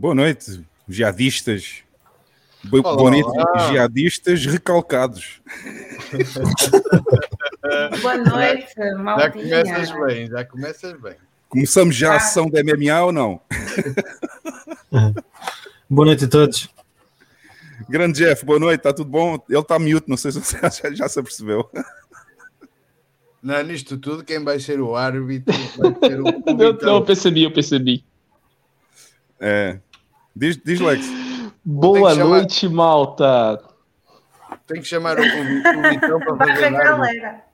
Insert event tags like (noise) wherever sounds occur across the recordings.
Boa noite, jihadistas. Olá, (laughs) Boa noite, jihadistas recalcados. Boa noite, maltinha. Já começas bem, já começas bem. Começamos já a ah. sessão da MMA ou não? (laughs) boa noite a todos. Grande Jeff, boa noite, está tudo bom? Ele está mute, não sei se você (laughs) já, já se apercebeu. Não, nisto tudo, quem vai ser o árbitro vai ser o. não, não, eu percebi, eu percebi. É. Diz, diz Lex. Boa noite, chamar... malta. Tem que chamar o, o Vitão para fazer galera.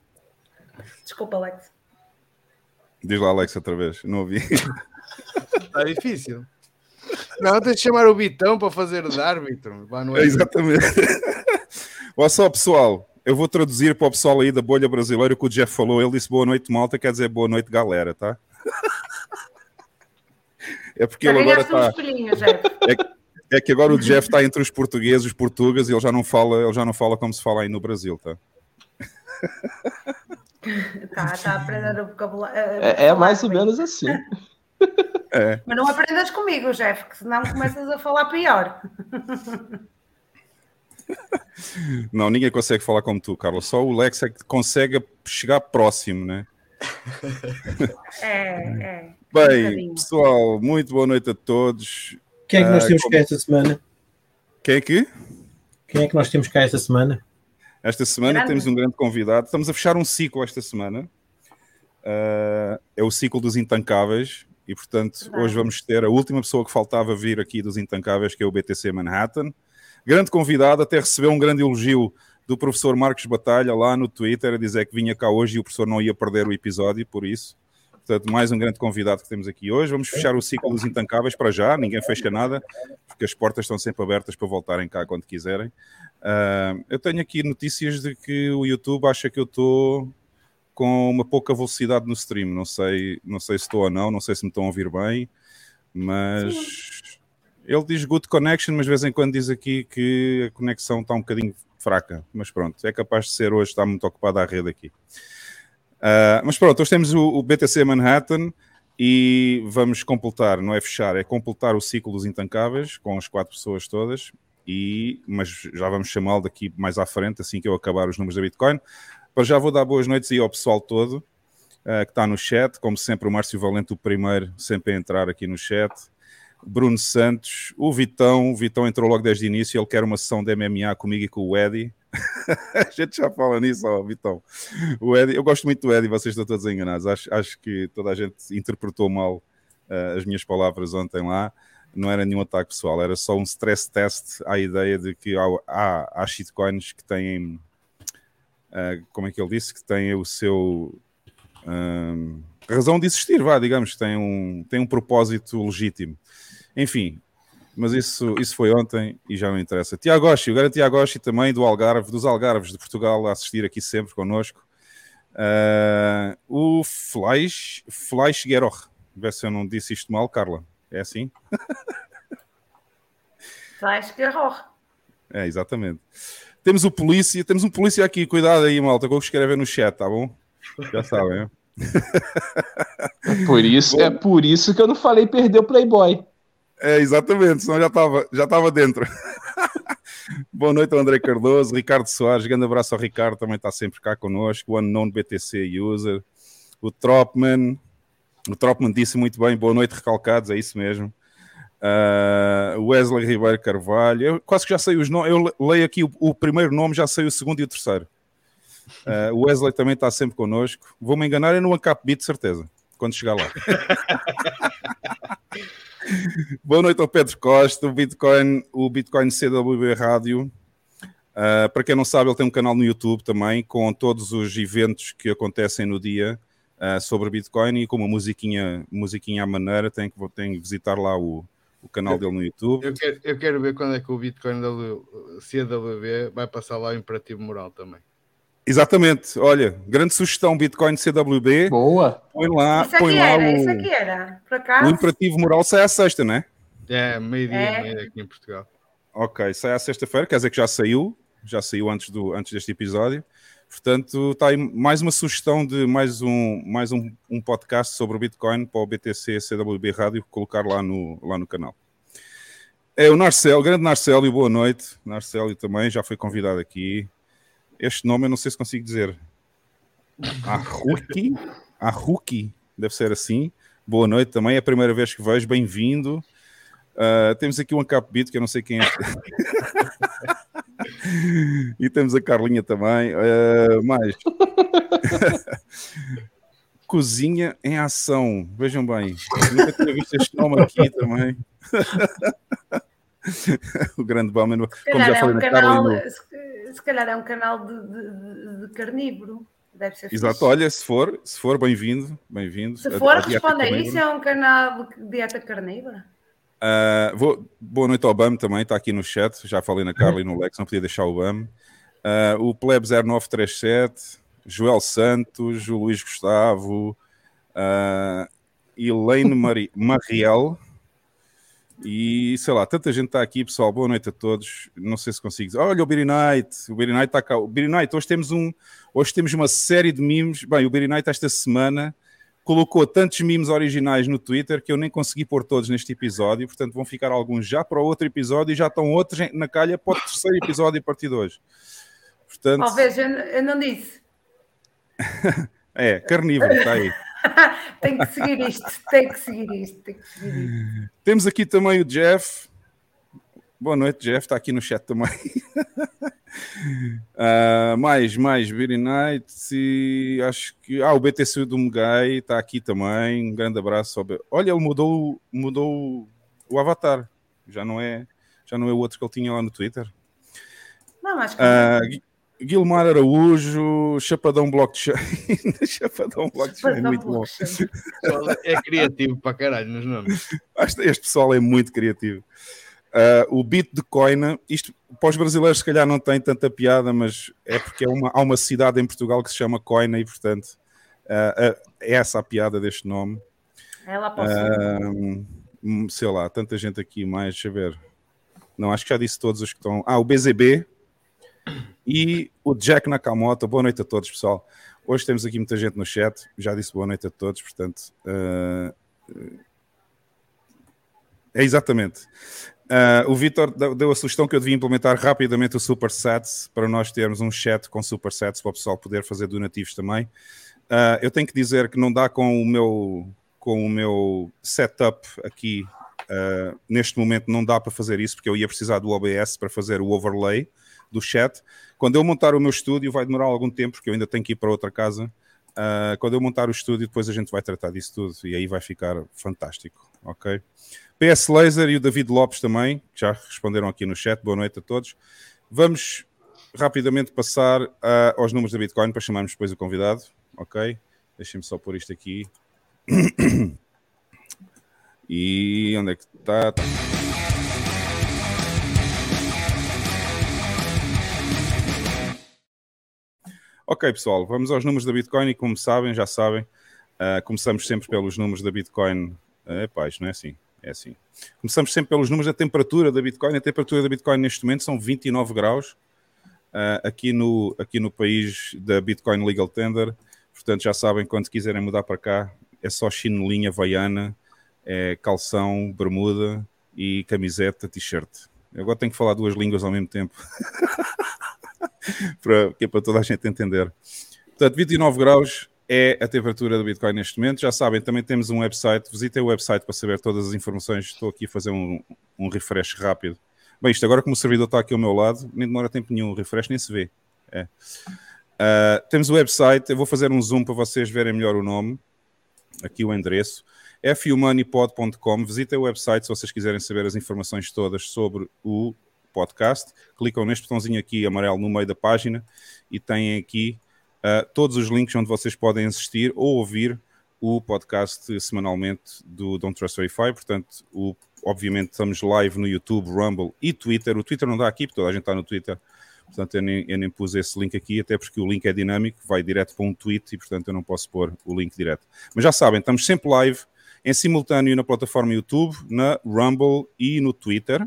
Desculpa, Alex. Diz lá, Alex, outra vez. Não ouvi. Está (laughs) difícil. Não, tens de chamar o Vitão para fazer de árbitro. É Exatamente. (laughs) Olha só, pessoal. Eu vou traduzir para o pessoal aí da bolha brasileira o que o Jeff falou. Ele disse boa noite, malta, quer dizer boa noite, galera, tá? (laughs) É porque ele agora está. (laughs) É, é, que agora o Jeff está entre os portugueses, os portugueses, e ele já não fala, ele já não fala como se fala aí no Brasil, tá? (laughs) Tá, está aprendendo o vocabulário. É, é mais ou menos assim. É. Mas não aprendas comigo, Jeff, que senão começas a falar pior. (laughs) Não, ninguém consegue falar como tu, Carlos. Só o Lex é que consegue chegar próximo, né? É, é. Bem, um pessoal, muito boa noite a todos. Quem é que nós uh, temos como... cá esta semana? Quem é que? Quem é que nós temos cá esta semana? Esta semana grande. temos um grande convidado. Estamos a fechar um ciclo esta semana. Uh, é o ciclo dos intancáveis. E, portanto, hoje vamos ter a última pessoa que faltava vir aqui dos intancáveis, que é o BTC Manhattan. Grande convidado, até recebeu um grande elogio do professor Marcos Batalha lá no Twitter, a dizer que vinha cá hoje e o professor não ia perder o episódio, por isso. Portanto, mais um grande convidado que temos aqui hoje. Vamos fechar o ciclo dos intancáveis para já, ninguém fecha nada, porque as portas estão sempre abertas para voltarem cá quando quiserem. Uh, eu tenho aqui notícias de que o YouTube acha que eu estou com uma pouca velocidade no stream. Não sei, não sei se estou ou não, não sei se me estão a ouvir bem, mas Sim. ele diz good connection, mas de vez em quando diz aqui que a conexão está um bocadinho fraca. Mas pronto, é capaz de ser hoje, está muito ocupada a rede aqui. Uh, mas pronto, hoje temos o, o, BTC Manhattan e vamos completar, não é fechar, é completar o ciclo dos intancáveis com as quatro pessoas todas. E, mas já vamos chamá-lo daqui mais à frente, assim que eu acabar os números da Bitcoin. Para já vou dar boas noites aí ao pessoal todo uh, que está no chat. Como sempre, o Márcio Valente, o primeiro, sempre a entrar aqui no chat. Bruno Santos, o Vitão, o Vitão entrou logo desde o início, ele quer uma sessão de MMA comigo e com o Eddie. (laughs) a gente já fala nisso, ó, Vitão. O Eddie, eu gosto muito do Eddie, vocês estão todos enganados. Acho, acho que toda a gente interpretou mal uh, as minhas palavras ontem lá. Não era nenhum ataque pessoal, era só um stress test à ideia de que há, há, há shitcoins que têm, uh, como é que ele disse, que têm o seu. Um, razão de existir, vá, digamos, tem um, tem um propósito legítimo. Enfim, mas isso, isso foi ontem e já não interessa. Tiago Oshi, o grande Tiago Oshi também do Algarve, dos Algarves de Portugal, a assistir aqui sempre connosco. Uh, o Fleisch, Fleisch Geroch, vê se eu não disse isto mal, Carla. É assim? (laughs) Fleisch Geroch. É, exatamente. Temos o polícia, temos um polícia aqui, cuidado aí, malta, com o que escrever no chat, tá bom? Já sabem, é? (laughs) é por isso, é por isso que eu não falei perder o Playboy. É, exatamente, senão já estava já tava dentro. (laughs) Boa noite ao André Cardoso, Ricardo Soares, grande abraço ao Ricardo, também está sempre cá connosco, o Unknown BTC User, o Tropman, o Tropman disse muito bem, boa noite recalcados, é isso mesmo. Uh, Wesley Ribeiro Carvalho, eu quase que já sei os nomes, eu leio aqui o, o, primeiro nome, já sei o segundo e o terceiro. Uh, o Wesley também está sempre connosco. Vou-me enganar, é no Ancap Beat, certeza, quando chegar lá. (laughs) Boa noite ao Pedro Costa, o Bitcoin, o Bitcoin CWB Rádio. Uh, para quem não sabe, ele tem um canal no YouTube também, com todos os eventos que acontecem no dia uh, sobre Bitcoin e com uma musiquinha, musiquinha à maneira. Tem que, tem que visitar lá o, o canal eu, dele no YouTube. Eu quero, eu quero ver quando é que o Bitcoin CWB vai passar lá o imperativo moral também. Exatamente, olha, grande sugestão Bitcoin CWB. Boa. Põe lá, Isso põe lá era, o, isso aqui era. Por o acaso. imperativo moral sai à sexta, não é? É, meio-dia, É. meio aqui em Portugal. Ok, sai à sexta-feira, quer dizer que já saiu, já saiu antes, do, antes deste episódio. Portanto, está aí mais uma sugestão de mais um, mais um, um podcast sobre o Bitcoin para o BTC CWB Rádio, colocar lá no, lá no canal. É o Narcel, grande Narcélio, boa noite. Narcélio também já foi convidado aqui. Este nome eu não sei se consigo dizer. Arruki? Arruki, deve ser assim. Boa noite também, é a primeira vez que vejo, bem-vindo. Uh, temos aqui um Capbit, que eu não sei quem é. (laughs) e temos a Carlinha também. Uh, mais. (laughs) Cozinha em ação. Vejam bem. Nunca tinha visto este nome aqui também. (laughs) (laughs) o grande Bauman. Como já é falei um na canal, se, calhar é um canal de, de- de- carnívoro. Deve ser Exato, olha, se for, se for, bem-vindo, bem-vindo. Se A- for, a dieta responda aí. Isso é um canal de dieta carnívora? Uh, vou- boa noite ao BAM também, está aqui no chat. Já falei na Carla e no (laughs) Lex, não podia deixar o BAM. Uh, o Pleb 0937, Joel Santos, o Luís Gustavo, uh, Elaine Mari (laughs) Mariel. E sei lá, tanta gente está aqui, pessoal. Boa noite a todos. Não sei se consigo dizer. Olha o Beery Night, o Beery Night está cá. O Beery Night, hoje temos um, hoje temos uma série de memes. Bem, o Beery Night esta semana colocou tantos memes originais no Twitter que eu nem consegui pôr todos neste episódio, portanto vão ficar alguns já para o outro episódio e já estão outros na calha para o terceiro episódio a partir de hoje. Portanto, Talvez, eu não disse. (laughs) é, carnívoro, está aí. (laughs) tem que seguir isto, tem que seguir isto, tem que seguir isto. Temos aqui também o Jeff. Boa noite, Jeff, está aqui no chat também. (laughs) Ah, mais, mais, Beery Night e acho que. Ah, o BTC do Mugai está aqui também. Um grande abraço. Olha, ele mudou, mudou o avatar. Já não é, já não é o outro que ele tinha lá no Twitter. Não, mas Ah, Gui- Guilmar Araújo, Chapadão Blockchain. (laughs) Chapadão Blockchain, muito bom. É criativo para caralho nos nomes. Este pessoal é muito criativo. Ah, o beat de coina, isto para os brasileiros se calhar não tem tanta piada, mas é porque é uma- há uma cidade em Portugal que se chama Coina e, portanto, ah, ah, é essa a piada deste nome. É lá para. Hum, sei lá, tanta gente aqui mais, deixa eu ver. Não, acho que já disse todos os que estão. Ah, o BZB e o Jack Nakamoto. Boa noite a todos, pessoal. Hoje temos aqui muita gente no chat. Já disse boa noite a todos, portanto. ah, é exatamente. Ah, o Vitor deu a sugestão que eu devia implementar rapidamente o Super Sats para nós termos um chat com Super Sats para o pessoal poder fazer donativos também. Ah, eu tenho que dizer que não dá com o meu com o meu setup aqui ah, neste momento não dá para fazer isso porque eu ia precisar do OBS para fazer o overlay do chat. Quando eu montar o meu estúdio vai demorar algum tempo porque eu ainda tenho que ir para outra casa. Ah, quando eu montar o estúdio depois a gente vai tratar disso tudo e aí vai ficar fantástico, ok? PS Laser e o David Lopes também, que já responderam aqui no chat. Boa noite a todos. Vamos rapidamente passar ah, aos números da Bitcoin para chamarmos depois o convidado, ok? Deixem-me só pôr isto aqui. (coughs) E onde é que está? Ok, pessoal, vamos aos números da Bitcoin e como sabem, já sabem, ah, começamos sempre pelos números da Bitcoin. Epá, isto não é assim, é assim. Começamos sempre pelos números da temperatura da Bitcoin. A temperatura da Bitcoin neste momento são 29 graus ah, aqui, no, aqui no país da Bitcoin Legal Tender. Portanto, já sabem, quando quiserem mudar para cá, é só chinelinha havaiana, é calção, bermuda e camiseta, t-shirt. Agora tenho que falar duas línguas ao mesmo tempo. (laughs) (laughs) para, que é para toda a gente entender. Portanto, 29 graus é a temperatura do Bitcoin neste momento. Já sabem, também temos um website. Visitem o website para saber todas as informações. Estou aqui a fazer um, um refresh rápido. Bem, isto agora como o servidor está aqui ao meu lado, nem demora tempo nenhum, o refresh nem se vê. É. Ah, temos o website, eu vou fazer um zoom para vocês verem melhor o nome. Aqui o endereço. fumoneypod.com. Visitem o website se vocês quiserem saber as informações todas sobre o podcast. Clicam neste botãozinho aqui amarelo no meio da página e têm aqui uh, todos os links onde vocês podem assistir ou ouvir o podcast semanalmente do Don't Trust Verify. Portanto, o, obviamente estamos live no YouTube, Rumble e Twitter. O Twitter não dá aqui, porque toda a gente está no Twitter. Portanto, eu nem, eu nem pus esse link aqui, até porque o link é dinâmico, vai direto para um tweet e, portanto, eu não posso pôr o link direto. Mas já sabem, estamos sempre live, em simultâneo na plataforma YouTube, na Rumble e no Twitter,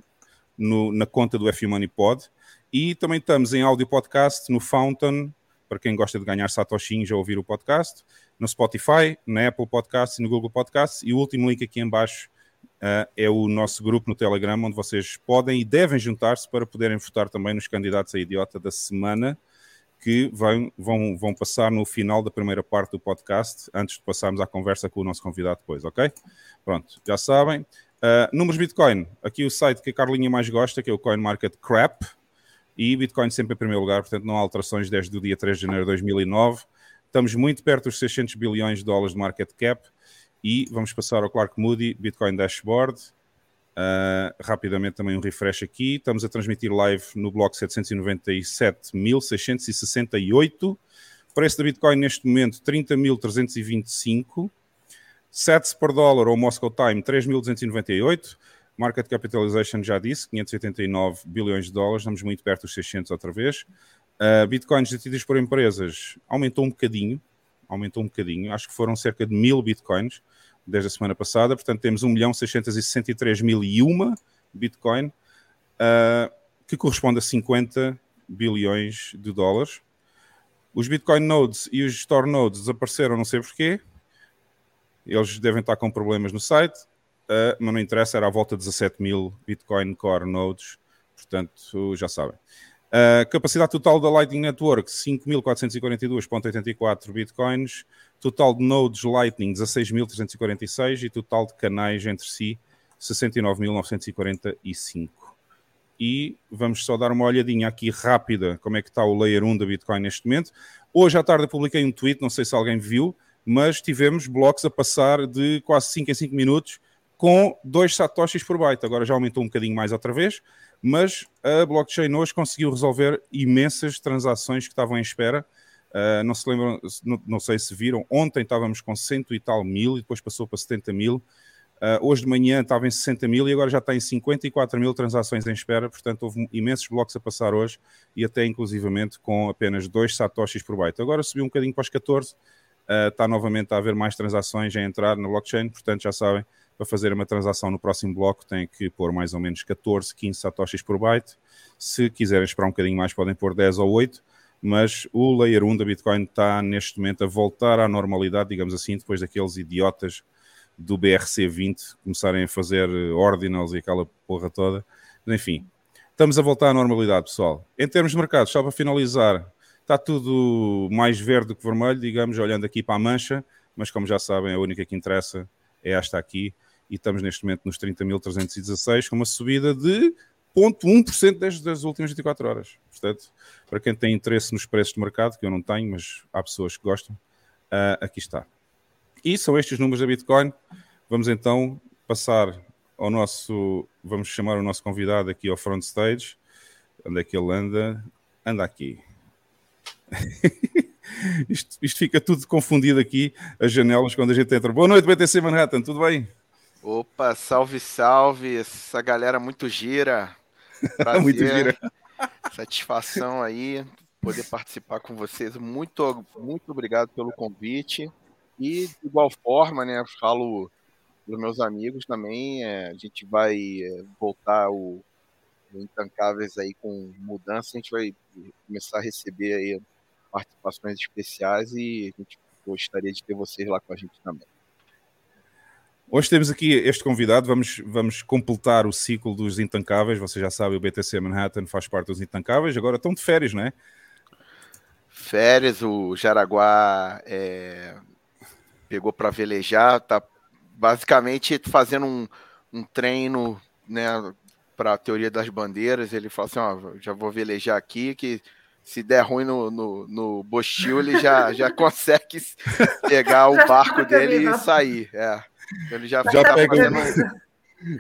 no, na conta do F Money Pod. E também estamos em áudio podcast no Fountain, para quem gosta de ganhar satoshinhos a ouvir o podcast, no Spotify, na Apple Podcasts e no Google Podcasts. E o último link aqui em baixo uh, é o nosso grupo no Telegram, onde vocês podem e devem juntar-se para poderem votar também nos candidatos a idiota da semana, que vão, vão, vão passar no final da primeira parte do podcast, antes de passarmos à conversa com o nosso convidado depois, ok? Pronto, já sabem. Uh, números Bitcoin, aqui o site que a Carlinha mais gosta, que é o CoinMarketCrap, e Bitcoin sempre em primeiro lugar, portanto não há alterações desde o dia 3 de janeiro de 2009. Estamos muito perto dos 600 bilhões de dólares de market cap e vamos passar ao Clark Moody, Bitcoin Dashboard. Uh, rapidamente também um refresh aqui. Estamos a transmitir live no bloco 797.668. Preço da Bitcoin neste momento 30.325. Sets por dólar ou Moscow Time 3.298. Market capitalization já disse, 589 bilhões de dólares, estamos muito perto dos 600 outra vez. Uh, bitcoins detidos por empresas aumentou um bocadinho, aumentou um bocadinho, acho que foram cerca de mil bitcoins desde a semana passada, portanto temos 1 milhão 663 mil e uma bitcoin, uh, que corresponde a 50 bilhões de dólares. Os Bitcoin Nodes e os Store Nodes desapareceram, não sei porquê. Eles devem estar com problemas no site, uh, mas não interessa, era à volta de 17 mil Bitcoin Core Nodes, portanto já sabem. Uh, capacidade total da Lightning Network, 5.442.84 bitcoins. Total de nodes Lightning, 16.346. E total de canais entre si, 69.945. E vamos só dar uma olhadinha aqui rápida como é que está o Layer 1 da Bitcoin neste momento. Hoje à tarde publiquei um tweet, não sei se alguém viu, mas tivemos blocos a passar de quase 5 em 5 minutos com 2 satoshis por byte. Agora já aumentou um bocadinho mais outra vez mas a blockchain hoje conseguiu resolver imensas transações que estavam em espera. Uh, não se lembram, não, não, sei se viram, ontem estávamos com cento e tal mil e depois passou para 70 mil. Uh, hoje de manhã estava em 60 mil e agora já está em 54 mil transações em espera, portanto houve imensos blocos a passar hoje e até inclusivamente com apenas dois satoshis por byte. Agora subiu um bocadinho para os 14, uh, está novamente a haver mais transações a entrar na blockchain, portanto já sabem, para fazer uma transação no próximo bloco tem que pôr mais ou menos 14, 15 satoshis por byte. Se quiserem esperar um bocadinho mais, podem pôr 10 ou 8. Mas o Layer 1 da Bitcoin está neste momento a voltar à normalidade, digamos assim, depois daqueles idiotas do BRC20 começarem a fazer ordinals e aquela porra toda. Mas, enfim, estamos a voltar à normalidade, pessoal. Em termos de mercado, só para finalizar, está tudo mais verde do que vermelho, digamos, olhando aqui para a mancha, mas como já sabem, a única que interessa é esta aqui e estamos neste momento nos 30.316, com uma subida de 0,1% desde as últimas 24 horas. Portanto, para quem tem interesse nos preços de mercado, que eu não tenho, mas há pessoas que gostam, uh, aqui está. E são estes os números da Bitcoin. Vamos então passar ao nosso, vamos chamar o nosso convidado aqui ao front stage. Onde é que ele anda? Anda aqui. (laughs) isto, isto fica tudo confundido aqui, as janelas, quando a gente entra. Boa noite, BTC Manhattan, tudo bem? Opa, salve, salve. Essa galera muito gira. (laughs) Prazer. muito gira. Satisfação aí poder participar com vocês. Muito, muito obrigado pelo convite. E de igual forma, né, falo para os meus amigos também, é, a gente vai é, voltar o, o Intancáveis aí com mudança, a gente vai começar a receber aí participações especiais e a gente gostaria de ter vocês lá com a gente também. Hoje temos aqui este convidado, vamos, vamos completar o ciclo dos intancáveis. Você já sabe, o BTC Manhattan faz parte dos intancáveis. Agora estão de férias, não é? Férias, o Jaraguá é, pegou para velejar, tá basicamente fazendo um, um treino né, para a teoria das bandeiras. Ele falou assim: ó, já vou velejar aqui, que se der ruim no, no, no Bostil, ele já, já (laughs) consegue pegar o barco dele e sair. É. Ele já, já tá pega, fazendo...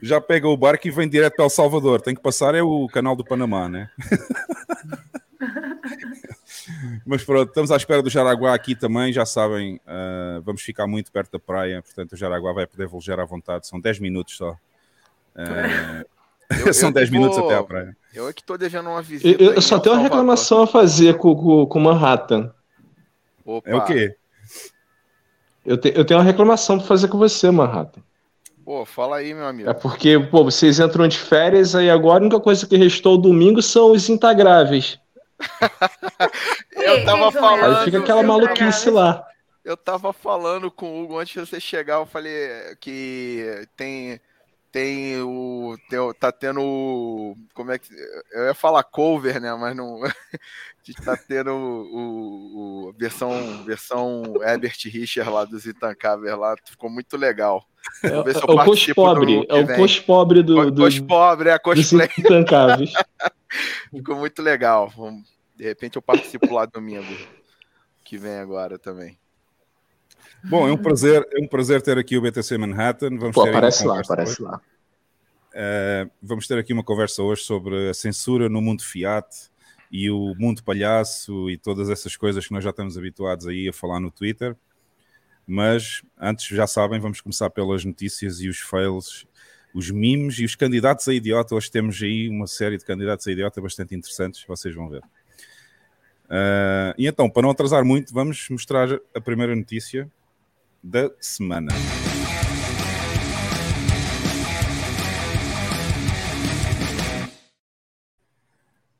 já pega o barco e vem direto para El Salvador. Tem que passar é o canal do Panamá, né? (laughs) Mas pronto, estamos à espera do Jaraguá aqui também, já sabem, uh, vamos ficar muito perto da praia, portanto o Jaraguá vai poder velejar à vontade, são 10 minutos só. Uh, (laughs) Eu- (laughs) São eu 10 que minutos até à praia. Eu é que tô devendo uma Eu, visita. eu aí só tenho uma reclamação a fazer com, com, com Manhattan. Opa, É o quê? Eu, te- eu tenho uma reclamação pra fazer com você, Manhattan. Pô, fala aí, meu amigo. É porque, pô, vocês entram de férias aí agora a única coisa que restou domingo são os intagráveis. (laughs) Eu tava falando- Aí fica aquela maluquice lá. Eu tava falando com o Hugo antes de você chegar, eu falei que tem tem o tem tá tendo como é que eu ia falar cover, né, mas não (laughs) a gente tá tendo o, o- o- versão versão Herbert Richard lá dos Intancáveis lá, ficou muito legal. É, Vou ver se eu é o coach participo do pobre. É o coach pobre do, do, pobre, é cosplay, intancáveis. (laughs) ficou muito legal. De repente eu participo lá domingo que vem agora também. Bom, é um prazer, é um prazer ter aqui o BTC Manhattan. Vamos Pô, ter aparece lá, aparece hoje. lá. Eh, vamos ter aqui uma conversa hoje sobre a censura no mundo Fiat e o mundo palhaço e todas essas coisas que nós já estamos habituados aí a falar no Twitter. Mas antes, já sabem, vamos começar pelas notícias e os fails, os memes e os candidatos a idiota. Hoje temos aí uma série de candidatos a idiota bastante interessantes, vocês vão ver. Eh, e então, para não atrasar muito, vamos mostrar a primeira notícia da semana.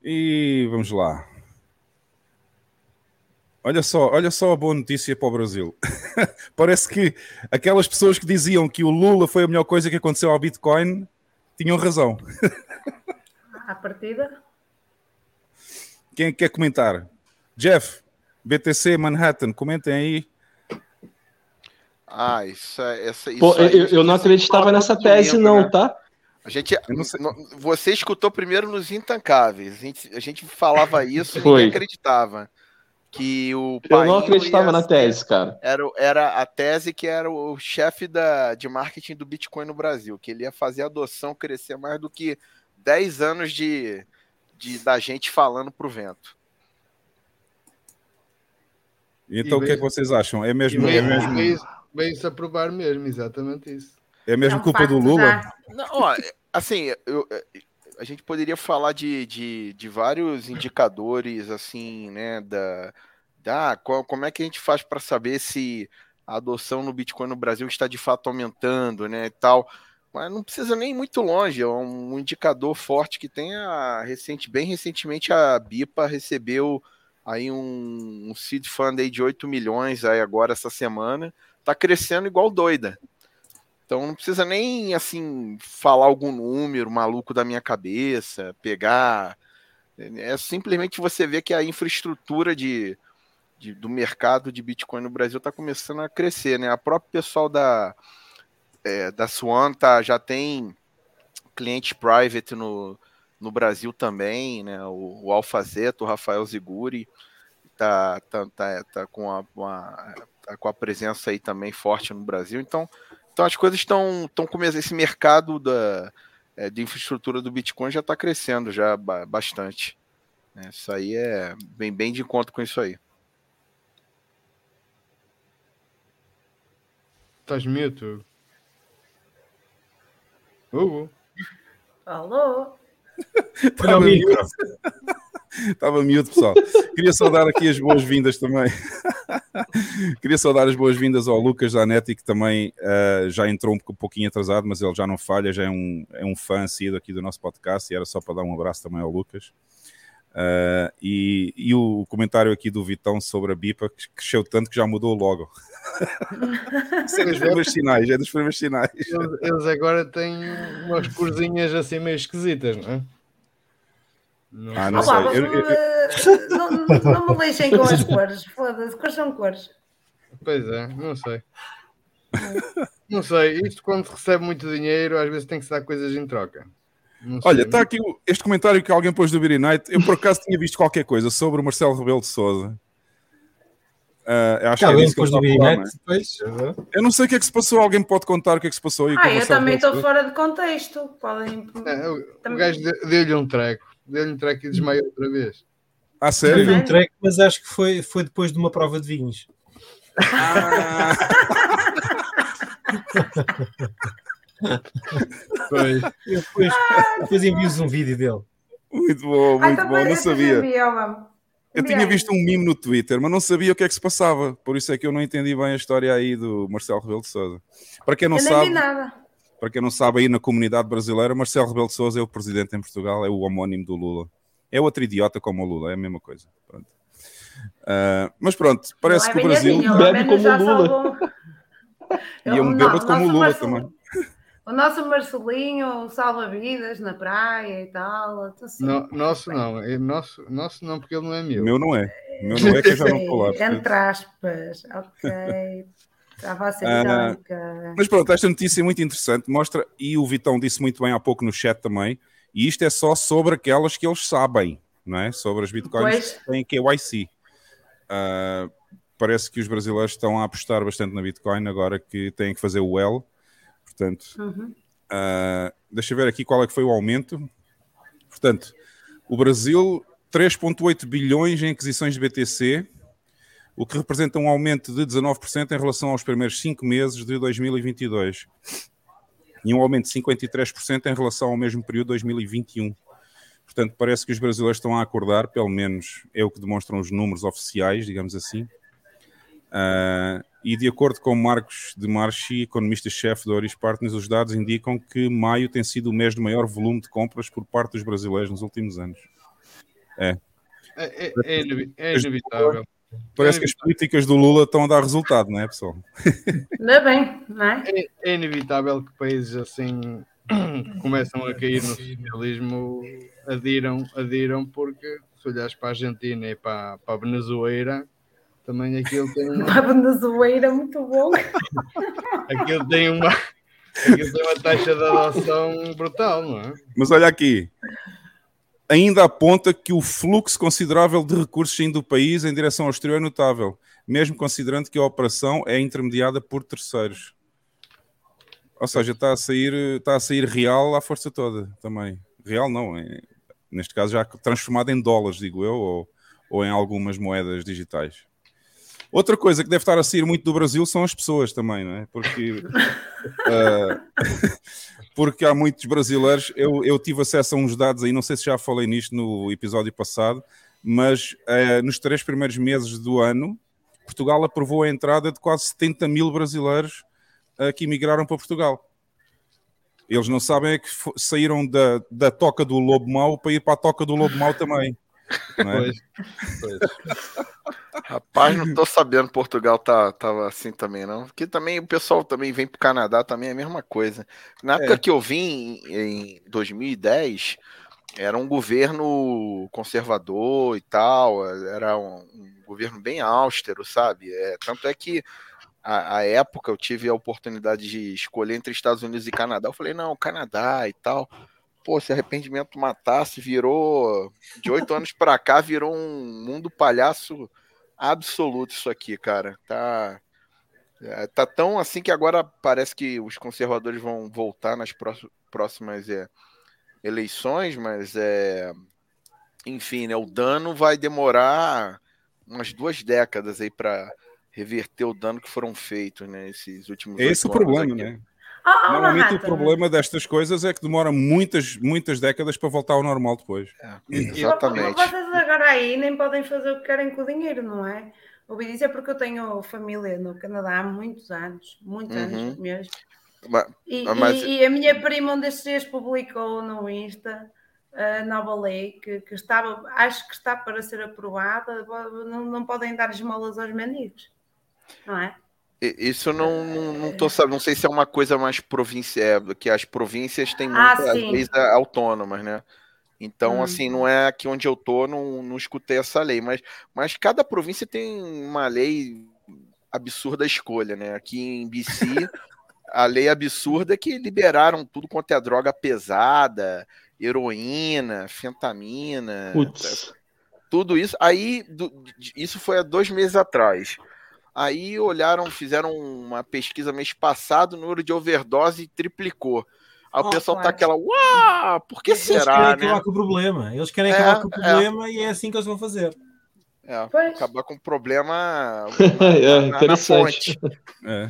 E vamos lá. Olha só, olha só a boa notícia para o Brasil. (laughs) Parece que aquelas pessoas que diziam que o Lula foi a melhor coisa que aconteceu ao Bitcoin tinham razão. (laughs) À partida? Quem é que quer comentar? Jeff, BTC Manhattan, comentem aí. Ah, isso é essa isso Pô, aí, eu, eu não acreditava nessa tese, não, né? tá? A gente, você escutou primeiro nos Intancáveis. A gente, a gente falava isso e Foi. acreditava. Que o Eu não acreditava ia na tese, cara. Era, era a tese que era o chefe da, de marketing do Bitcoin no Brasil, que ele ia fazer a adoção crescer mais do que 10 anos de, de da gente falando pro vento. Então E o que é que vocês acham? É mesmo, é mesmo, veio- Veio-se a provar mesmo, exatamente isso. é mesmo É um culpa do Lula? já. Não, ó, assim, eu- a gente poderia falar de, de, de vários indicadores, assim, né, da, da qual- como é que a gente faz para saber se a adoção no Bitcoin no Brasil está de fato aumentando, né, e tal. Mas não precisa nem ir muito longe, é um indicador forte que tem a recente, bem recentemente a BIPA recebeu aí um, um seed fund aí de 8 milhões aí agora essa semana, tá crescendo igual doida. Então não precisa nem assim falar algum número maluco da minha cabeça, pegar. É simplesmente você ver que a infraestrutura de, de- do mercado de Bitcoin no Brasil está começando a crescer, né? A própria pessoal da, é, da Swan tá, já tem cliente private no, no Brasil também, né? O, o Alfazeto, o Rafael Ziguri, tá, tá, tá, tá com a, uma- tá com a presença aí também forte no Brasil. Então, então as coisas estão estão começando. Esse mercado da, é, de infraestrutura do Bitcoin já está crescendo já ba- bastante. né? Isso aí é bem, bem de encontro com isso aí. Estás Hugo? Hugo? Alô? (laughs) Estava miúdo. Estava miúdo, pessoal. Queria só dar aqui as boas-vindas também. (laughs) Queria só dar as boas-vindas ao Lucas Zanetti, que também eh, já entrou um pouquinho atrasado, mas ele já não falha, já é um, é um fã assíduo aqui do nosso podcast e era só para dar um abraço também ao Lucas. Eh, e, e o comentário aqui do Vitão sobre a BIPA, que cresceu tanto que já mudou o logo. Isso é dos primeiros sinais, é dos primeiros sinais. Eles, eles agora têm umas corzinhas assim meio esquisitas, não é? Não Ah, não Olá, sei. Eu- eu- não, não me lixem com as cores. Foda-se, quais são cores? Pois é, não sei. Não sei, isto quando se recebe muito dinheiro, às vezes tem que se dar coisas em troca. Não. Olha, está aqui o- este comentário que alguém pôs do Beery Night. Eu por acaso tinha visto qualquer coisa sobre o Marcelo Rebelo de Souza. Ah, eu acho que é alguém disso que do falar, não é? Depois. Eu não sei o que é que se passou. Alguém me pode contar o que é que se passou aí com o Ah, eu Marcelo também estou fora de contexto. Podem. É, o, o Também- gajo de- deu-lhe um treco. Deu-lhe um treco e desmaiou outra vez. Ah, sério? um track, mas acho que foi, foi depois de uma prova de vinhos. Ah, (laughs) (laughs) (laughs) Pois. Eu depois, depois envio-vos um vídeo dele. Muito bom, Ah, muito então bom, não sabia. Eu tinha visto um meme no Twitter, mas não sabia o que é que se passava. Por isso é que eu não entendi bem a história aí do Marcelo Rebelo de Sousa. Para quem não Eu sabe, vi nada. para quem não sabe aí na comunidade brasileira, Marcelo Rebelo de Sousa é o presidente em Portugal, é o homónimo do Lula. É outro idiota como o Lula, é a mesma coisa. Pronto. Ah, mas pronto, parece Não é que o Brasil assim, bebe como já Lula. salvou- E é um bêbado o como o Lula também. O nosso Marcelinho salva-vidas na praia e tal. sim. No- nosso não, é nosso, nosso não, porque ele não é O meu. meu não é. O meu não é que eu já não (laughs) portanto. Entre aspas, ok. Estava a ser Ah. Mas pronto, esta notícia é muito interessante, mostra, e o Vitão disse muito bem há pouco no chat também, e isto é só sobre aquelas que eles sabem, não é? Sobre as bitcoins Pois. que têm KYC. Ah, parece que os brasileiros estão a apostar bastante na Bitcoin agora que têm que fazer o well. Portanto, Uhum. ah, deixa eu ver aqui qual é que foi o aumento. Portanto, o Brasil, 3,8 bilhões em aquisições de BTC, o que representa um aumento de 19% em relação aos primeiros cinco meses de 2022 e um aumento de 53% em relação ao mesmo período de 2021. Portanto, parece que os brasileiros estão a acordar, pelo menos é o que demonstram os números oficiais, digamos assim. Ah, e de acordo com Marcos de Marchi, economista-chefe da Oris Partners, os dados indicam que maio tem sido o mês de maior volume de compras por parte dos brasileiros nos últimos anos. É, é- é inevi- é inevitável. Parece que as políticas do Lula estão a dar resultado, não é, pessoal? Ainda bem, não é? É, é inevitável que países assim (clears throat) começam a cair no socialismo, adiram, adiram, porque se olhares para a Argentina e para, para a Venezuela, também aquilo tem (laughs) uma, Uma Venezuela muito bom. aquilo tem uma, aquilo tem uma taxa de adoção brutal, não é? Mas olha aqui, ainda aponta que o fluxo considerável de recursos saindo do país em direção ao exterior é notável, mesmo considerando que a operação é intermediada por terceiros. Ou seja, está a sair, está a sair real à força toda também. Real não, é, neste caso já transformado em dólares, digo eu, ou, ou em algumas moedas digitais. Outra coisa que deve estar a sair muito do Brasil são as pessoas também, não é? Porque ah, (laughs) (laughs) porque há muitos brasileiros. Eu, eu tive acesso a uns dados aí, não sei se já falei nisto no episódio passado, mas eh, nos três primeiros meses do ano, Portugal aprovou a entrada de quase 70 mil brasileiros eh, que emigraram para Portugal. Eles não sabem é que saíram da, da toca do lobo mau para ir para a toca do lobo mau também. Não é? Pois, pois. Rapaz, não tô sabendo Portugal tá, tava assim também, não. Porque também o pessoal também vem pro Canadá, também é a mesma coisa. Na época É. que eu vim, em 2010, era um governo conservador e tal, era um, um governo bem austero, sabe? É, tanto é que a, a época eu tive a oportunidade de escolher entre Estados Unidos e Canadá. Eu falei, não, Canadá e tal. Pô, se arrependimento matasse, virou. De oito anos pra cá, virou um mundo palhaço absoluto isso aqui, cara. Tá. é, tá tão assim que agora parece que os conservadores vão voltar nas pró- próximas é, eleições, mas é. Enfim, né? O dano vai demorar umas duas décadas aí para reverter o dano que foram feitos, né? Esses últimos É esse o oito anos problema, aqui. né? Ah, Normalmente o problema destas coisas é que demora muitas, muitas décadas para voltar ao normal depois. É, exatamente. Vocês agora aí nem podem fazer o que querem com o dinheiro, não é? Ouvi dizer porque eu tenho família no Canadá há muitos anos, muitos Uhum. anos mesmo. Mas- E, Ah, mas- e- e a minha prima um destes dias publicou no Insta a nova lei que, que estava, acho que está para ser aprovada, não, não podem dar esmolas aos mendigos, não é? Isso não, não, não tô sabendo, não sei se é uma coisa mais provincial, que as províncias têm Ah, muitas sim. leis a- autônomas, né? Então, Hum. assim, não é aqui onde eu tô, não, não escutei essa lei, mas, mas cada província tem uma lei absurda a escolha, né? Aqui em BC, a lei absurda é que liberaram tudo quanto é droga pesada, heroína, fentamina, Putz. tudo isso. Aí, do- isso foi há dois meses atrás. Aí olharam, fizeram uma pesquisa mês passado, o número de overdose triplicou. Aí o Oh, pessoal tá claro. aquela, uau, por que Eles querem será, acabar né? com o problema. Eles querem É, acabar com o é. problema e é assim que eles vão fazer. É, Pois. acabar com o problema (laughs) É, na- na, na interessante. fonte. É.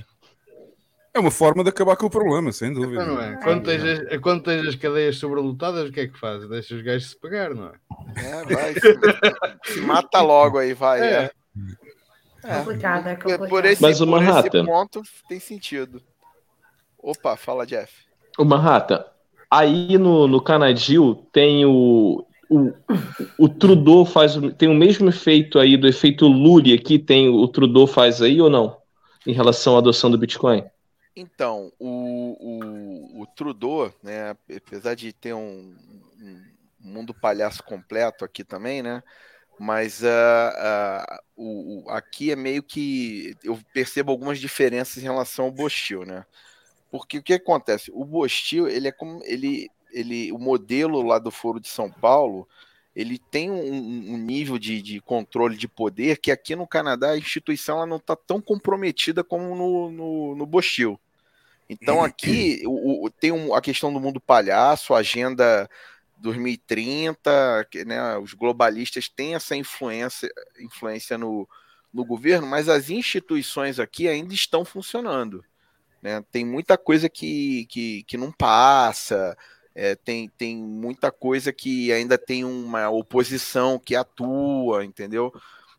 É uma forma de acabar com o problema, sem dúvida. Não é? Quando tens, as, quando tens as cadeias sobrelotadas, o que é que fazes? Deixa os gajos se pegar, não é? É, vai. Se, se mata logo aí, vai. É. É. É complicado, é complicado. Por esse, Mas, esse rata. ponto tem sentido. Opa, fala, Jeff. Uma rata. Aí no, no Canadil tem o, o. O Trudeau faz. o- Tem o mesmo efeito aí do efeito Lully aqui, tem o Trudeau faz aí ou não? Em relação à adoção do Bitcoin? Então, o, o, o Trudeau, né, apesar de ter um, um mundo palhaço completo aqui também, né? Mas ah, ah, o, o- aqui é meio que eu percebo algumas diferenças em relação ao Bostil, né? Porque o que acontece? O Bostil, ele é como ele, ele, o modelo lá do Foro de São Paulo, ele tem um, um- um nível de, de controle de poder que aqui no Canadá a instituição ela não está tão comprometida como no, no, no Bostil. Então aqui o, o- tem um- a questão do mundo palhaço, a agenda 2030, que, né, os globalistas têm essa influência, influência no, no governo, mas as instituições aqui ainda estão funcionando. né? Tem muita coisa que, que, que não passa, é, tem, tem muita coisa que ainda tem uma oposição que atua, entendeu?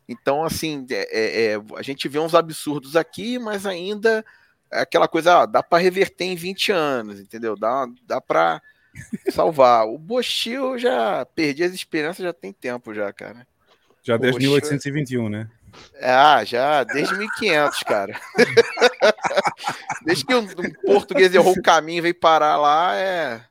Então, assim, é- é- é, a gente vê uns absurdos aqui, mas ainda é aquela coisa, ó, dá para reverter em 20 anos, entendeu? Dá, dá para salvar. O Bostil já perdi as esperanças já tem tempo já, cara. Já desde Poxa. 1821, né? Ah, já desde 1500, cara. (laughs) desde que um, um português errou o caminho e veio parar lá, é.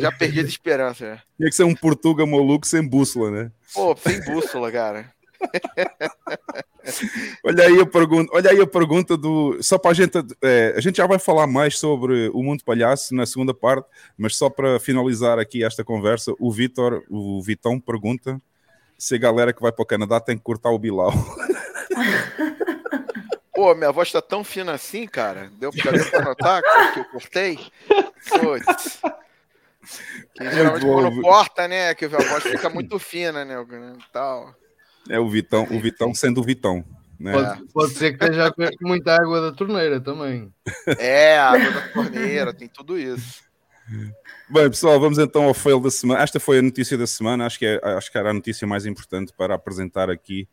Já perdi as esperanças. né? Tinha que ser um Portuga maluco sem bússola, né? Pô, sem bússola, cara. (laughs) Olha aí a pergunta, olha aí a pergunta do. Só para a gente. é, a gente já vai falar mais sobre o mundo palhaço na segunda parte, mas só para finalizar aqui esta conversa, o Vitor, o Vitão pergunta se a galera que vai para o Canadá tem que cortar o Bilal. (laughs) Pô, minha voz tá tão fina assim, cara. Deu, pra notar que- eu cortei? Putz. Que geralmente bom, quando corta, né? Que a voz fica muito fina, né? Tal. É o Vitão, o Vitão sendo o Vitão. Né? Pode, pode ser que esteja com muita água da torneira também. É, a água da torneira, tem tudo isso. Bem, pessoal, vamos então ao fail da semana. Esta foi a notícia da semana, acho que, é, acho que era a notícia mais importante para apresentar aqui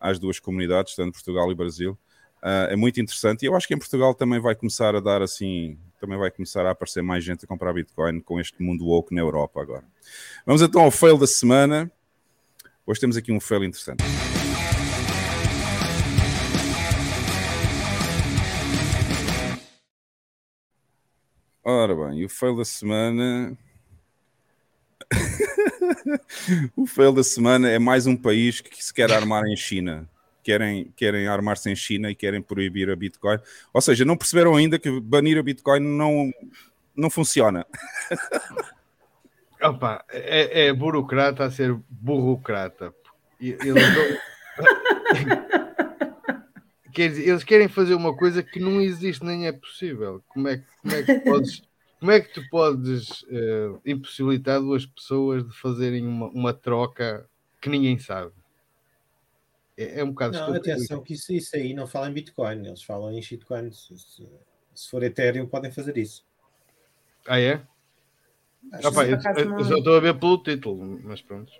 às duas comunidades, tanto Portugal e Brasil. Ah, é muito interessante e eu acho que em Portugal também vai começar a dar assim, também vai começar a aparecer mais gente a comprar Bitcoin com este mundo woke na Europa agora. Vamos então ao fail da semana. Hoje temos aqui um fail interessante. Ora bem, o fail da semana. (laughs) o fail da semana é mais um país que se quer armar em China. Querem, querem armar-se em China e querem proibir a Bitcoin. Ou seja, não perceberam ainda que banir a Bitcoin não, não funciona. (laughs) Opa, é, é burocrata a ser burocrata. Eles, (laughs) Quer dizer, eles querem fazer uma coisa que não existe nem é possível. Como é, que- como é que tu podes, como é que tu podes eh, impossibilitar duas pessoas de fazerem uma, uma troca que ninguém sabe? É, é um bocado Não, estúpido. atenção, que isso, isso aí não fala em Bitcoin, eles falam em shitcoin. Se, se- se for Ethereum, podem fazer isso. Ah, é? Acho Opa, que eu, só estou a ver pelo título, mas pronto.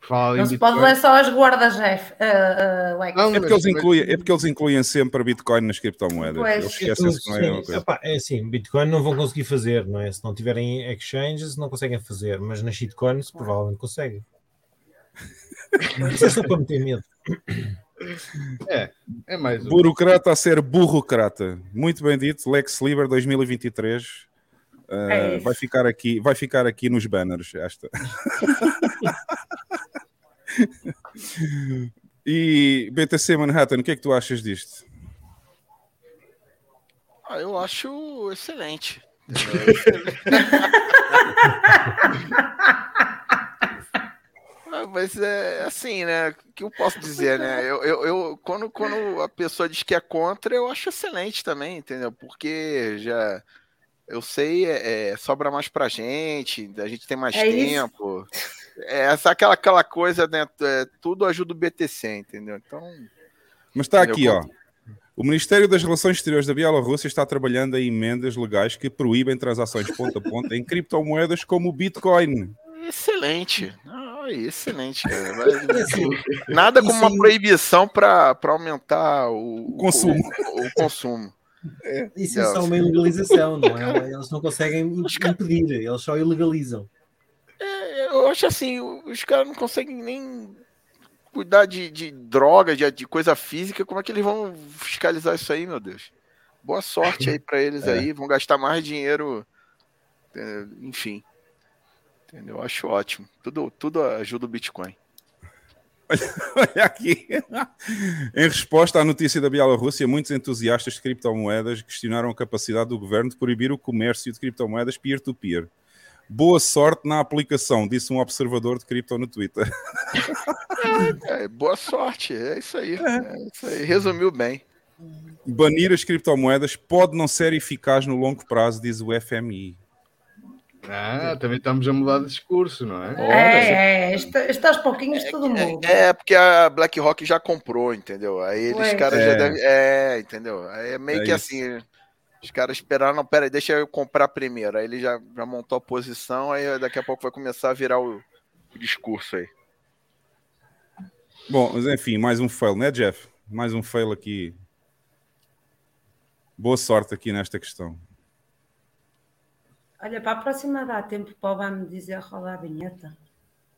Fala Não se pode Bitcoin. ler só as guardas, Jeff. Uh, uh, Lex. Não, É porque, eles incluem, é porque eles incluem sempre a Bitcoin nas criptomoedas. Pois. Eles esquecem-se que não é coisa. epá, é assim, Bitcoin não vão conseguir fazer, não é? Se não tiverem exchanges, não conseguem fazer, mas nas shitcoins provavelmente conseguem. Isso é só para meter medo. É, é mais um. Burocrata a ser burocrata. Muito bem dito, Lex Liber 2023. Uh, É isso. vai ficar aqui, vai ficar aqui nos banners esta. (laughs) e BTC Manhattan, o que é que tu achas disto? Ah, eu acho excelente. (laughs) Mas é assim, né? O que eu posso dizer, né? Eu, eu, eu- quando, quando a pessoa diz que é contra, eu acho excelente também, entendeu? Porque já eu sei, é, é, sobra mais pra gente, a gente tem mais É isso. tempo. É essa aquela, aquela coisa, né? é, tudo ajuda o BTC, entendeu? Então, Mas está aqui, ó. O Ministério das Relações Exteriores da Bielorrússia está trabalhando em emendas legais que proíbem transações ponta a ponta em criptomoedas como o Bitcoin. Excelente. Ah, excelente. (laughs) Assim, nada como uma proibição para aumentar o, o consumo. O, o consumo. É. Isso é só uma ilegalização, não é? Eles não conseguem impedir, eles só ilegalizam. É, eu acho assim, os caras não conseguem nem cuidar de, de droga, de, de, coisa física, como é que eles vão fiscalizar isso aí, meu Deus? Boa sorte aí para eles (laughs) é. aí, vão gastar mais dinheiro, é, enfim. Entendeu? Eu acho ótimo. Tudo, tudo ajuda o Bitcoin. (laughs) Olha aqui. em resposta à notícia da Bielorrússia, muitos entusiastas de criptomoedas questionaram a capacidade do governo de proibir o comércio de criptomoedas peer-to-peer. Boa sorte na aplicação, disse um observador de cripto no Twitter. É, (laughs) é, boa sorte, é isso aí. É isso aí. Resumiu bem. Banir as criptomoedas pode não ser eficaz no longo prazo, diz o FMI. Ah, também estamos a mudar de discurso, não é? É, é, está, aos pouquinhos é, todo mundo. É, é, porque a BlackRock já comprou, entendeu? Aí eles, caras é. já devem. É, entendeu? Aí é meio é que isso. assim. Os caras esperaram, não, peraí, deixa eu comprar primeiro. Aí ele já, já montou a posição, aí daqui a pouco vai começar a virar o, o discurso aí. Bom, mas enfim, mais um fail, né, Jeff? Mais um fail aqui. Boa sorte aqui nesta questão. Olha, para a próxima dá tempo para o Obama dizer rolar a vinheta.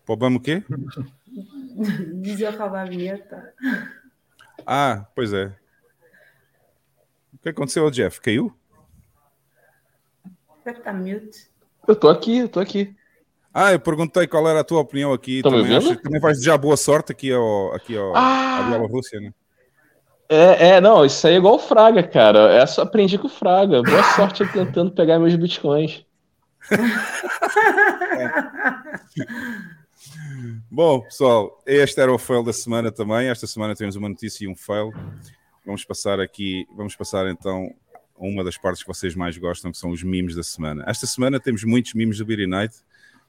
Para o Obama o quê? (laughs) dizer rolar a vinheta. Ah, pois é. O que aconteceu ao Jeff? Caiu? Deve estar mute. Eu estou aqui, eu estou aqui. Ah, eu perguntei qual era a tua opinião aqui. Tá também, acho, também vais desejar boa sorte aqui ao, aqui ao, ah. à Bielorrússia, né? É, é, não, isso aí é igual o Fraga, cara. Essa eu aprendi com o Fraga. Boa sorte tentando pegar meus bitcoins. (laughs) Bom, pessoal, este era o fail da semana também. Esta semana temos uma notícia e um fail. Vamos passar aqui, vamos passar então a uma das partes que vocês mais gostam, que são os memes da semana. Esta semana temos muitos memes do Beery Night.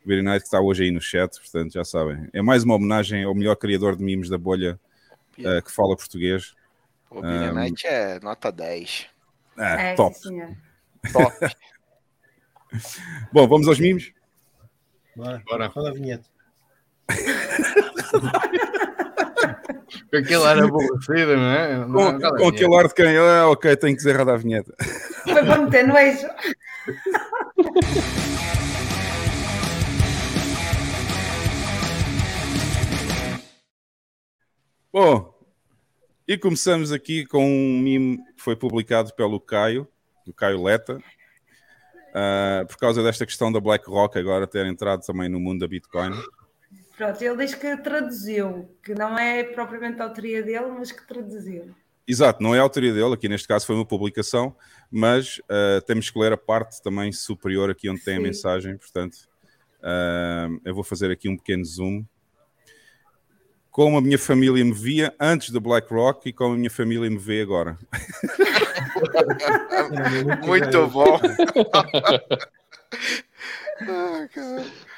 O Beery Night que está hoje aí no chat, portanto já sabem. É mais uma homenagem ao melhor criador de memes da bolha uh, que fala português. O Beery um, Night é nota 10. É, é top. Top. (laughs) Bom, vamos aos mimos? Bora, Bora. Fala a vinheta. com aquele ar aborrecido, não é? Não, com, não, com aquele ar de quem? Ah, ok, tenho que dizer a vinheta. Foi para meter nojo. Bom, e começamos aqui com um mimo que foi publicado pelo Caio, do Caio Leta, uh, por causa desta questão da BlackRock agora ter entrado também no mundo da Bitcoin. Pronto, ele diz que traduziu, que não é propriamente a autoria dele, mas que traduziu. Exato, não é a autoria dele, aqui neste caso foi uma publicação, mas uh, temos que ler a parte também superior aqui onde tem Sim. a mensagem, portanto, uh, eu vou fazer aqui um pequeno zoom. Como a minha família me via antes da BlackRock e como a minha família me vê agora. (laughs) Muito bom.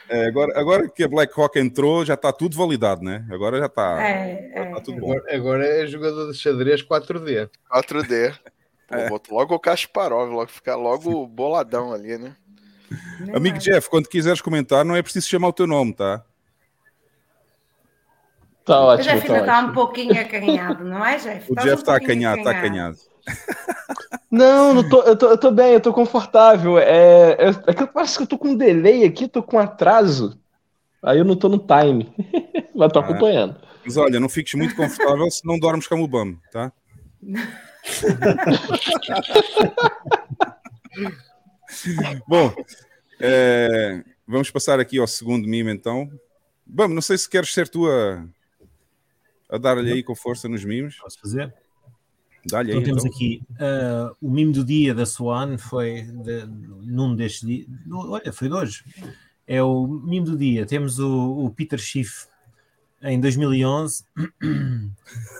É, agora, agora que a BlackRock entrou, já está tudo validado, né? Agora já está. É, é, tá tudo bom. Agora, agora, é jogador de xadrez 4D. 4D. (laughs) Pô, é. Boto logo o Kasparov, logo ficar logo boladão ali, né? Amigo Jeff, quando quiseres comentar, não é preciso chamar o teu nome, tá? Tá ótimo. O Jeff ainda está um pouquinho acanhado, não é, Jeff? O Jeff está um acanhado, está acanhado. (laughs) Não, não tô, eu, tô, eu tô bem, eu tô confortável. É, é, é que parece que eu tô com um delay aqui, tô com atraso. Aí eu não tô no time. (laughs) Mas tô ah, acompanhando. Mas olha, não fiques muito confortável se não dormes como o Bam, tá? (laughs) Bom, é, vamos passar aqui ao segundo mime então. Bam, não sei se queres ser tu a, dar-lhe aí com força nos mimos. Posso fazer? Dá-lhe então, aí, temos então. aqui uh, o mimo do dia da Swan foi de, num destes dias. Olha, foi de hoje. É o mimo do dia. Temos o, o Peter Schiff em 2011 (coughs)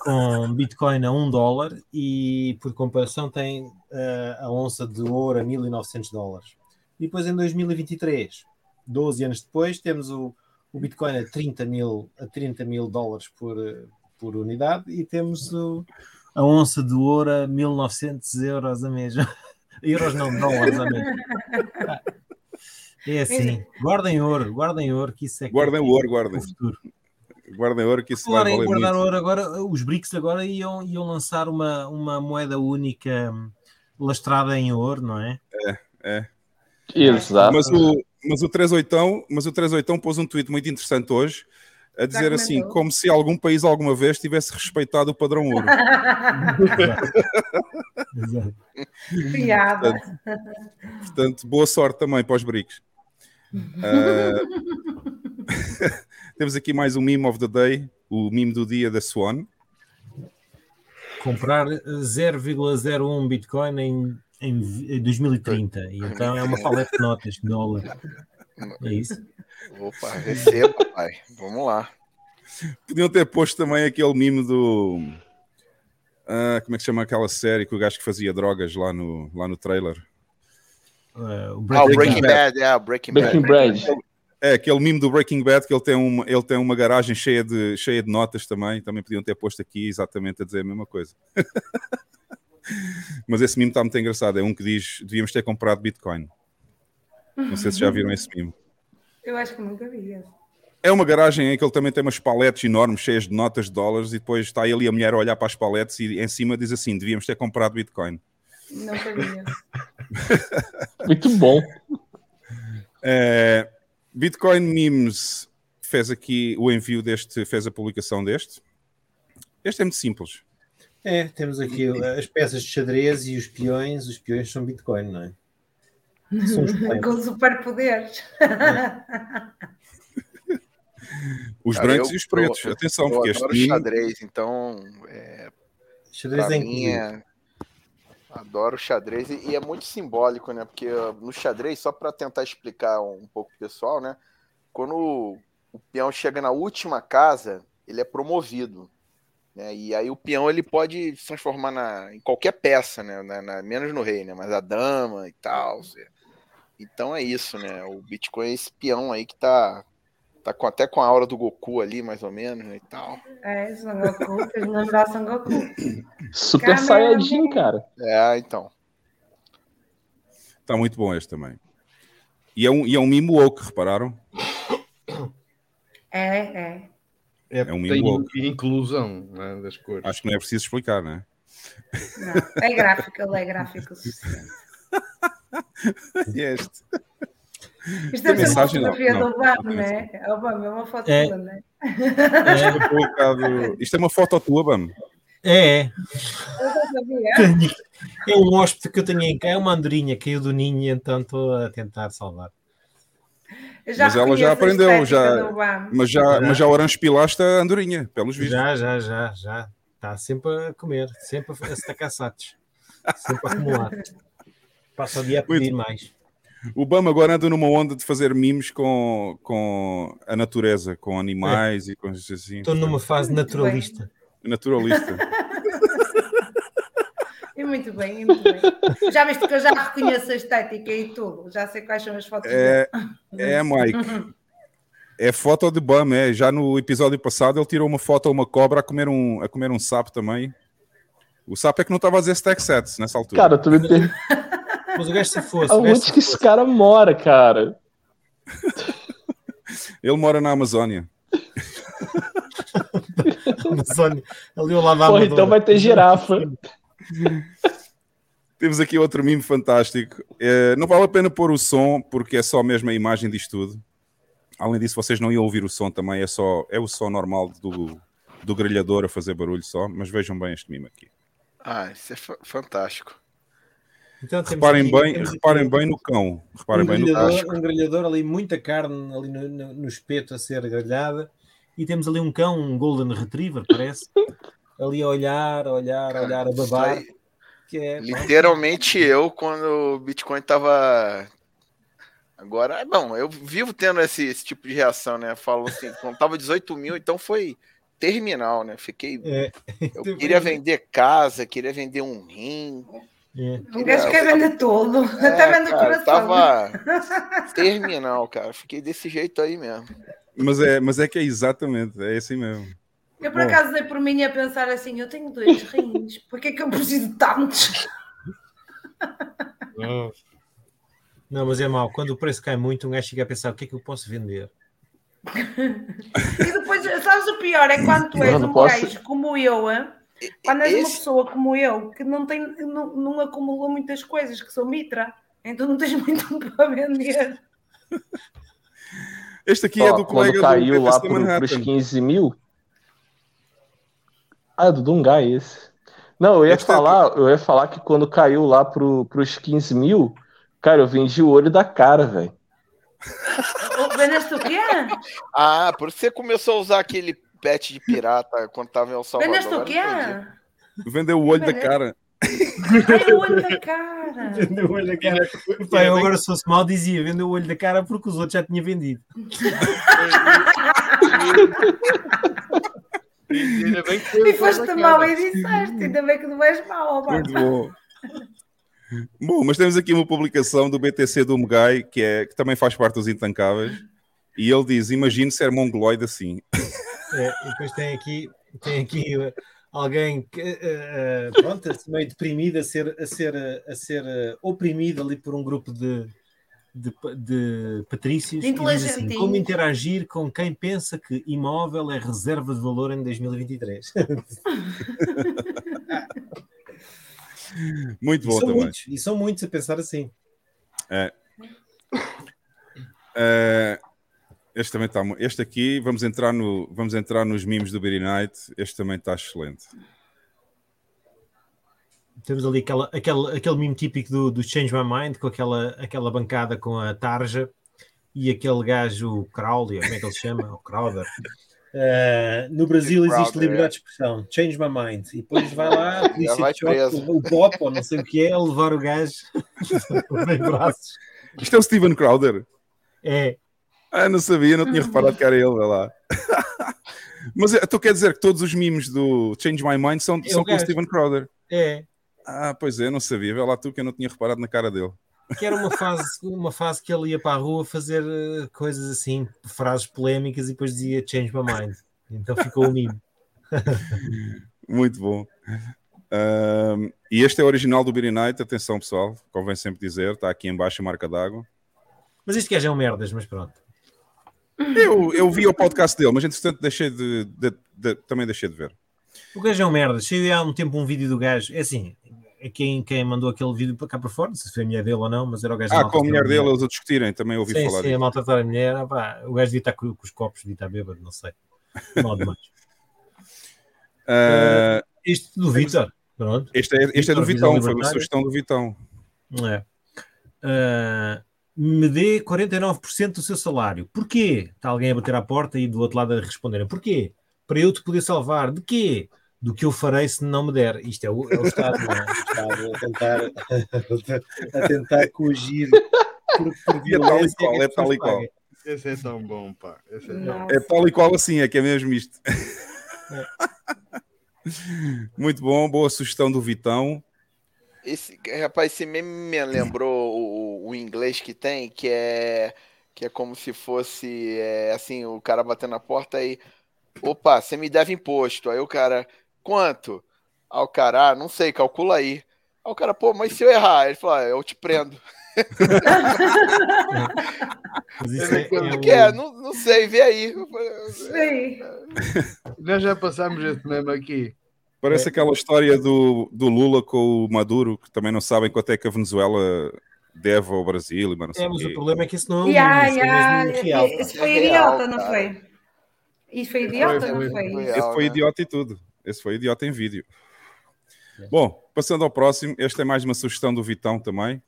com Bitcoin a 1 dólar e por comparação tem uh, a onça de ouro a 1900 dólares. E depois em 2023, 12 anos depois, temos o, o Bitcoin a 30 mil, a 30 mil dólares por, por unidade e temos o, a onça de ouro a 1900 euros a mês. (laughs) euros não, dólares a mês. É assim, guardem ouro, guardem ouro, que isso é Guardem que o ouro, guardem. o futuro. Guardem ouro que isso Falar vai valer guardar muito. ouro, agora os BRICS agora iam, iam lançar uma, uma moeda única hum, lastrada em ouro, não é? É. Exato. Mas o, mas o 38, mas o 38 pôs um tweet muito interessante hoje a dizer assim, como se algum país alguma vez tivesse respeitado o padrão ouro. Exato. Piada. Portanto, boa sorte também para os BRICS. Ah, (laughs) temos aqui mais um meme of the day, o meme do dia da Swan. Comprar 0,01 Bitcoin em, em 2030. E então é uma paleta de notas de dólar. É isso? Opa, receba, (laughs) pai. Vamos lá. Podiam ter posto também aquele meme do. ah, como é que se chama aquela série que o gajo que fazia drogas lá no, lá no trailer? Uh, o Ah, o Breaking Breaking Bad. Bad, é, o Breaking Breaking Bad. Bad. É, aquele meme do Breaking Bad que ele tem uma, ele tem uma garagem cheia de, cheia de notas também. Também podiam ter posto aqui exatamente a dizer a mesma coisa. (laughs) Mas esse meme está muito engraçado. É um que diz: devíamos ter comprado Bitcoin. Não sei se já viram esse meme. Eu acho que nunca vi esse. É uma garagem em que ele também tem umas paletes enormes cheias de notas de dólares e depois está ele e a mulher a olhar para as paletes e em cima diz assim: devíamos ter comprado Bitcoin. Nunca vi esse. (laughs) Muito bom. É, Bitcoin Memes fez aqui o envio deste, fez a publicação deste. Este é muito simples. É, temos aqui as peças de xadrez e os peões. Os peões são Bitcoin, não é? (laughs) Com superpoderes. (laughs) Os Cara, brancos eu- e os pretos. eu- Atenção, Eu porque este adoro meme, xadrez, então é, Xadrez é mim incrível. é... Adoro xadrez e, e é muito simbólico, né? Porque uh, no xadrez, só para tentar explicar um, pouco pro pessoal, né? Quando o, o peão chega na última casa, ele é promovido. Né? E aí o peão ele pode se transformar na, em qualquer peça, né? Na- na- menos no rei, né? Mas a dama e tal. Então é isso, né? O Bitcoin é esse peão aí que tá, tá com, até com a aura do Goku ali, mais ou menos, né? E tal. É, Son Goku, Son Goku. Super Caramba. Saiyajin, cara. É, então. está muito bom este também. E é um, e é um meme woke, repararam? É, é. É, É um tem mimo inclusão né, das cores. Acho que não é preciso explicar, não é? Não, é gráfico, ele é gráfico. (laughs) (laughs) E este? Isto deve ser uma não, fotografia não, do Obama, não é? Obama é uma foto É. tua, não é? É, um Isto é uma foto tua, Bam. é, é. Já É um hóspede que eu tenho em cá, é uma andorinha, caiu do ninho e então estou a tentar salvar. Já Mas ela já aprendeu, já- Obama. Mas já, mas já orange pilaste a andorinha, pelos vistos. Já, já, já, já. Está sempre a comer, sempre a estacar satos. Sempre a acumular. Passa o dia a pedir mais. O Bam agora anda numa onda de fazer memes com, com a natureza, com animais e coisas assim. Estou numa fase naturalista. Naturalista. (laughs) E muito bem, e muito bem. Já viste que eu já reconheço a estética e tudo. Já sei quais são as fotos. É, é, Mike. (laughs) É foto de Bam, é. Já no episódio passado ele tirou uma foto a uma cobra a comer um, a comer um sapo também. O sapo é que não estava a dizer stack sets nessa altura. Cara, tu me. (laughs) Mas o gajo se fosse. Aonde que esse cara mora, cara? Ele mora na Amazônia. (laughs) Amazônia, ali ao lado da então vai ter girafa. Temos aqui outro meme fantástico. É, não vale a pena pôr o som, porque é só mesmo a imagem disto tudo. Além disso, vocês não iam ouvir o som também, é só é o som normal do, do grelhador a fazer barulho só. Mas vejam bem este meme aqui. Ah, isso é fa- fantástico. Então temos Reparem aqui- bem, temos aqui reparem bem no cão. Reparem um, bem no um grelhador ali, muita carne ali no, no- no espeto a ser grelhada. E temos ali um cão, um Golden Retriever, parece. (laughs) Ali a olhar, a olhar, a olhar, a babar. Que é, Literalmente eu, quando o Bitcoin tava. Agora, bom, eu vivo tendo esse, esse tipo de reação, né? Falo assim, (laughs) quando tava 18 mil, então foi terminal, né? Fiquei. É, (laughs) Eu queria vender casa, queria vender um rim. É. O gajo quer vender tudo. É, Está (laughs) vendo o cara, coração. tava (laughs) terminal, cara. Fiquei desse jeito aí mesmo. Mas é, mas é que é exatamente, é assim mesmo. Eu por acaso dei por mim a pensar assim: eu tenho dois (laughs) rins, porque é que eu preciso de tantos? Não, mas é mau. Quando o preço cai muito, um gajo chega a pensar o que é que eu posso vender. e depois, sabes o pior? É quando tu és um posso... gajo como eu, hein? Quando és uma pessoa como eu, que não, tem, não, não acumulou muitas coisas, que sou mitra, então não tens (laughs) muito para vender. Este aqui é do colega quando caiu do lá para os 15 mil. Ah, do Dungai esse. Não, eu ia este falar, é... eu ia falar que quando caiu lá para os 15 mil, cara, eu vendi o olho da cara, velho. Vendeste o quê? Ah, por isso você começou a usar aquele pet de pirata quando tava em El Salvador. Vendeste o quê? Vendeu o olho Vendeu. da cara. Ai, o olho da cara. (laughs) Vendeu o olho da cara. Pai, eu agora se fosse mal dizia, vendeu o olho da cara porque os outros já tinham vendido. e foste mal e disseste, ainda bem que não és mal. Muito bom. Bom, mas temos aqui uma publicação do BTC do Megai, que, é, que também faz parte dos Intancáveis, e ele diz: Imagine ser mongoloide assim. É, e depois tem aqui, tem aqui uh, alguém que, uh, pronto, assim, meio deprimido a ser, a ser, a ser uh, oprimido ali por um grupo de, de, de patrícios. Assim, como interagir com quem pensa que imóvel é reserva de valor em 2023? (laughs) Muito bom e também. Muitos, e são muitos a pensar assim. É. é. Este também está. Este aqui, vamos entrar, no, vamos entrar nos mimos do Beery Night. Este também está excelente. Temos ali aquela, aquele, aquele mimo típico do, do Change My Mind, com aquela, aquela bancada com a tarja e aquele gajo Crowley, como é que ele se chama? O Crowder. Uh, (laughs) no Brasil existe liberdade de expressão, change my mind, e depois vai lá, (laughs) a polícia vai choque, o pop, ou não sei o que é, levar o gajo (laughs) em braços. Isto é o Steven Crowder? É. Ah, não sabia, não tinha reparado que era ele, vai lá. (laughs) Mas eh, tu quer dizer que todos os memes do Change My Mind são, é são com o Steven Crowder? É. Ah, pois é, não sabia. Vê lá tu que eu não tinha reparado na cara dele que era uma fase, uma fase que ele ia para a rua fazer eh, coisas assim, frases polémicas e depois dizia change my mind. Então ficou o mimo. (laughs) Muito bom. Um, e este é o original do Beery Night, atenção pessoal, convém sempre dizer, está aqui embaixo a marca d'água. Mas isto que é um merdas, mas pronto. Eu, eu vi o podcast dele, mas entretanto deixei de, de, de, também deixei de ver. O gajo é um merda. Cheio há um tempo um vídeo do gajo. É assim, é quem, quem mandou aquele vídeo para cá para fora, não sei se foi a mulher dele ou não, mas era o gajo. Ah, com a mulher dele, eles a discutirem, também ouvi sim, falar. Sim, a maltratar a mulher, ah, pá, o gajo devia estar com, com, os copos, devia estar bêbado, não sei. Mal demais. (laughs) uh, isto do Vitor, pronto. Este é, este é do Vitão, foi uma sugestão do Vitão. É. Uh, me dê 49% do seu salário. Porquê? Está alguém a bater à porta e do outro lado a responderem. Porquê? Para eu te poder salvar. De quê? do que eu farei se não me der. Isto é o, é o Estado, não é? (laughs) O Estado a tentar, a tentar coagir por, por violência. É tal e qual, é tal e qual. Esse é tão bom, pá. Esse é, é tal e qual assim, é que é mesmo isto. É. (laughs) Muito bom, boa sugestão do Vitão. Esse, rapaz, esse meme me lembrou o, o inglês que tem, que é que é como se fosse é, assim, o cara batendo na porta e opa, você me deve imposto. Aí o cara, quanto? Aí o cara, ah, não sei, calcula aí. Aí o cara, pô, mas se eu errar? Ele falou, ah, eu te prendo. (laughs) É, é, que é? Não, não sei, vê aí. Sei. Nós já passamos esse mesmo aqui. Parece é. aquela história do, do Lula com o Maduro, que também não sabem quanto é que a Venezuela deve ao Brasil. Mas, é, mas o problema é que isso não é um yeah, yeah. Isso, real, isso foi idiota, não foi? Isso foi idiota, não foi? Esse foi né? idiota e tudo. Esse foi idiota em vídeo. É. Bom, passando ao próximo, este é mais uma sugestão do Vitão também.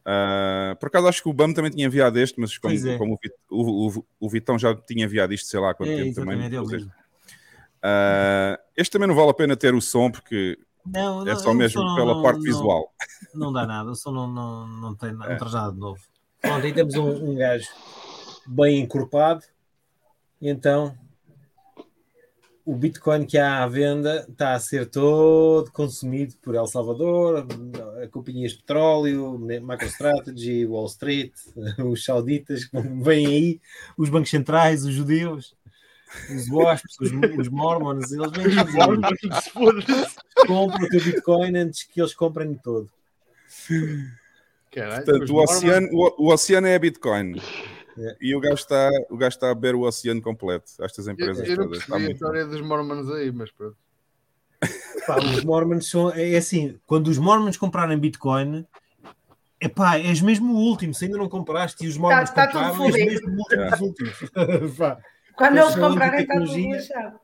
Uh, por acaso acho que o BAM também tinha enviado este, mas como, é. como o, o, o, Vitão já tinha enviado isto, sei lá quanto é, tempo também. Uh, este também não vale a pena ter o som porque não, não, é só mesmo som, pela parte não, visual. Não dá nada, o som não, não, não, tem, não é. traz nada de novo. Pronto, aí temos um, um gajo bem encorpado, e então o Bitcoin que há à venda está a ser todo consumido por El Salvador, companhias de petróleo, MicroStrategy, Wall Street, (laughs) os sauditas que vêm aí, os bancos centrais, os judeus. os WASPs, os, os Mormons, eles vêm compram o teu Bitcoin antes que eles comprem todo. Caralho, Portanto, o oceano, o, o, oceano é Bitcoin. É. E o gajo, está, o gajo está a beber o oceano completo. Estas empresas eu, eu todas. Eu não a história dos Mormons aí, mas pronto. Pá, os Mormons são. É assim, quando os Mormons comprarem Bitcoin, Epá, és mesmo o último, se ainda não compraste e os Mormons tá, tá compraram, és mesmo o último dos últimos. (laughs) Quando eles comprarem, está tudo lixado.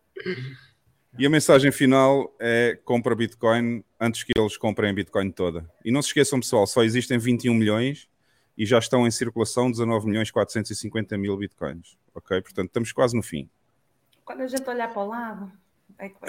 E a mensagem final é compra Bitcoin antes que eles comprem a Bitcoin toda. E não se esqueçam, pessoal, só existem 21 milhões e já estão em circulação 19 milhões 450 mil Bitcoins. Ok? Portanto, estamos quase no fim. Quando a gente olhar para o lado, é que. (laughs)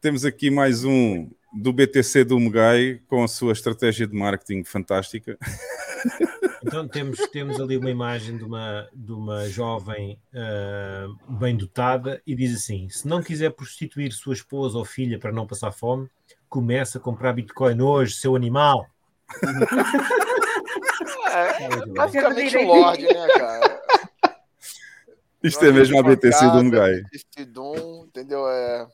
Temos aqui mais um do BTC do Mugai com a sua estratégia de marketing fantástica. (laughs) Então temos, temos ali uma imagem de uma, de uma jovem uh, bem dotada e diz assim: se não quiser prostituir sua esposa ou filha para não passar fome, comece a comprar Bitcoin hoje, seu animal. É, é basicamente o Lorde, né, cara? Isto é mesmo a BTC do Mugai. Entendeu? É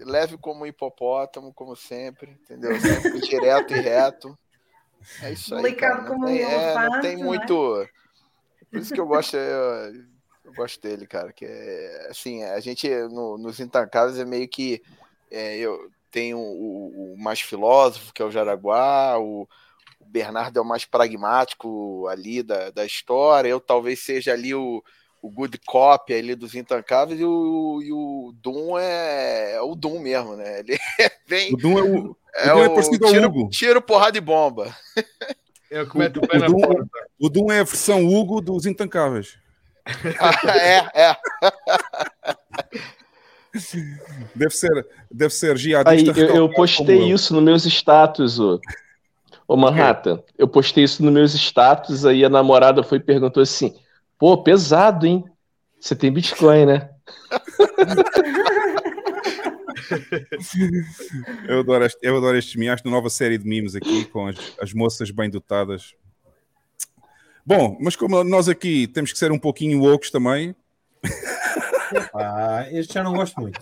leve como um hipopótamo, como sempre, entendeu? Sempre direto e reto. É isso aí. Cara. Não, tem, é, não tem né? muito. Por isso que eu gosto, eu, eu, gosto dele, cara. Que é assim, a gente no, nos intancáveis é meio que é, eu tenho o, o, mais filósofo, que é o Jaraguá, o, o Bernardo é o mais pragmático ali da, da história, eu talvez seja ali o, o good cop ali dos intancáveis e o, e o Doom é, é, o Doom mesmo, né? Ele (laughs) é bem. O Doom é o. É, o Doom é parecido tiro, ao Hugo. Tiro, porrada e bomba. É o, o, o, Doom, o Doom é a versão Hugo dos intancáveis. (laughs) é, é. (laughs) Deve ser, deve ser jihadista. Aí, eu, eu postei isso nos meus status, ô. Ô Manhattan, eu postei isso nos meus status, aí a namorada foi e perguntou assim: Pô, pesado, hein? Você tem Bitcoin, né? (laughs) eu, adoro este, eu adoro estes memes. Acho nova série de memes aqui com as, as moças bem dotadas. Bom, mas como nós aqui temos que ser um pouquinho loucos também. Ah, este já não gosto muito.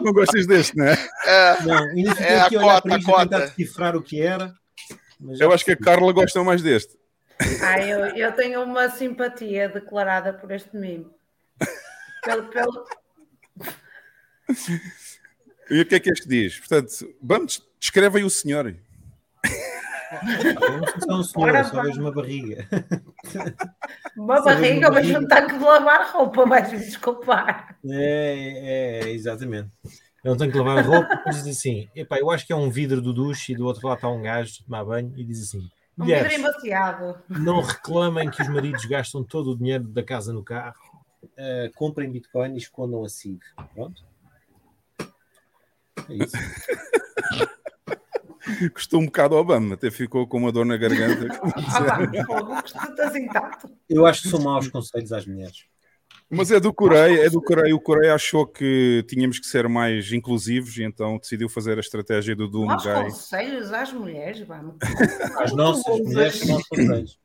Não gostas deste, né? É, não, ainda fiquei é aqui a olhar cota, para isto tentar decifrar o que era. Eu acho que a Carla gosta mais deste. Ah, eu, eu tenho uma simpatia declarada por este meme. Pelo, pelo... E o que é que este diz? Portanto, vamos, descreve aí o senhor. Eu não é um senhor, Ora, só vejo uma barriga. Uma barriga, mas um tanque de lavar roupa, vais me desculpar. É, é, exatamente. Eu não tenho que lavar roupa, mas diz assim: epá, eu acho que é um vidro do duche e do outro lado está um gajo tomar banho e diz assim: um Não reclamem que os maridos gastam todo o dinheiro da casa no carro. Uh, comprem Bitcoin e escondam a SIG. Pronto. É isso. (laughs) Custou um bocado ao Obama, até ficou com uma dor na garganta. Eu acho que são maus conselhos às mulheres. Mas é do Coreia, é do Coreia. O Coreia achou que tínhamos que ser mais inclusivos e então decidiu fazer a estratégia do Doom Maus Guy. conselhos às mulheres, vamos. Às nossas mulheres, maus conselhos.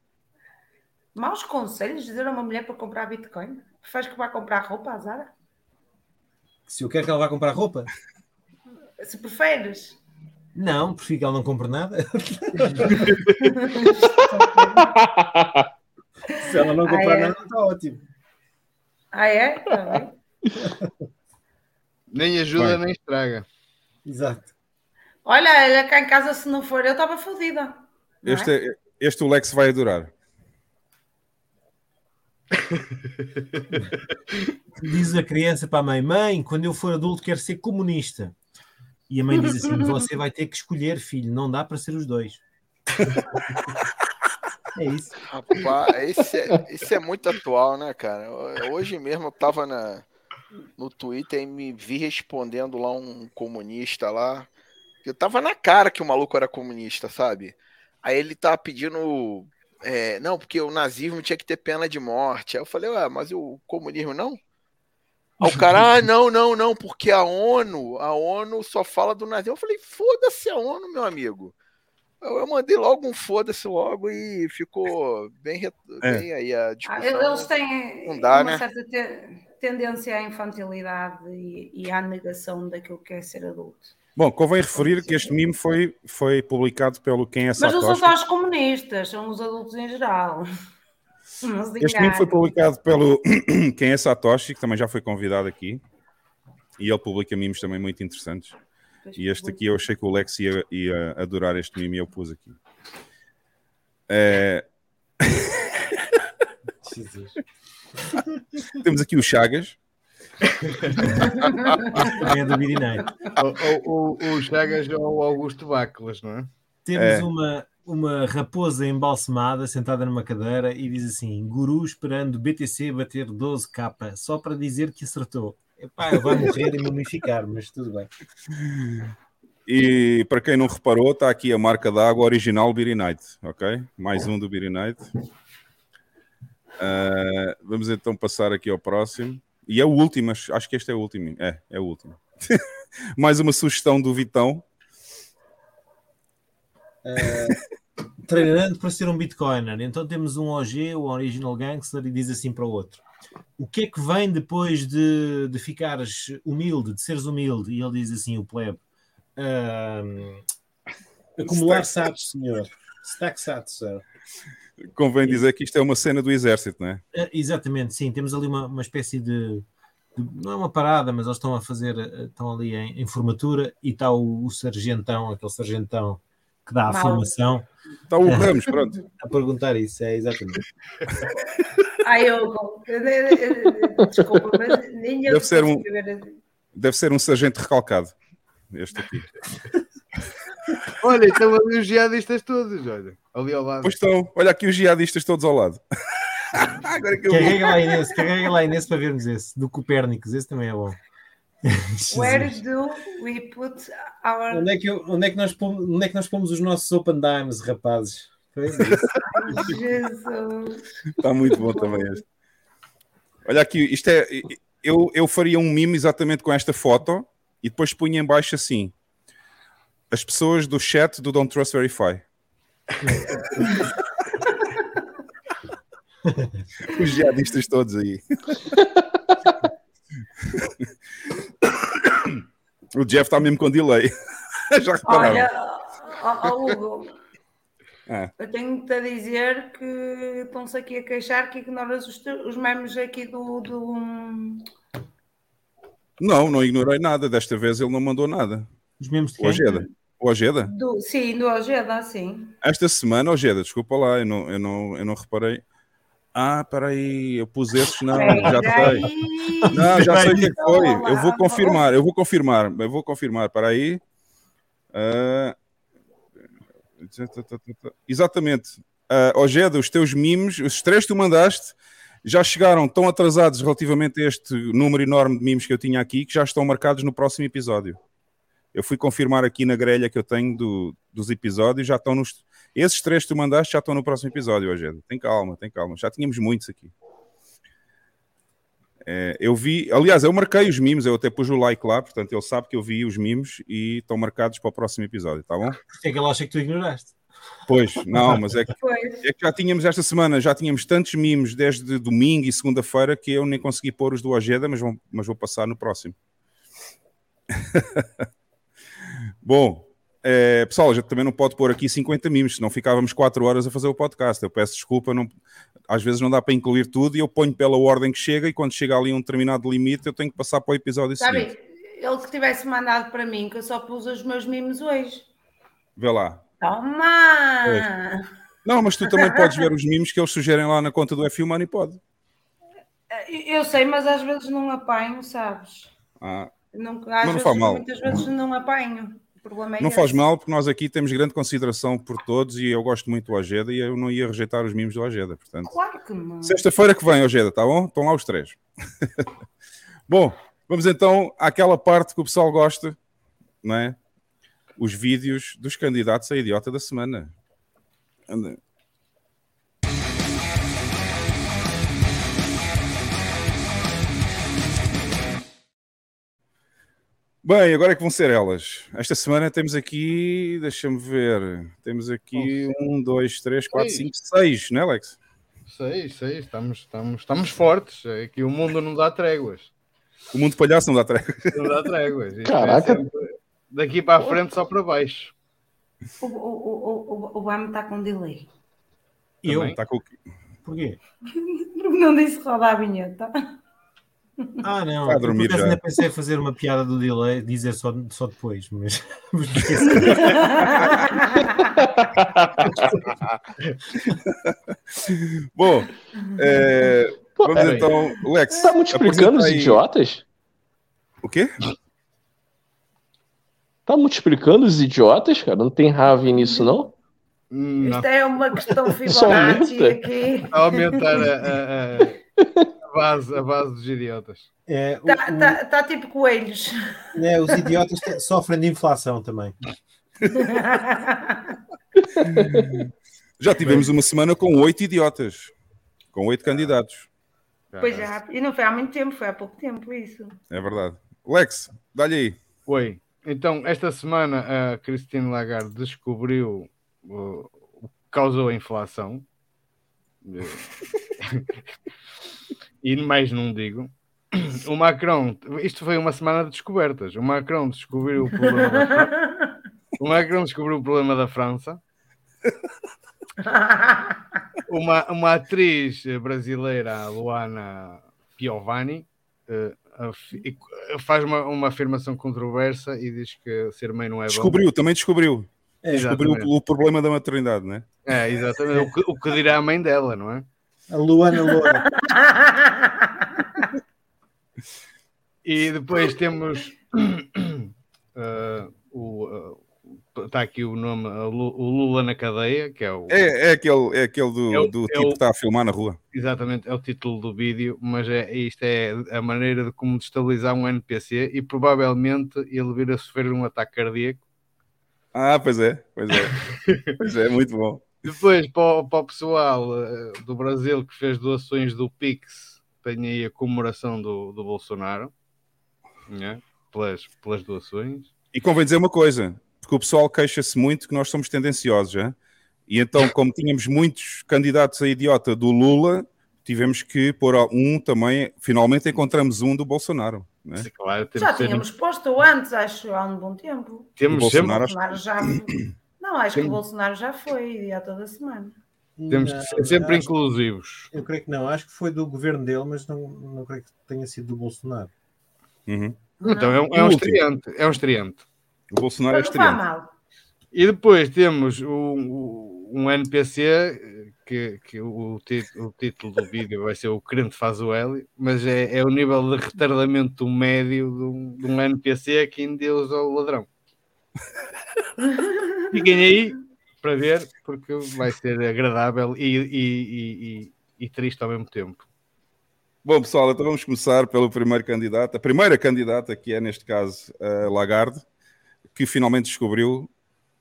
Maus conselhos dizer a uma mulher para comprar Bitcoin? Faz que vá comprar roupa Zara? Se eu quero que ela vá comprar roupa? Se preferes. Não, prefiro que ela não compre nada. (laughs) Se ela não comprar ah, é? nada, está ótimo. Ah, é? Tá (laughs) nem ajuda, Vai. nem estraga. Exato. Olha, cá em casa, se não for, eu estava fodida. Este, é? este o Lex vai adorar. (laughs) diz a criança para a mãe: Mãe, quando eu for adulto, quero ser comunista. E a mãe diz assim: Você vai ter que escolher, filho, não dá para ser os dois. (laughs) É isso. Rapaz, esse é, esse é muito atual, né, cara? Hoje mesmo eu tava na, no Twitter e me vi respondendo lá um comunista lá. Eu tava na cara que o maluco era comunista, sabe? Aí ele tava pedindo. É, não, porque o nazismo tinha que ter pena de morte. Aí eu falei, ué, mas o comunismo não? Aí o cara, ah, não, não, não, porque a ONU, a ONU só fala do nazismo. Eu falei, foda-se a ONU, meu amigo. Eu mandei logo um foda-se logo e ficou bem, é. bem aí a discussão. Ah, eles têm não dá, uma né? certa te tendência à infantilidade e, e, à negação daquilo que é ser adulto. Bom, convém referir que este mimo foi, foi publicado pelo Quem é Satoshi. Mas não são só os comunistas, são os adultos em geral. (laughs) Este mimo foi publicado pelo (coughs) Quem é Satoshi, que também já foi convidado aqui. E ele publica mimos também muito interessantes. E este aqui eu achei que o Lex ia, ia adorar este mimo e eu pus aqui. É... (laughs) (laughs) Temos aqui o Chagas. é do Midnight. O, o, o, Chagas é o Augusto Baclas, não é? Temos é. uma, uma raposa embalsamada sentada numa cadeira e diz assim: Guru esperando BTC bater 12k, só para dizer que acertou. Epá, vai morrer e mumificar, mas tudo bem. E para quem não reparou, está aqui a marca d'água original Beery Night, ok? Mais um do Beery Night. Uh, vamos então passar aqui ao próximo. E é o último, acho que este é o último. É, é o último. (laughs) Mais uma sugestão do Vitão. Uh, treinando para ser um Bitcoiner. Então temos um OG, o Original Gangster, e diz assim para o outro: O que é que vem depois de, de ficares humilde, de seres humilde? E ele diz assim: o plebe. Uh, acumular SATs, senhor. Stack SATs, sir. Convém dizer que isto é uma cena do exército, não é? Uh, exatamente, sim. Temos ali uma, uma espécie de, de, Não é uma parada, mas eles estão a fazer. Estão ali em, em formatura e está o, o, sargentão, aquele sargentão que dá a Mal. formação. Está o (laughs) Ramos, pronto. a perguntar isso, é exatamente. (laughs) Ai, eu. Desculpa, mas nem eu. Deve ser um. Deve ser um sargento recalcado. Este aqui. (laughs) olha, estão ali os jihadistas todos, olha, ali ao lado. Pois estão, olha aqui os jihadistas todos ao lado. (laughs) Agora que eu carrega lá Inês, carrega lá Inês para vermos esse, do Copérnicos, esse também é bom. (laughs) Where do we put our... Onde é que, onde é que, nós, pomos, onde é que nós pomos os nossos open dimes, rapazes? (laughs) Jesus. Está muito bom também este. Olha aqui, isto é. Eu, eu faria um mimo exatamente com esta foto e depois punha em baixo assim: as pessoas do chat do Don't Trust Verify. (laughs) Os jihadistas todos aí. (laughs) o Jeff está mesmo com delay. Já repararam? Olha, oh, Hugo, é. eu tenho-te a dizer que estão-se aqui a queixar que ignoras os, os memes aqui do, do... Não, não ignorei nada. Desta vez ele não mandou nada. Os memes de o Ojeda. O Ojeda? Do, sim, do Ojeda, sim. Esta semana, Ojeda, desculpa lá, eu não, eu não, eu não reparei. Ah, peraí, eu pus esses, não, já sei. Não, já sei o que foi. Eu vou confirmar, eu vou confirmar, eu vou confirmar, peraí. Uh... Exatamente. Uh, Ojeda, os teus mimos, os três que tu mandaste, já chegaram tão atrasados relativamente a este número enorme de mimos que eu tinha aqui, que já estão marcados no próximo episódio. Eu fui confirmar aqui na grelha que eu tenho do, dos episódios, já estão nos. Esses três que tu mandaste já estão no próximo episódio, hoje. Tem calma, tem calma. Já tínhamos muitos aqui. É, eu vi, aliás, eu marquei os mimos, eu até pus o like lá, portanto ele sabe que eu vi os mimos e estão marcados para o próximo episódio, tá bom? Porque é que ele acha que tu ignoraste? Pois, não, mas é que, é que já tínhamos esta semana, já tínhamos tantos mimos desde domingo e segunda-feira que eu nem consegui pôr os do Ojeda, mas, vou, mas vou passar no próximo. (laughs) Bom, é, pessoal, a gente também não pode pôr aqui 50 mimos, senão ficávamos 4 horas a fazer o podcast. Eu peço desculpa, não, às vezes não dá para incluir tudo e eu ponho pela ordem que chega e quando chega ali um determinado limite eu tenho que passar para o episódio Sabe, seguinte. Ele que tivesse mandado para mim, que eu só pus os meus mimos hoje. Vê lá. Toma! Não, mas tu também podes ver os mimos que eles sugerem lá na conta do F Money, pode. Eu sei, mas às vezes não apanho, sabes? Ah. Não, às mas não faz mal. Muitas vezes não apanho problema é Não esse. faz mal, porque nós aqui temos grande consideração por todos e eu gosto muito do Ojeda e eu não ia rejeitar os mimos do Ojeda. Portanto, claro que não. Sexta-feira que vem, Ojeda, tá bom? Estão lá os três. (laughs) bom, vamos então àquela parte que o pessoal gosta, não é? Os vídeos dos candidatos a idiota da semana. Bem, agora é que vão ser elas. Esta semana temos aqui, deixa-me ver, temos aqui um, dois, três, quatro, cinco, seis, não é, Alex? Seis, seis, estamos, estamos, estamos fortes. Aqui o mundo não dá tréguas. O mundo palhaço não dá tréguas. Não dá tréguas. É Caraca. sempre daqui para a frente só para baixo. O, o, o, o, o Bam está com delay. Eu? Também. Tá com... Porquê? (laughs) Não disse roda a vinheta. Ah, não. Vai dormir eu, já. ainda pensei em fazer uma piada do delay, dizer só, só depois, mas. (laughs) (laughs) Bom, é, Pô, vamos então, Lex. Tá multiplicando os aí- idiotas? O quê? Tá multiplicando os idiotas, cara? Não tem rave nisso, não? Hum, Não. Isto é uma questão Fibonacci aumenta. aqui. Aumentar a, (laughs) a- a- a base, a base dos idiotas. É, Está o- tá, tá tipo coelhos. né, os idiotas sofrem de inflação também. (laughs) Já tivemos uma semana com oito idiotas, com oito candidatos. Pois já. E não foi há muito tempo, foi há pouco tempo isso. É verdade. Lex, dá-lhe aí. Oi. Então, esta semana a Christine Lagarde descobriu uh, o que causou a inflação. (laughs) (laughs) Eh, e mais não digo. (clears throat) O Macron, isto foi uma semana de descobertas. O Macron descobriu o problema da França. (laughs) O Macron descobriu o problema da França. Uma, uma atriz brasileira, Luana Piovani, eh, afi- e- faz uma, uma afirmação controversa e diz que ser mãe não é bom. Descobriu, também descobriu. É, Descobriu o, o problema da maternidade, né? É, exatamente. O que, o que dirá a mãe dela, não é? A Luana Loura. (laughs) E depois temos eh, (coughs) o. Está aqui o nome, o Lula na cadeia, que é o. É, é aquele, é aquele do, É o- do é tipo o- que está a filmar na rua. Exatamente, é o título do vídeo, mas é, isto é a maneira de como destabilizar um NPC e provavelmente ele vir a sofrer um ataque cardíaco. Ah, pois é, pois é. (laughs) pois é, muito bom. Depois, para o, para o pessoal eh, do Brasil que fez doações do Pix, tem aí a comemoração do, do Bolsonaro, né? pelas, pelas doações. E convém dizer uma coisa, porque o pessoal queixa-se muito que nós somos tendenciosos, já. E então, como tínhamos muitos candidatos a idiota do Lula, tivemos que pôr um também. Finalmente encontramos um do Bolsonaro. Né? Sim, claro, Já tínhamos posto antes, acho, há um bom tempo. temos O sempre, Bolsonaro- O Bolsonaro já. (clears throat) Não, acho que Sim. o Bolsonaro já foi dia toda semana. temos que ser sempre acho- inclusivos. Eu creio que não, acho que foi do governo dele, mas não, não creio que tenha sido do Bolsonaro. Uhum. Então é um, é O um estreante, é um estreante. O Bolsonaro é estreante. mal. E depois temos o- um NPC que, que o, o título do vídeo vai ser o crente faz o L, mas é, é o nível de retardamento médio de um, de um NPC que ainda usa o ladrão. Fiquem aí para ver, porque vai ser agradável e, e- e- e- e triste ao mesmo tempo. Bom, pessoal, então vamos começar pelo primeiro candidato. A primeira candidata, que é neste caso a Lagarde, que finalmente descobriu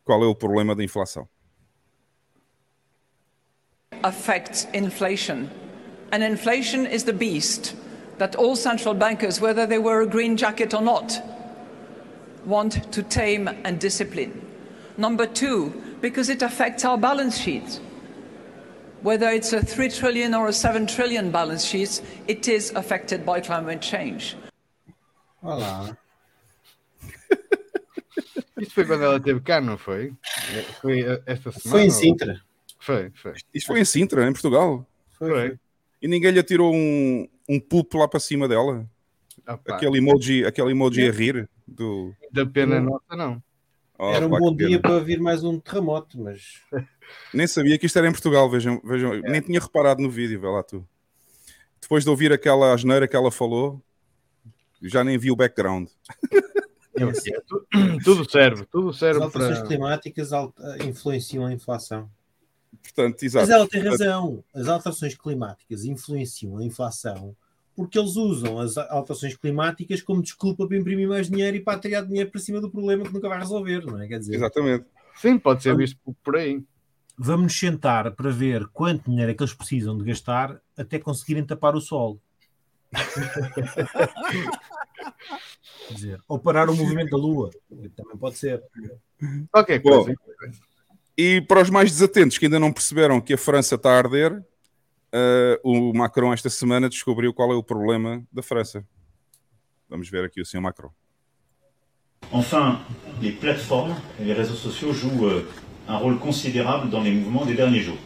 qual é o problema da inflação. affects inflation. And inflation is the beast that all central bankers, whether they wear a green jacket or not, want to tame and discipline. Number two, because it affects our balance sheet. Whether it's a 3 trillion or a 7 trillion balance sheet, it is affected by climate change. Olá. (laughs) Isto foi quando ela esteve cá, não foi? É, Foi esta semana? Foi em ou- Sintra. Foi, foi. Isto foi em Sintra, em Portugal. Foi, Foi. E ninguém lhe atirou um, um pupo lá para cima dela. Pá, Aquele emoji, aquele emoji a rir. Do... Da pena nossa, não. Oh, Era um pá, bom dia para vir mais um terremoto, mas (laughs) Nem sabia que isto era em Portugal, vejam, vejam. nem tinha reparado no vídeo, vê lá tu. Depois de ouvir aquela asneira que ela falou, já nem vi o background. (laughs) É, tu- (clears throat) tudo serve, tudo as serve alterações para. climáticas alta- influenciam a inflação. Portanto, exato. Mas ela tem razão. As alterações climáticas influenciam a inflação porque eles usam as alterações climáticas como desculpa para imprimir mais dinheiro e para tirar dinheiro para cima do problema que nunca vai resolver, não é? Quer dizer, Exatamente. Sim, pode ser visto por- aí. vamos nos sentar para ver quanto dinheiro é que eles precisam de gastar até conseguirem tapar o sol. (laughs) Quer dizer, ou parar o movimento da Lua. Também pode ser. Ok. Bom, e para os mais desatentos que ainda não perceberam que a França está a arder, uh, o Macron esta semana descobriu qual é o problema da França. Vamos ver aqui o senhor Macron. Enfin, les plateformes et les réseaux sociaux jouent euh, un rôle considérable dans les mouvements des derniers jours.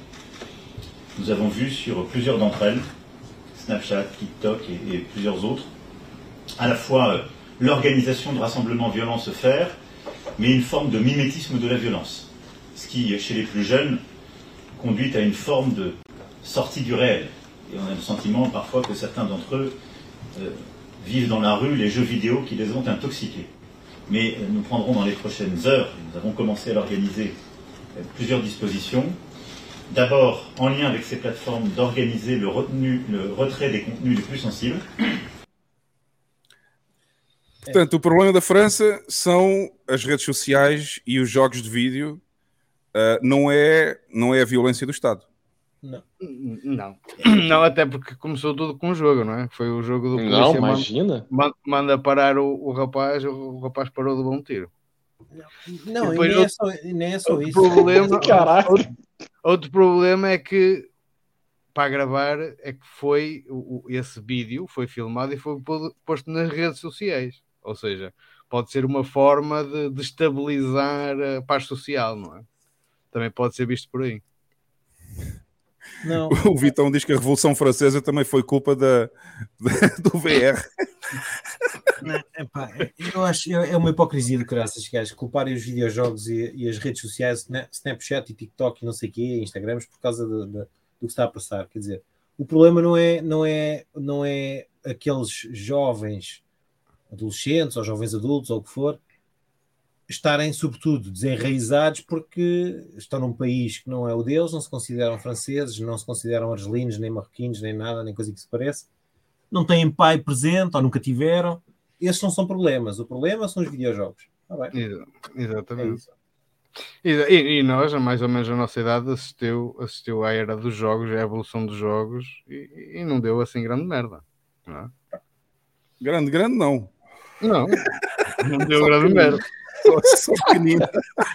Nous avons vu sur plusieurs d'entre elles, Snapchat, TikTok et, et, plusieurs autres, à la fois euh, l'organisation de rassemblements violents se faire, mais une forme de mimétisme de la violence. Ce qui, chez les plus jeunes, conduit à une forme de sortie du réel. Et on a le sentiment parfois que certains d'entre eux euh, vivent dans la rue les jeux vidéo qui les ont intoxiqués. Mais euh, nous prendrons dans les prochaines heures, nous avons commencé à l'organiser, euh, plusieurs dispositions. D'abord, en lien avec ces plateformes, d'organiser le, le retrait des contenus les plus sensibles. Portanto, o problema da França são as redes sociais e os jogos de vídeo, uh, não, é, não é a violência do Estado. Não. não. (clears throat) Não, até porque começou tudo com o jogo, não é? Foi o jogo do polícia. Não, imagina. Manda, manda parar o, o, rapaz, o rapaz parou de bom tiro. Não, e nem, outro, é só, nem é só outro isso. Problema, (laughs) outro, outro, problema é que para gravar é que foi o, esse vídeo foi filmado e foi posto nas redes sociais. Ou seja, pode ser uma forma de destabilizar a paz social, não é? Também pode ser visto por aí. Não. (laughs) O Vitão diz que a Revolução Francesa também foi culpa da, da (laughs) do VR. Não, epá, eu acho é uma hipocrisia do caraças, gajos, culparem os videojogos e, e, as redes sociais, Snapchat e TikTok e não sei o quê, Instagrams, por causa de, de, do que está a passar. Quer dizer, o problema não é, não é, não é aqueles jovens adolescentes ou jovens adultos ou o que for, estarem, sobretudo, desenraizados porque estão num país que não é o deles, não se consideram franceses, não se consideram argelinos, nem marroquinos, nem nada, nem coisa que se pareça, não têm pai presente ou nunca tiveram. Esses não são problemas. O problema são os videojogos. Ah, Exatamente. É e, e, nós, mais ou menos a nossa idade, assistiu, assistiu à era dos jogos, à evolução dos jogos e, e não deu assim grande merda. Não é? Grande, grande não. Não, (laughs) não deu grande merda. Só. (laughs)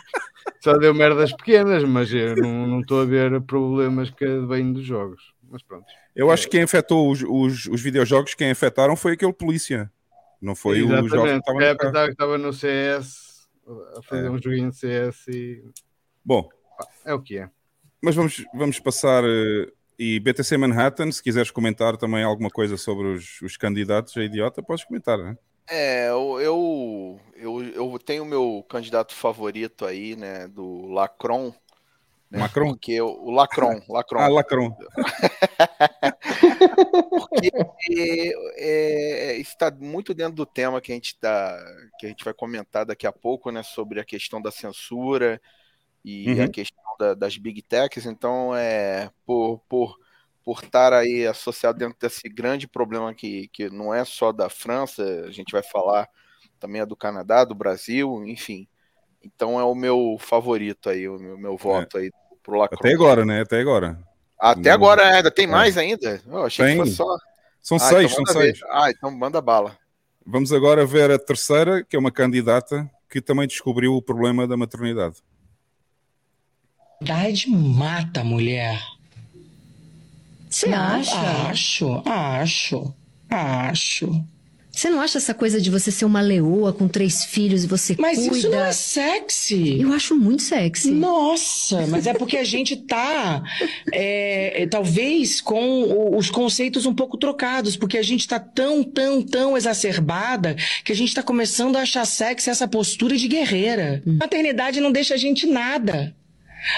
Só deu merdas pequenas, mas eu não estou a ver problemas que vêm dos jogos. Mas pronto. Eu acho que quem afetou os, os, os videojogos, quem afetaram foi aquele polícia. Não foi Exatamente. o jogo que estava no, é, que estava no CS, a fazer é. um joguinho de CS e. Bom, é o que é. Mas vamos, vamos passar. Eh, e BTC Manhattan, se quiseres comentar também alguma coisa sobre os, os candidatos a idiota, podes comentar, né? É, eu, eu, eu tenho o meu candidato favorito aí, né, do Lacron. Né, Macron? Porque o, o Lacron, (laughs) Lacron. ah, Lacron. (laughs) porque é, é, está muito dentro do tema que a gente tá, que a gente vai comentar daqui a pouco, né, sobre a questão da censura e uhum. a questão da, das big techs. Então, é por, por por estar aí associado dentro desse grande problema que, que não é só da França, a gente vai falar também é do Canadá, do Brasil, enfim. Então é o meu favorito aí, o meu, meu voto é. aí pro Lacroix. Até agora, né? Até agora. Até não... agora ainda tem é. mais ainda? Eu achei tem. que fosse só. São ah, seis, então são seis. Ah, então manda bala. Vamos agora ver a terceira, que é uma candidata que também descobriu o problema da maternidade. Idade mata a mulher. Você acha? Acho, acho, acho. Você não acha essa coisa de você ser uma leoa com três filhos e você mas cuida? Mas isso não é sexy. Eu acho muito sexy. Nossa, mas é porque a gente tá, é, é, talvez, com os conceitos um pouco trocados, porque a gente tá tão, tão, tão exacerbada que a gente tá começando a achar sexy essa postura de guerreira. Hum. A maternidade não deixa a gente nada.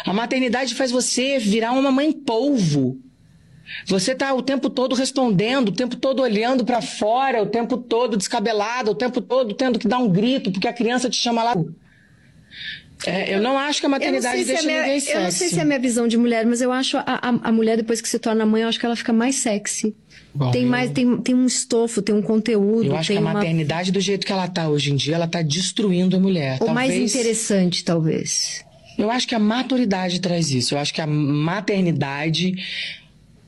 A maternidade faz você virar uma mãe polvo. Você está o tempo todo respondendo, o tempo todo olhando para fora, o tempo todo descabelado, o tempo todo tendo que dar um grito porque a criança te chama lá. É, eu não acho que a maternidade deixa se é minha, ninguém sexy. Eu não sei se é a minha visão de mulher, mas eu acho a, a, a mulher, depois que se torna mãe, eu acho que ela fica mais sexy. Bom, tem mais, tem, tem um estofo, tem um conteúdo. Eu acho que a uma... maternidade, do jeito que ela está hoje em dia, ela está destruindo a mulher. Ou talvez... mais interessante, talvez. Eu acho que a maturidade traz isso. Eu acho que a maternidade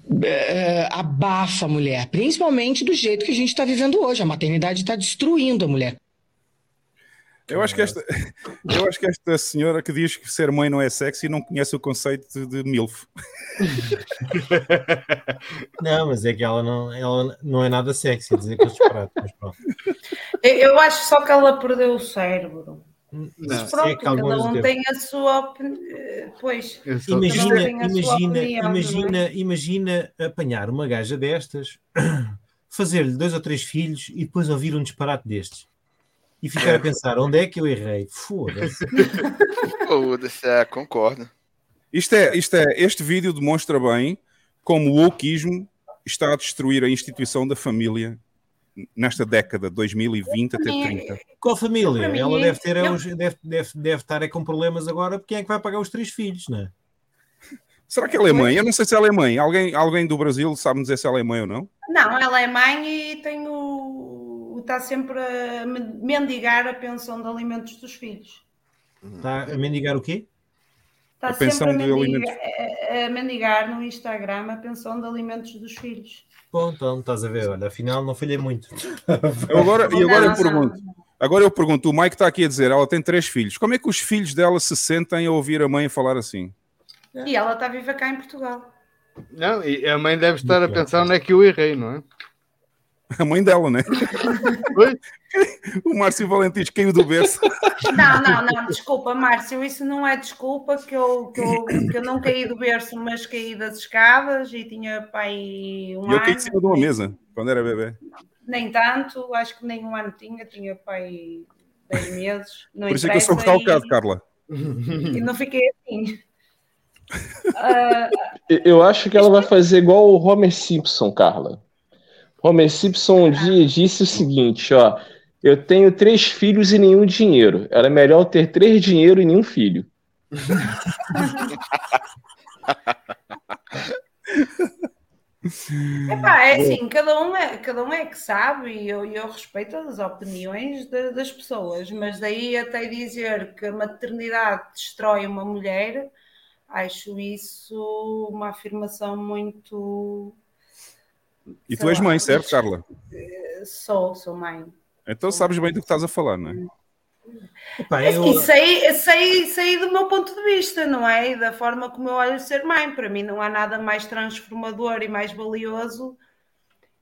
uh, abafa a mulher, principalmente do jeito que a gente está vivendo hoje. A maternidade está destruindo a mulher. Eu acho, que esta, (laughs) eu acho que esta senhora que diz que ser mãe não é sexy não conhece o conceito de, de MILF. (laughs) Não, mas é que ela não, ela não é nada sexy dizer que eu disparate, mas pronto. Eu acho só que ela perdeu o cérebro. Não, pronto, é cada um tem a sua opinião. Pois, imagina, imagina, imagina, imagina apanhar uma gaja destas, (clears throat) fazer-lhe dois ou três filhos e depois ouvir um disparate destes e ficar a pensar onde é que eu errei. Foda-se. (laughs) Foda-se, é, concordo. Isto é, isto é, este vídeo demonstra bem como o wokeismo está a destruir a instituição da família nesta década, 2020 até 30. Qual família? Ela deve ter eu... deve, deve, deve estar é com problemas agora, porque quem é que vai pagar os três filhos, não é? Será que ela é mãe? Eu não sei se ela é mãe. Alguém, alguém do Brasil sabe dizer se ela é mãe ou não? Não, ela é mãe e tem o... está sempre a mendigar a pensão de alimentos dos filhos. Está a mendigar o quê? Está a sempre a mendigar, a, a mendigar no Instagram a pensão de alimentos dos filhos. Bom, então estás a ver, olha, afinal não falhei muito. (laughs) agora, e agora eu pergunto, agora eu pergunto, o Mike está aqui a dizer, ela tem três filhos, como é que os filhos dela se sentem a ouvir a mãe falar assim? E ela está viva cá em Portugal. Não, e a mãe deve estar a pensar onde é que eu errei, não é? (laughs) A mãe dela, né? O Márcio Valentins caiu do berço. Não, não, não, desculpa, Márcio, isso não é desculpa que eu, que eu, que eu não caí do berço, mas caí das escadas e tinha pai um e eu caí de cima de uma mesa quando era bebê. Nem tanto, acho que nem um ano tinha, tinha pai 10 meses. Não Por isso é que eu sou recalcado, e... Carla. E não fiquei assim. Uh... Eu acho que ela vai fazer igual o Homer Simpson, Carla. Homer Simpson um dia disse o seguinte, ó, eu tenho três filhos e nenhum dinheiro. Era melhor ter três dinheiro e nenhum filho. (laughs) Epá, é assim, cada um é, cada um é que sabe e eu, eu respeito as opiniões de, das pessoas, mas daí até dizer que a maternidade destrói uma mulher, acho isso uma afirmação muito e tu és mãe, certo, Carla? Sou, sou mãe. Então sabes bem do que estás a falar, não é? É eu... assim, sei, sei, sei do meu ponto de vista, não é? E da forma como eu olho ser mãe. Para mim não há nada mais transformador e mais valioso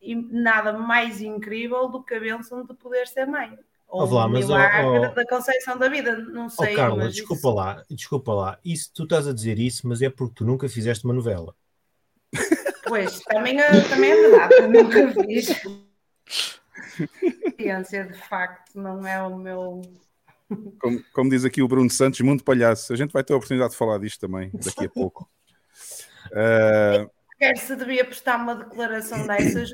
e nada mais incrível do que a bênção de poder ser mãe. Ou lá, mas, milagre oh, oh, da concepção da vida, não sei. Oh, Carla, desculpa isso... lá, desculpa lá. Isso, tu estás a dizer isso, mas é porque tu nunca fizeste uma novela. Pois, também, é, também é verdade, eu nunca fiz. (laughs) Ciência, de facto, não é o meu. Como, como, diz aqui o Bruno Santos, mundo palhaço. A gente vai ter a oportunidade de falar disto também daqui a pouco. Uh... Quer se devia prestar uma declaração dessas,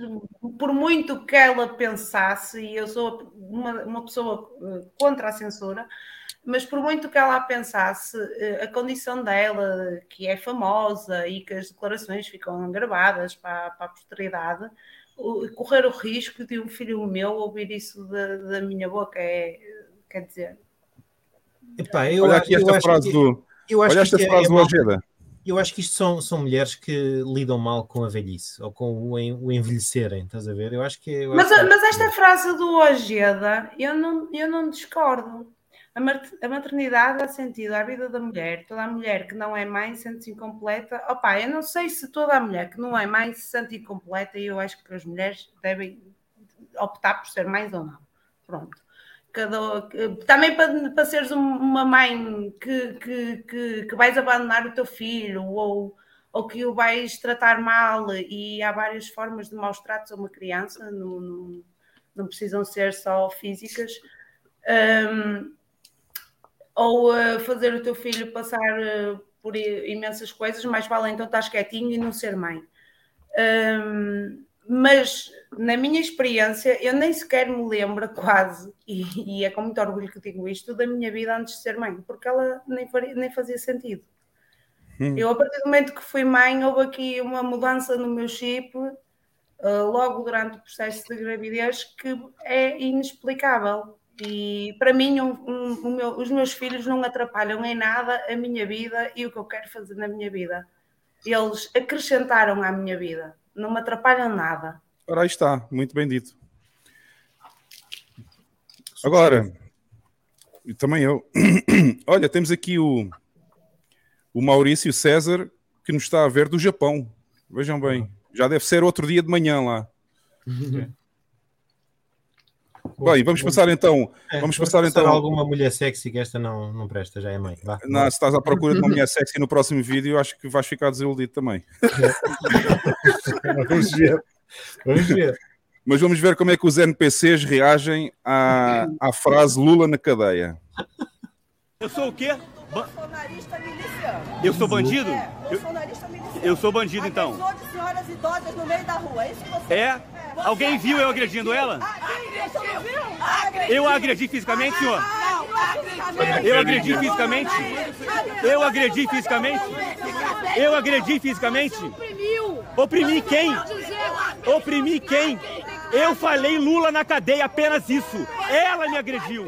por muito que ela pensasse, e eu sou uma, uma pessoa eh, contra a censura, mas por muito que ela pensasse, eh, a condição dela, que é famosa e que as declarações ficam gravadas para, para a posteridade, correr o risco de um filho meu ouvir isso da, da minha boca é, quer dizer. Epá, eu, olha aqui esta frase que, do. Eu acho olha esta frase é, do Ojeda. Eu acho que isto são, são mulheres que lidam mal com a velhice ou com o, o envelhecerem, estás a ver? Eu acho que. Eu mas, acho mas esta frase do Ojeda, eu não, eu não discordo. A maternidade dá sentido à vida da mulher. Toda a mulher que não é mãe sente-se incompleta. Opa, eu não sei se toda a mulher que não é mãe se sente incompleta e eu acho que as mulheres devem optar por ser mães ou não. Pronto. Cada, também para, para seres uma mãe que, que, que, que vais abandonar o teu filho ou, ou que o vais tratar mal e há várias formas de maus tratos a uma criança, não, não, não precisam ser só físicas. Um, ou uh, fazer o teu filho passar uh, por imensas coisas, mais vale então estar quietinho e não ser mãe. Um, mas na minha experiência, eu nem sequer me lembro (laughs) quase, e, e, é com muito orgulho que digo isto, da minha vida antes de ser mãe, porque ela nem, faria, nem fazia sentido. Hum. Eu, a partir do momento que fui mãe, houve aqui uma mudança no meu chip, uh, logo durante o processo de gravidez, que é inexplicável. E para mim, um, um, meu, os meus filhos não atrapalham em nada a minha vida e o que eu quero fazer na minha vida. eles acrescentaram à minha vida. Não me atrapalham nada. Ora, aí está, muito bem dito. Agora, e também eu. (clears throat) Olha, temos aqui o, o Maurício César, que nos está a ver do Japão. Vejam bem, já deve ser outro dia de manhã lá. Bem, vamos passar então. É, vamos passar então. alguma mulher sexy que esta não, não presta, já é mãe. Vá. Não, se estás à procura de uma (laughs) mulher sexy no próximo vídeo, acho que vais ficar desiludido também. (laughs) vamos ver. Vamos ver. Mas vamos ver como é que os NPCs reagem à, à frase Lula na cadeia. Eu sou o quê? Ba- Eu sou bandido? Eu, eu sou bandido então. De senhoras idosas no meio da rua, é isso que você É? Alguém viu eu agredindo ela? Eu agredi fisicamente, senhor? Eu agredi fisicamente? Eu agredi fisicamente? Eu agredi fisicamente? Oprimi quem? Oprimi quem? Eu falei Lula na cadeia, apenas isso. Ela me agrediu.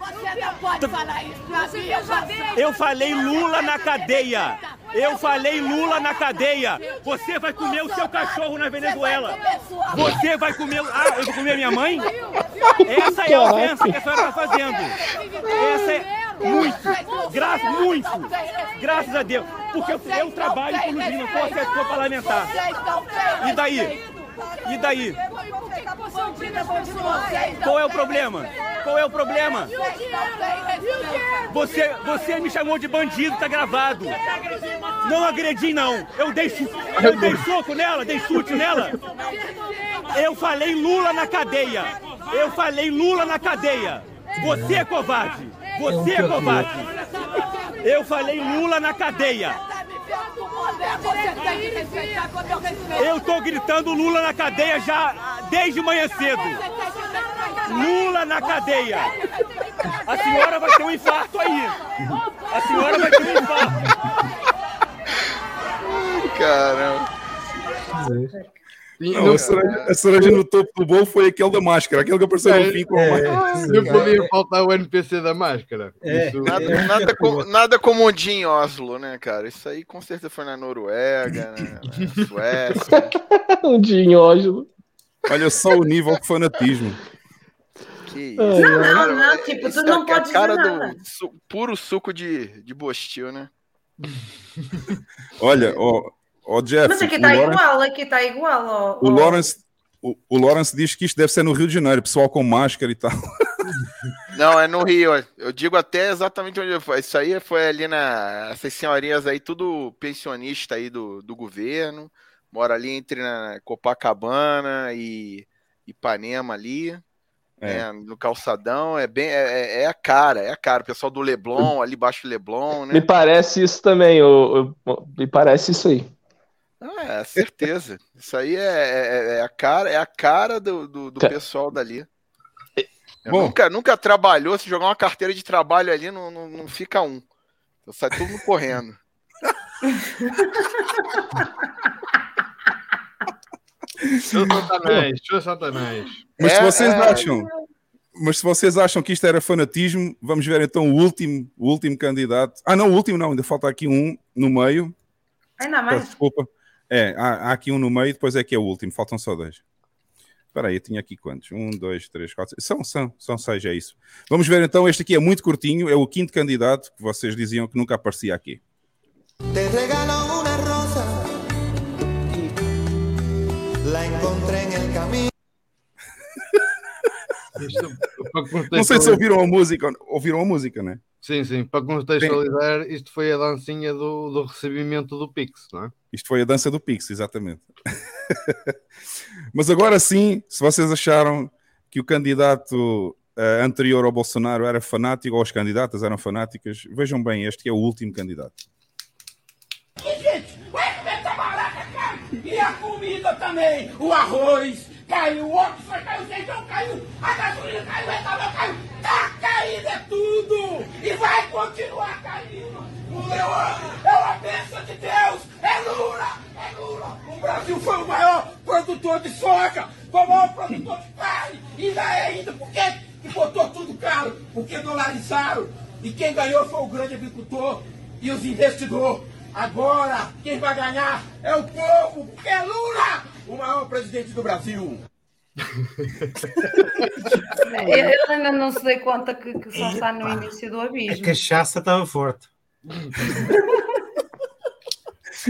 Você não pode falar isso pra mim. Eu falei Lula na cadeia. Eu falei Lula na cadeia. Você vai comer o seu cachorro na Venezuela. Você vai comer. Ah, eu vou comer minha mãe? Essa é a ofensa que a senhora está fazendo. Essa é muito. Graças, muito. Graças a Deus. Porque eu, eu trabalho com Lula, sou assessor parlamentar. E daí? E daí? Qual é o problema? Qual é o problema? Você, você me chamou de bandido, tá gravado. Não agredi, não. Eu dei, eu dei soco nela, dei chute nela. Eu falei Lula na cadeia. Eu falei Lula na cadeia. Você é covarde. Você é covarde. Eu falei Lula na cadeia. Eu tô gritando Lula na cadeia já desde manhã cedo. Lula na cadeia. A senhora vai ter um infarto aí. A senhora vai ter um infarto. Caramba. Não, a, cereja, a cereja no topo do bolo foi aquele da máscara, aquele que apareceu no fim com a máscara. Não podia faltar o NPC da máscara. É. Isso- Nada, nada, co- (laughs) nada como um dia em Oslo, né, cara? Isso aí com certeza foi na Noruega, né, na (laughs) Suécia. um dia em Oslo. Olha só o nível de fanatismo. Que isso. Não, cara, não, tipo, tu isso não é pode a cara dizer do nada. su- puro suco de, de bostil, né? Olha, ó, ó Jeff, Mas aqui está Lawrence, igual, aqui está igual. ó, o, ó. Lawrence, o, o Lawrence diz que isto deve ser no Rio de Janeiro, pessoal com máscara e tal. (laughs) Não, é no Rio. Eu digo até exatamente onde foi. Isso aí foi ali na. Essas senhorinhas aí, tudo pensionista aí do, do governo. Mora ali entre na Copacabana e Ipanema ali. É. né, no calçadão. É bem. É, é a cara, é a cara. O pessoal do Leblon, ali embaixo do Leblon, né? Me parece isso também, o, o- me parece isso aí. Não, é certeza. Isso aí é, é- é a cara, é a cara do, do, do pessoal dali. Bom. nunca, nunca trabalhou, se jogar uma carteira de trabalho ali, não, não, não fica um. Então sai todo mundo correndo. Show Satanás, Satanás. Mas se É, vocês é. acham, mas se vocês acham que isto era fanatismo, vamos ver então o último, o último candidato. Ah, não, o último não, ainda falta aqui um no meio. Ainda mais. desculpa. É, há, há aqui um no meio, depois é que é o último, faltam só dois. Espera aí, eu tinha aqui quantos? Um, dois, três, quatro. São, são, são seis, é isso. Vamos ver então, este aqui é muito curtinho, é o quinto candidato que vocês diziam que nunca aparecia aqui. Te regalo una rosa, la encontré en el camino. (laughs) Não sei se ouviram a música, ouviram a música, né? Sim, sim, para contextualizar, isto foi a dancinha do, do recebimento do Pix, não é? Isto foi a dança do Pix, exatamente. (laughs) Mas agora sim, se vocês acharam que o candidato eh, anterior ao Bolsonaro era fanático, ou as candidatas eram fanáticas, vejam bem, este é o último candidato. E, gente, vai comer essa baraca, cara! E a comida também! O arroz caiu, o óleo foi caiu, o feijão caiu, a gasolina caiu, o etanol caiu! Tá caindo é tudo! E vai continuar caindo! Eu, é uma bênção de Deus! É Lula! É Lula! O Brasil foi o maior produtor de soja! Foi o maior produtor de carne! E ainda é ainda, por quê? Que botou tudo caro? Porque dolarizaram! E quem ganhou foi o grande agricultor e os investidores. Agora, quem vai ganhar é o povo, porque é Lula, o maior presidente do Brasil. Ele ainda não se deu conta que, que só está no início do A abismo. cachaça estava forte.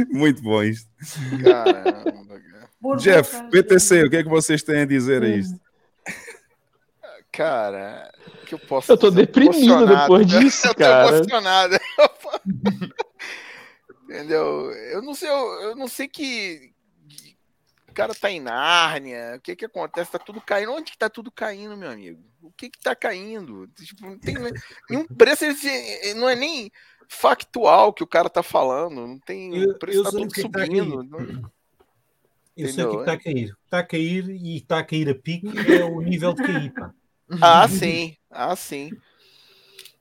Muito bom isto. Caramba, cara. Jeff, PTC, o que é que vocês têm a dizer a isto? Cara, o que eu posso Eu tô deprimido Emocionado. depois disso, (laughs) eu tô cara. emocionado. (laughs) Entendeu? Eu não sei, eu, eu não sei que o cara tá em Nárnia, o que que acontece? Tá tudo caindo. Onde que tá tudo caindo, meu amigo? O que que tá caindo? Tipo, não tem nenhum preço, esse- não é nem factual que o cara tá falando, não tem, Eu- o preço tá sei tudo tá subindo. não- Eu sei o que Entendeu? está a cair. Está a cair e está a cair a pique é o nível de cair, pá. Ah, sim, ah, sim.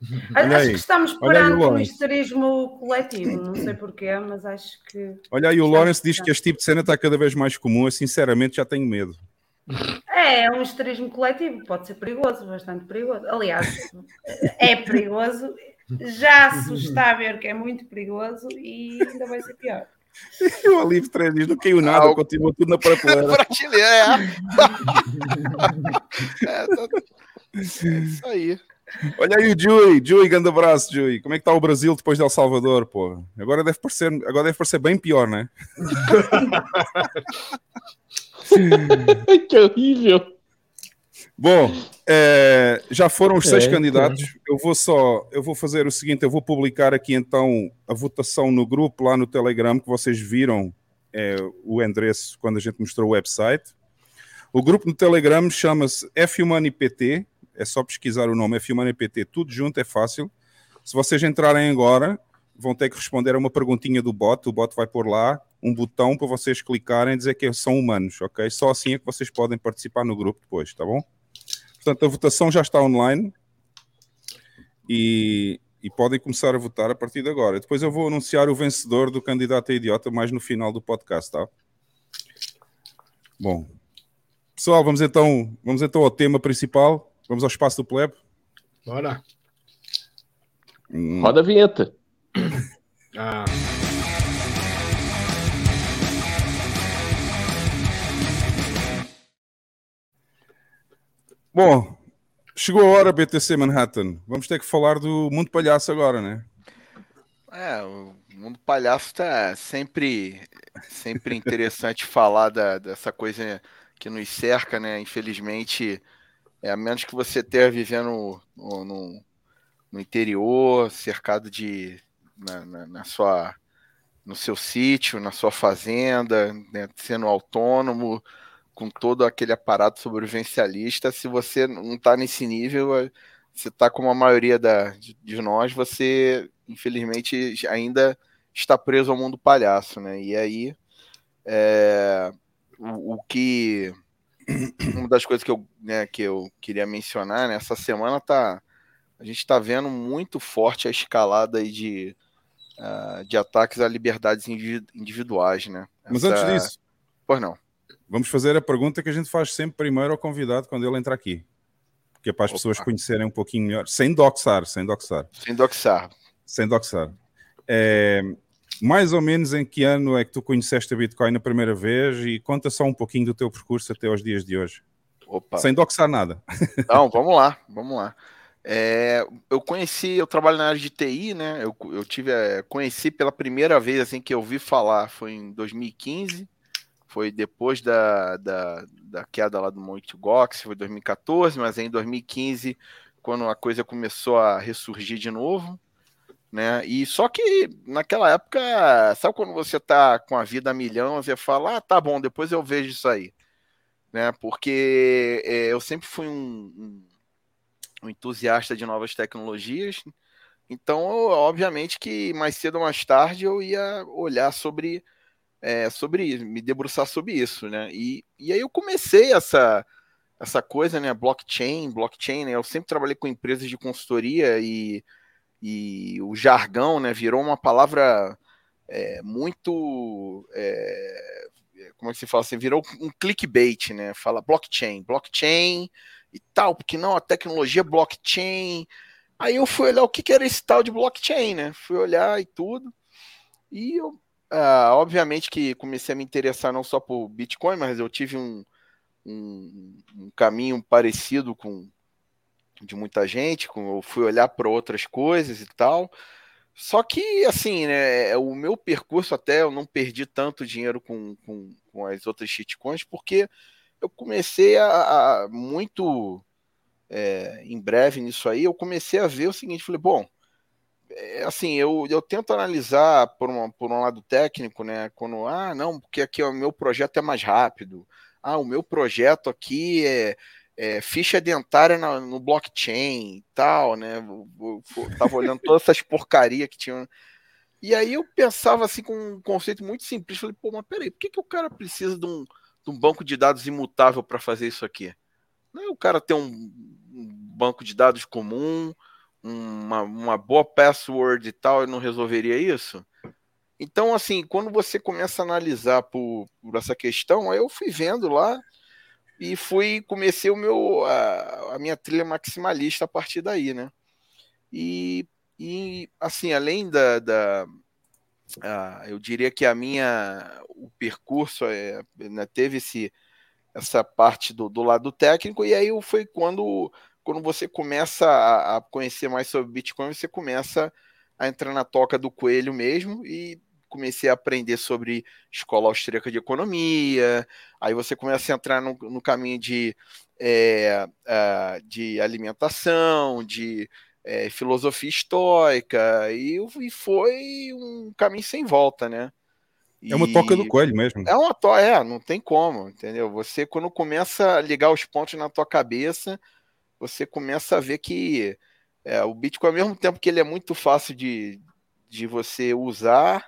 (laughs) Olha Acho aí. que estamos perante um histerismo coletivo, não sei porquê, mas acho que. Olha aí, o Lawrence diz que este tipo de cena está cada vez mais comum. Eu, sinceramente, já tenho medo. É, é um histerismo coletivo, pode ser perigoso, bastante perigoso. Aliás, (laughs) é perigoso, já se está a ver que é muito perigoso e ainda vai ser pior. (laughs) E o Alívio 3 diz: não caiu nada, Ah, continua tudo na prateleira. Prateleira, é. é, tá- é isso aí. Olha aí o Jui, Jui, grande abraço, Jui. Como é que está o Brasil depois de El Salvador, pô? Agora deve parecer, agora deve parecer bem pior, né? (laughs) que horrível. Bom, eh, já foram os seis É, candidatos. Eu vou só, eu vou fazer o seguinte: eu vou publicar aqui então a votação no grupo lá no Telegram que vocês viram eh, o endereço quando a gente mostrou o website. O grupo no Telegram chama-se FHumaniPT. É só pesquisar o nome FHumaniPT, tudo junto, é fácil. Se vocês entrarem agora, vão ter que responder a uma perguntinha do bot. O bot vai pôr lá um botão para vocês clicarem e dizer que são humanos, ok? Só assim é que vocês podem participar no grupo depois, tá bom? Portanto, a votação já está online e, e podem começar a votar a partir de agora. Depois eu vou anunciar o vencedor do candidato a idiota mais no final do podcast, tá? Bom, pessoal, vamos então, vamos então ao tema principal. Vamos ao espaço do plebe. Bora. Hum. Roda a vinheta. Ah. Bom, chegou a hora, BTC Manhattan. Vamos ter que falar do mundo palhaço agora, né? É, o mundo palhaço tá sempre, sempre interessante (laughs) falar da, dessa coisa que nos cerca, né? Infelizmente, é, a menos que você esteja vivendo no, no, no interior, cercado de na, na, na sua no seu sítio, na sua fazenda, né, sendo autônomo, com todo aquele aparato sobrevivencialista, se você não está nesse nível, é, você está como a maioria da, de, de nós, você infelizmente ainda está preso ao mundo palhaço, né? E aí é, o, o que uma das coisas que eu, né, que eu queria mencionar nessa semana tá a gente está vendo muito forte a escalada de, uh, de ataques a liberdades individuais, né? Mas antes disso, pois não. Vamos fazer a pergunta que a gente faz sempre primeiro ao convidado quando ele entra aqui. Que é para as Opa. pessoas conhecerem um pouquinho melhor. Sem doxar, sem doxar. Sem doxar. Sem doxar. É, mais ou menos em que ano é que tu conheceste a Bitcoin a primeira vez e conta só um pouquinho do teu percurso até aos dias de hoje. Opa. Sem doxar nada. Não, vamos lá, vamos lá. É, eu conheci, eu trabalho na área de TI, né? Eu, eu tive, é, conheci pela primeira vez assim que eu ouvi falar foi em 2015, foi depois da, da, da queda lá do Monte Gox, foi 2014, mas em 2015, quando a coisa começou a ressurgir de novo, né? E só que naquela época, sabe quando você tá com a vida a milhão, você fala, ah, tá bom, depois eu vejo isso aí, né? Porque é, eu sempre fui um, um entusiasta de novas tecnologias. Então, obviamente que mais cedo ou mais tarde eu ia olhar sobre, é, sobre isso, me debruçar sobre isso, né? E, e aí eu comecei essa, essa coisa, né? Blockchain, blockchain, né? Eu sempre trabalhei com empresas de consultoria e, e o jargão, né? Virou uma palavra é, muito... É, como é que se fala assim? Virou um clickbait, né? Fala blockchain, blockchain e tal, porque não, a tecnologia blockchain. Aí eu fui olhar o que, que era esse tal de blockchain, né? Fui olhar e tudo. E eu, uh, obviamente que comecei a me interessar não só por Bitcoin, mas eu tive um, um, um caminho parecido com de muita gente, eu fui olhar para outras coisas e tal. Só que, assim, né, o meu percurso até eu não perdi tanto dinheiro com, com, com as outras shitcoins, porque eu comecei a, a muito é, em breve nisso aí, eu comecei a ver o seguinte, falei, bom, é, assim, eu, eu tento analisar por, uma, por um lado técnico, né, quando, ah, não, porque aqui o meu projeto é mais rápido, ah, o meu projeto aqui é, é ficha dentária no, no blockchain e tal, né, eu, eu, tava olhando todas essas porcarias que tinham, e aí eu pensava assim com um conceito muito simples, falei, pô, mas peraí, por que, que o cara precisa de um, de um banco de dados imutável para fazer isso aqui? Não é o cara ter um, um banco de dados comum, uma, uma boa password e tal, e não resolveria isso? Então, assim, quando você começa a analisar por, por essa questão, aí eu fui vendo lá e fui comecei o meu a, a minha trilha maximalista a partir daí, né? E, e assim, além da, da a, eu diria que a minha o percurso é, né, teve esse essa parte do, do lado técnico e aí foi quando quando você começa a, a conhecer mais sobre Bitcoin, você começa a entrar na toca do coelho mesmo e comecei a aprender sobre escola austríaca de economia, aí você começa a entrar no, no caminho de, é, de alimentação, de é, filosofia estoica, e, e, foi um caminho sem volta, né? E é uma toca do coelho mesmo. É uma toca, é, não tem como, entendeu? Você, quando começa a ligar os pontos na tua cabeça, você começa a ver que é, o Bitcoin, ao mesmo tempo que ele é muito fácil de, de você usar,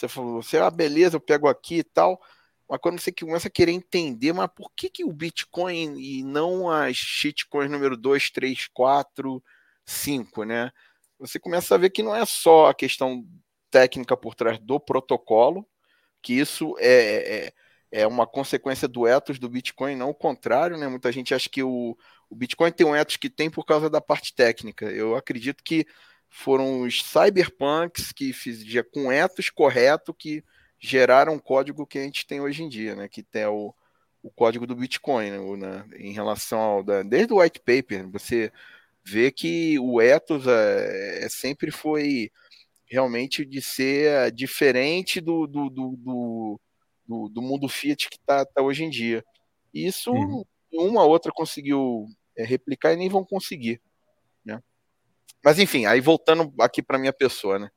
você falou, você, ah, beleza, eu pego aqui e tal. Mas quando você começa a querer entender, mas por que, que o Bitcoin e não as shitcoins número 2, 3, 4, 5, né? Você começa a ver que não é só a questão técnica por trás do protocolo, que isso é, é, é uma consequência do ethos do Bitcoin, não o contrário, né? Muita gente acha que o, o Bitcoin tem um ethos que tem por causa da parte técnica. Eu acredito que foram os cyberpunks que fizeram com ethos correto que geraram o código que a gente tem hoje em dia, né? Que tem o, o código do Bitcoin, né? né? em relação ao da, desde o white paper, você vê que o ethos é, é sempre foi realmente de ser diferente do, do, do, do, do mundo Fiat que está tá hoje em dia. Isso uhum. uma outra conseguiu é, replicar e nem vão conseguir. Mas enfim, aí voltando aqui para minha pessoa, né?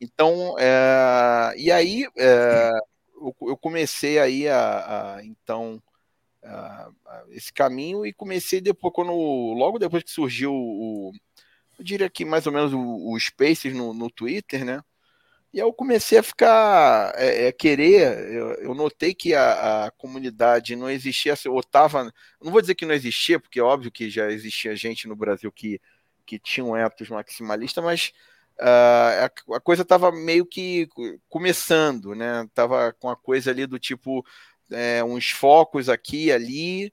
Então, é, e aí é, eu, eu, comecei aí a, a então a, a esse caminho e comecei depois quando logo depois que surgiu o, eu diria que mais ou menos o, o Spaces no, no Twitter, né? E eu comecei a ficar, é, é, querer, eu, eu, notei que a, a, comunidade não existia, ou tava, não vou dizer que não existia, porque é óbvio que já existia gente no Brasil que que tinha um ethos maximalista, mas uh, a, a, coisa estava meio que começando, né? Tava com a coisa ali do tipo é, uns focos aqui e ali,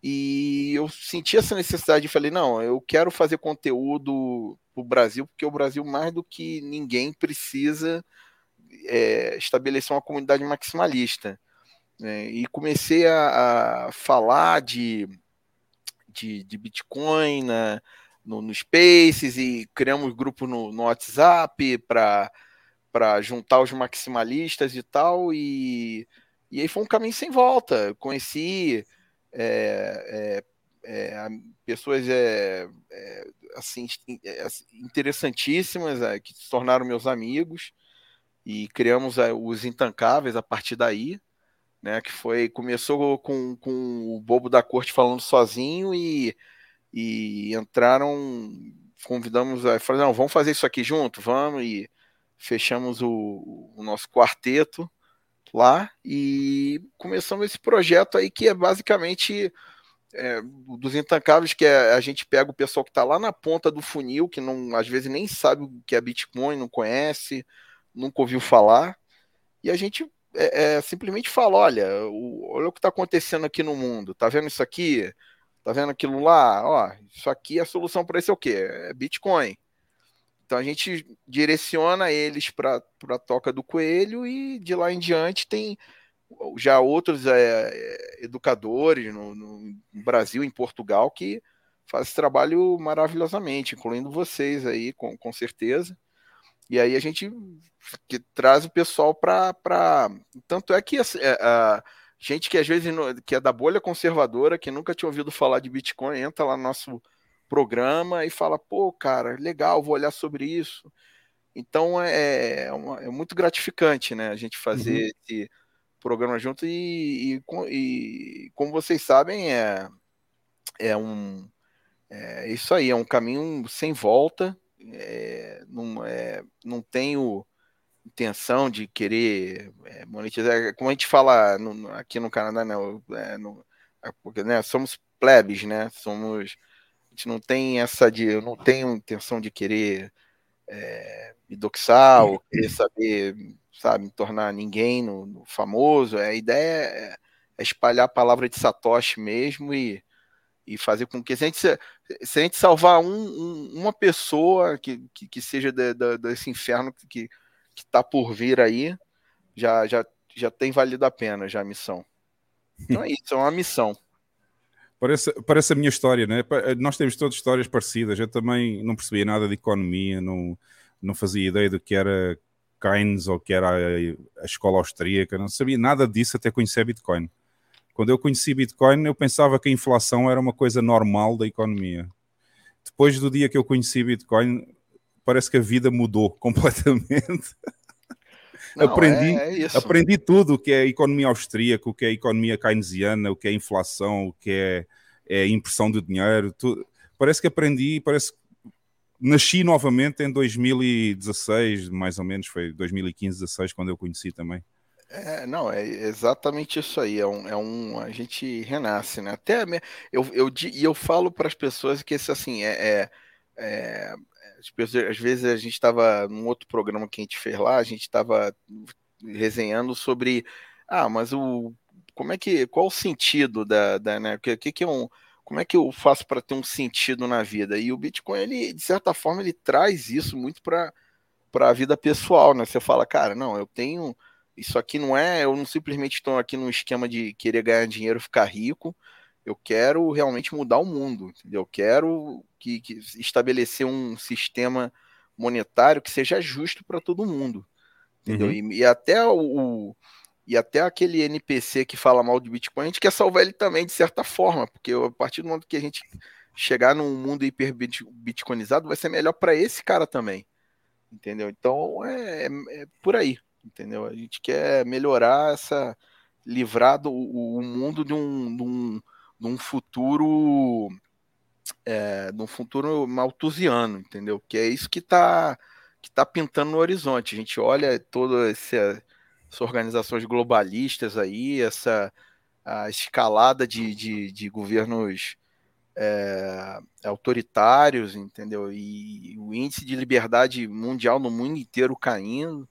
e eu senti essa necessidade e falei, não, eu quero fazer conteúdo para o Brasil, porque o Brasil, mais do que ninguém, precisa é, estabelecer uma comunidade maximalista. Né? E comecei a, a falar de, de, de Bitcoin, né? No, no Spaces e criamos grupo no, no WhatsApp para juntar os maximalistas e tal. E, e aí foi um caminho sem volta. Eu conheci é, é, é, pessoas é, é, assim, é, assim, interessantíssimas que se tornaram meus amigos e criamos os intancáveis a partir daí. Né, que foi começou com, com o bobo da corte falando sozinho e e entraram, convidamos a falar, não, vamos fazer isso aqui junto, vamos, e fechamos o, o nosso quarteto lá e começamos esse projeto aí que é basicamente é, dos intancáveis, que é, a gente pega o pessoal que está lá na ponta do funil, que não, às vezes nem sabe o que é Bitcoin, não conhece, nunca ouviu falar, e a gente é, é, simplesmente fala, olha, o, olha o que está acontecendo aqui no mundo, tá vendo isso aqui? Tá vendo aquilo lá? Ó, isso aqui é a solução para isso é o quê? É Bitcoin. Então a gente direciona eles para a toca do coelho e de lá em diante tem já outros é, educadores no, no, Brasil, em Portugal, que fazem esse trabalho maravilhosamente, incluindo vocês aí, com, com certeza. E aí a gente que traz o pessoal para. Pra... Tanto é que a, assim, é, a, gente que às vezes que é da bolha conservadora, que nunca tinha ouvido falar de Bitcoin, entra lá no nosso programa e fala, pô, cara, legal, vou olhar sobre isso. Então é, é, uma, é muito gratificante, né, a gente fazer uhum. esse programa junto e, e, e, como vocês sabem, é, é um é isso aí, é um caminho sem volta, é, não, é, não tenho intenção de querer é, monetizar, como a gente fala no, aqui no Canadá, né, é, no, é, porque, né, somos plebes, né, somos gente não tem essa de. Eu não tenho intenção de querer é, me doxar ou querer saber, sabe, me tornar ninguém no, no famoso. A ideia é, é, espalhar a palavra de Satoshi mesmo e, e fazer com que se a gente, se a gente salvar um, um, uma pessoa que, que, que seja de, de, desse inferno que está por vir aí, já, já, já tem valido a pena já a missão. Então é isso, é uma missão. Parece, parece a minha história, né? Nós temos todas histórias parecidas. Eu também não percebia nada de economia, não, não fazia ideia do que era Keynes ou que era a, a escola austríaca, não sabia nada disso até conhecer Bitcoin. Quando eu conheci Bitcoin, eu pensava que a inflação era uma coisa normal da economia. Depois do dia que eu conheci Bitcoin, parece que a vida mudou (laughs) completamente. Não, aprendi, é, é aprendi tudo o que é economia austríaca, o que é economia keynesiana, o que é inflação, o que é, é impressão de dinheiro. Tudo. Parece que aprendi, parece que nasci novamente em 2016, mais ou menos, foi 2015, 16, quando eu conheci também. É, não, é exatamente isso aí. É um, é um a gente renasce, né? Até eu, eu, e eu falo para as pessoas que esse assim é, é, é às vezes a gente estava num outro programa que a gente fez lá, a gente estava resenhando sobre ah, mas o como é que qual o sentido da, da né? Que, que, que é um como é que eu faço para ter um sentido na vida? E o Bitcoin, ele, de certa forma, ele traz isso muito para a vida pessoal, né? Você fala, cara, não, eu tenho. Isso aqui não é. Eu não simplesmente estou aqui num esquema de querer ganhar dinheiro ficar rico. Eu quero realmente mudar o mundo, entendeu? Eu quero que, que estabelecer um sistema monetário que seja justo para todo mundo, entendeu? Uhum. E, e, até o e até aquele NPC que fala mal de Bitcoin, a gente quer salvar ele também de certa forma, porque a partir do momento que a gente chegar num mundo hiper bitcoinizado, vai ser melhor para esse cara também, entendeu? Então é, é, é, por aí, entendeu? A gente quer melhorar essa livrar do, o, o mundo de um, de um num futuro é, num futuro maltusiano, entendeu? Que é isso que está que tá pintando no horizonte. A gente olha todas essa, essas organizações globalistas aí, essa a escalada de, de, de governos é, autoritários, entendeu? E o índice de liberdade mundial no mundo inteiro caindo.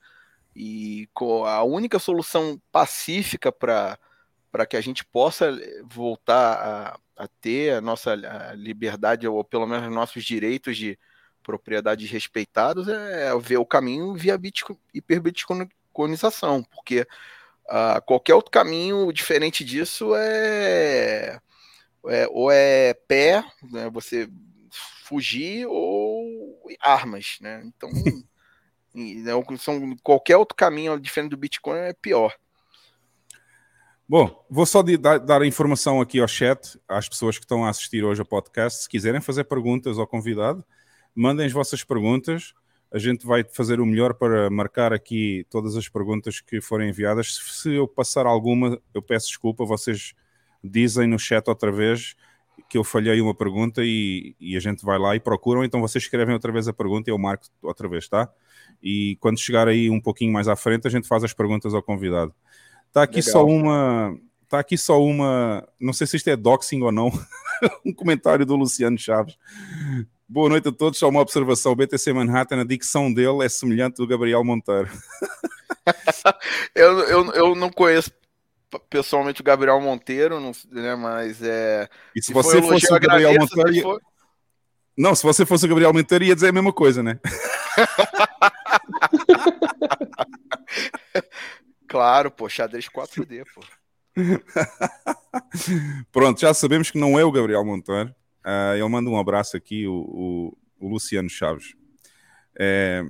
E a única solução pacífica para para que a gente possa eh, voltar a, a ter a nossa a liberdade, ou pelo menos nossos direitos de propriedade respeitados, é, é ver o caminho via Bitcoin, hiperbitcoinização, porque uh, qualquer outro caminho diferente disso é, é ou é pé, né, você fugir, ou armas, né? Então, (laughs) né, são, qualquer outro caminho diferente do Bitcoin é pior. Bom, vou só dar, dar, a informação aqui ao chat, às pessoas que estão a assistir hoje ao podcast. Se quiserem fazer perguntas ao convidado, mandem as vossas perguntas. A gente vai fazer o melhor para marcar aqui todas as perguntas que forem enviadas. Se eu passar alguma, eu peço desculpa. Vocês dizem no chat outra vez que eu falhei uma pergunta e, e a gente vai lá e procuram. Então vocês escrevem outra vez a pergunta e eu marco outra vez, tá? E quando chegar aí um pouquinho mais à frente, a gente faz as perguntas ao convidado. Tá aqui Legal. só uma. Tá aqui só uma. Não sei se isto é doxing ou não. (laughs) um comentário do Luciano Chaves. Boa noite a todos. Só uma observação: o BTC Manhattan, a dicção dele é semelhante do Gabriel Monteiro. (laughs) eu, eu, eu não conheço pessoalmente o Gabriel Monteiro, não, né, mas é. E se, se você fosse o Gabriel Monteiro. Se for... Não, se você fosse o Gabriel Monteiro, ia dizer a mesma coisa, né? (laughs) claro, pô, xadrez 4D, pô. (laughs) Pronto, já sabemos que não é o Gabriel Monteiro. Uh, ele manda um abraço aqui, o, o, o Luciano Chaves. É,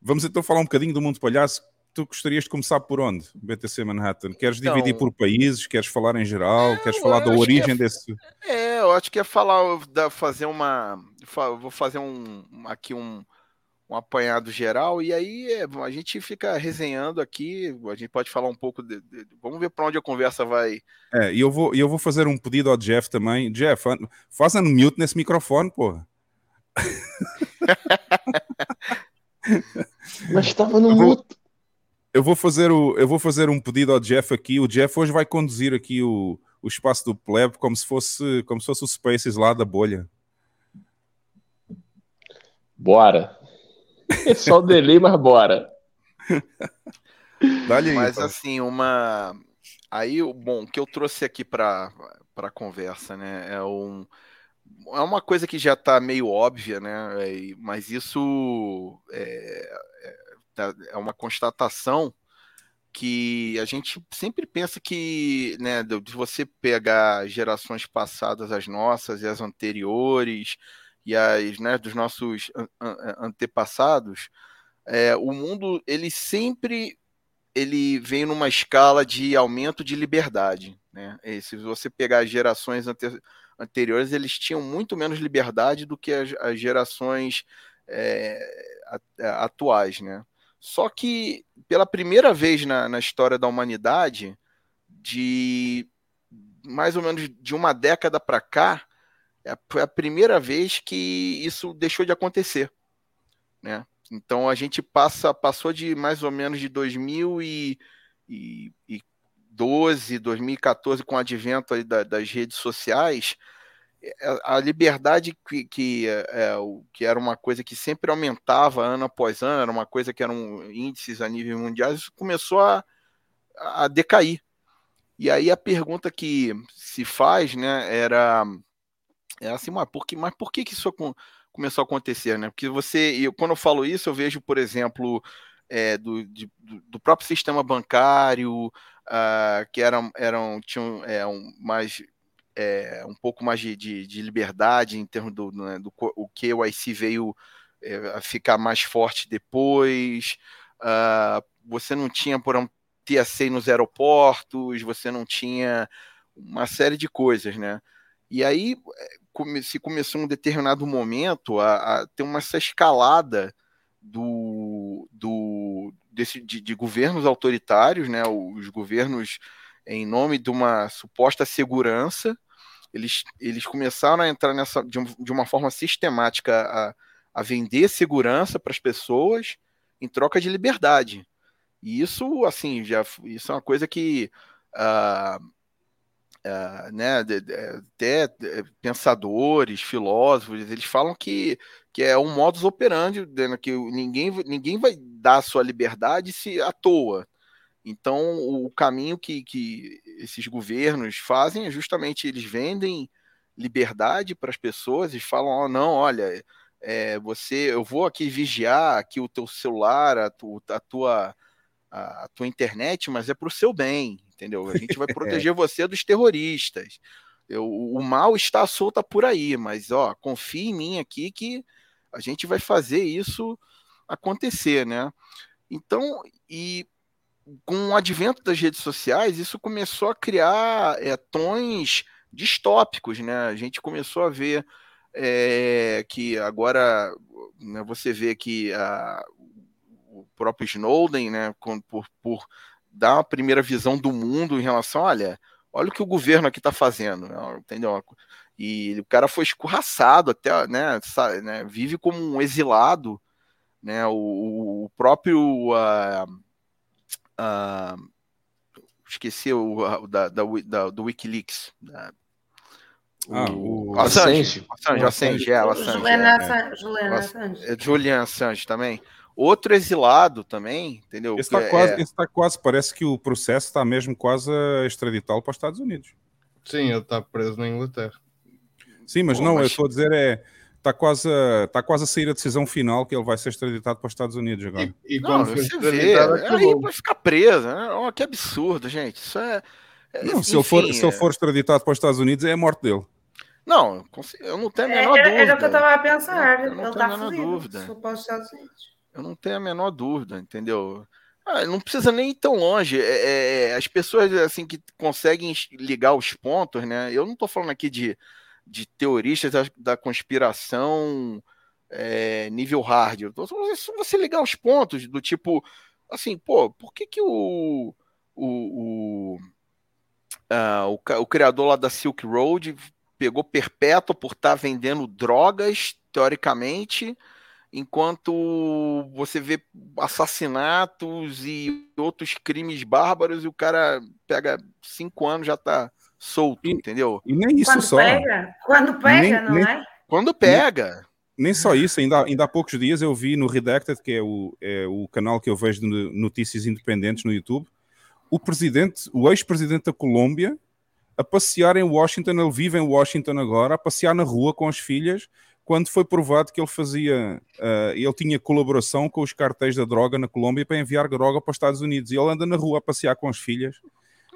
vamos então falar um bocadinho do mundo palhaço. Tu gostarias de começar por onde, BTC Manhattan? Queres então, dividir por países? Queres falar em geral? Queres falar da origem é, desse. É, eu acho que é falar, fazer uma. Vou fazer um aqui um, um apanhado geral e aí é, a gente fica resenhando aqui. A gente pode falar um pouco. De, de, vamos ver para onde a conversa vai. É, e eu vou, eu vou fazer um pedido ao Jeff também. Jeff, faz um mute nesse microfone, porra. (laughs) Mas estava no mute. Eu vou fazer o, eu vou fazer um pedido ao Jeff aqui. O Jeff hoje vai conduzir aqui o, o espaço do pleb como se fosse como se fosse o Spaces lá da bolha. Bora. É só o delay, mas bora. (laughs) Aí, mas então. assim, uma aí o bom que eu trouxe aqui para para conversa, né? É um é uma coisa que já está meio óbvia, né? É, mas isso é, Tá, é uma constatação que a gente sempre pensa que, né, de você pegar gerações passadas, as nossas e as anteriores, e as, né, dos nossos antepassados, é, o mundo, ele sempre ele vem numa escala de aumento de liberdade, né? E se você pegar as gerações ante anteriores, eles tinham muito menos liberdade do que as, as gerações é, atuais, né? Só que, pela primeira vez na, na história da humanidade, de mais ou menos de uma década para cá, é a primeira vez que isso deixou de acontecer, né? Então a gente passa, passou de mais ou menos de 2012, 2014, com o advento das redes sociais, é, a liberdade que, que, é, é que era uma coisa que sempre aumentava ano após ano, era uma coisa que eram índices a nível mundial, isso começou a, a decair. E aí a pergunta que se faz, né, era é assim, mas por que, mas por que, que isso começou a acontecer, né? Porque você, eu, quando eu falo isso, eu vejo, por exemplo, é, do, de, do próprio sistema bancário, uh, que eram, eram tinham é, um, mais é, um pouco mais de, de, de, liberdade em termos do, né, do o que o IC veio a ficar mais forte depois. Uh, você não tinha, por um TSA nos aeroportos, você não tinha uma série de coisas, né? E aí se começou um determinado momento a, a ter uma essa escalada do, do desse, de, de governos autoritários, né? Os governos em nome de uma suposta segurança, eles, eles começaram a entrar nessa de, um, de uma forma sistemática a, a vender segurança para as pessoas em troca de liberdade. E isso, assim, já isso é uma coisa que uh, uh, né, até pensadores, filósofos, eles falam que, que é um modus operandi, que ninguém, ninguém vai dar sua liberdade se à toa. Então, o caminho que, que esses governos fazem é justamente eles vendem liberdade para as pessoas e falam: oh, não, olha, é, você, eu vou aqui vigiar aqui o teu celular, a, tu, a tua a, a, tua internet, mas é para o seu bem, entendeu? A gente vai (laughs) proteger você dos terroristas. Eu, o mal está solto por aí, mas ó, confie em mim aqui que a gente vai fazer isso acontecer, né? Então, e com o advento das redes sociais, isso começou a criar é, tons distópicos, né? A gente começou a ver é, que agora né, você vê que a, próprio Snowden, né, por, por dar uma primeira visão do mundo em relação, olha, olha o que o governo aqui está fazendo, né, entendeu? E o cara foi escorraçado até, né, sabe, né vive como um exilado, né? O, o próprio uh, uh, esqueci o da, da, da, do WikiLeaks. Da, ah, o, o Assange. Assange, Assange, é, Assange. Juliana, é, Assange, Juliana Assange. É, Julian Assange também. Outro exilado também, entendeu? Está quase, é... está quase, parece que o processo está mesmo quase a extraditá-lo para os Estados Unidos. Sim, ele está preso na Inglaterra. Sim, mas Pô, não, mas... eu estou a dizer é está quase, a, está quase a sair a decisão final que ele vai ser extraditado para os Estados Unidos agora. E, e quando não, você vê, aí vai ficar preso. Né? Oh, que absurdo, gente. Isso é. é não, enfim, se, ele for, se ele é for extraditado para os Estados Unidos, é a morte dele. Não, eu não tenho a menor era, dúvida. Era o que eu estava a pensar. Eu não ele tenho a menor dúvida. Eu não tenho a menor dúvida, entendeu? Ah, não precisa nem ir tão longe. É, é, é, as pessoas assim que conseguem ligar os pontos, né? Eu não estou falando aqui de, de teoristas da, da conspiração é, nível hard. Eu tô falando só você ligar os pontos do tipo, assim, pô, por que que o o, o, uh, o, o criador lá da Silk Road pegou perpétua por estar tá vendendo drogas, teoricamente, enquanto você vê assassinatos e outros crimes bárbaros e o cara pega cinco anos já tá solto, e, entendeu? E nem isso Quando só. Pega. Quando pega, nem, não nem, é? Quando pega. Nem, nem, só isso, ainda, ainda há poucos dias eu vi no Redacted, que é o, é o canal que eu vejo de notícias independentes no YouTube, o presidente, o ex-presidente da Colômbia, a passear em Washington, ele vive em Washington agora, a passear na rua com as filhas quando foi provado que ele fazia, uh, ele tinha colaboração com os cartéis da droga na Colômbia para enviar droga para os Estados Unidos. E ele anda na rua a passear com as filhas.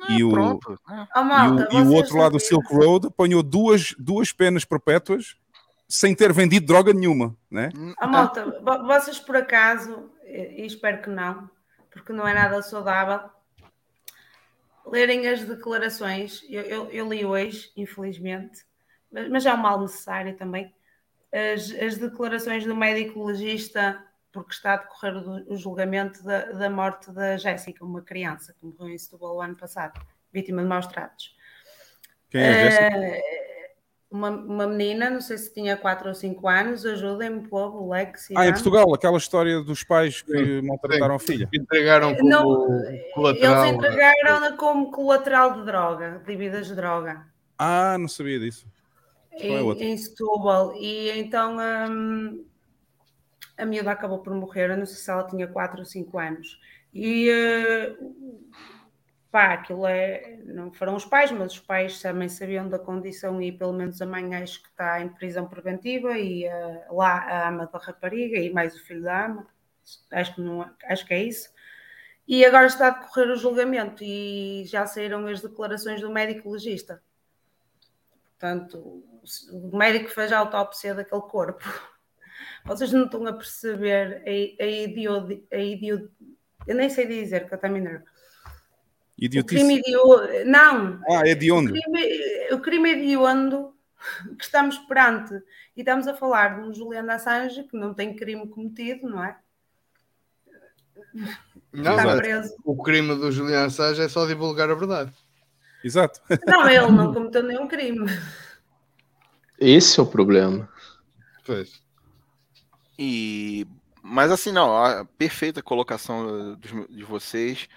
Ah, e, o, oh, malta, e, o, e o outro lado do Silk Road apanhou duas, duas penas perpétuas sem ter vendido droga nenhuma, né? Oh, malta, vocês por acaso, e espero que não, porque não é nada saudável, lerem as declarações, eu, eu, eu li hoje, infelizmente, mas, mas é um mal necessário também, as, as declarações do médico legista, porque está a decorrer o, julgamento da, da, morte da Jéssica, uma criança que morreu em Setúbal o ano passado, vítima de maus tratos. Quem é a Jéssica? uma, uma menina, não sei se tinha 4 ou 5 anos, ajudem-me, povo, Lex. Ah, em Portugal, aquela história dos pais que maltrataram a filha. Entregaram como não, colateral. Eles entregaram como colateral de droga, dívidas de droga. Ah, não sabia disso em, é em Setúbal. E então um, a miúda acabou por morrer. Eu não sei se ela tinha 4 ou 5 anos. E uh, pá, aquilo é. Não foram os pais, mas os pais também sabiam da condição e pelo menos a mãe acho que está em prisão preventiva e uh, lá a ama da rapariga e mais o filho da ama. Acho que, não, acho que é isso. E agora está a decorrer o julgamento e já saíram as declarações do médico legista. Portanto, o médico fez a autópsia daquele corpo. (laughs) Vocês não estão a perceber a, a a eu nem sei dizer que eu também não. Idiotice. O crime. Não. Ah, é de onde? O crime, o crime hediondo (laughs) que estamos perante. E estamos a falar de um Juliano Assange que não tem crime cometido, não é? Não, Está preso. o crime do Juliano Assange é só divulgar a verdade. Exato. Não, ele não (laughs) cometeu nenhum crime. Esse é o problema. Pois. E mas assim não, a perfeita colocação de vocês.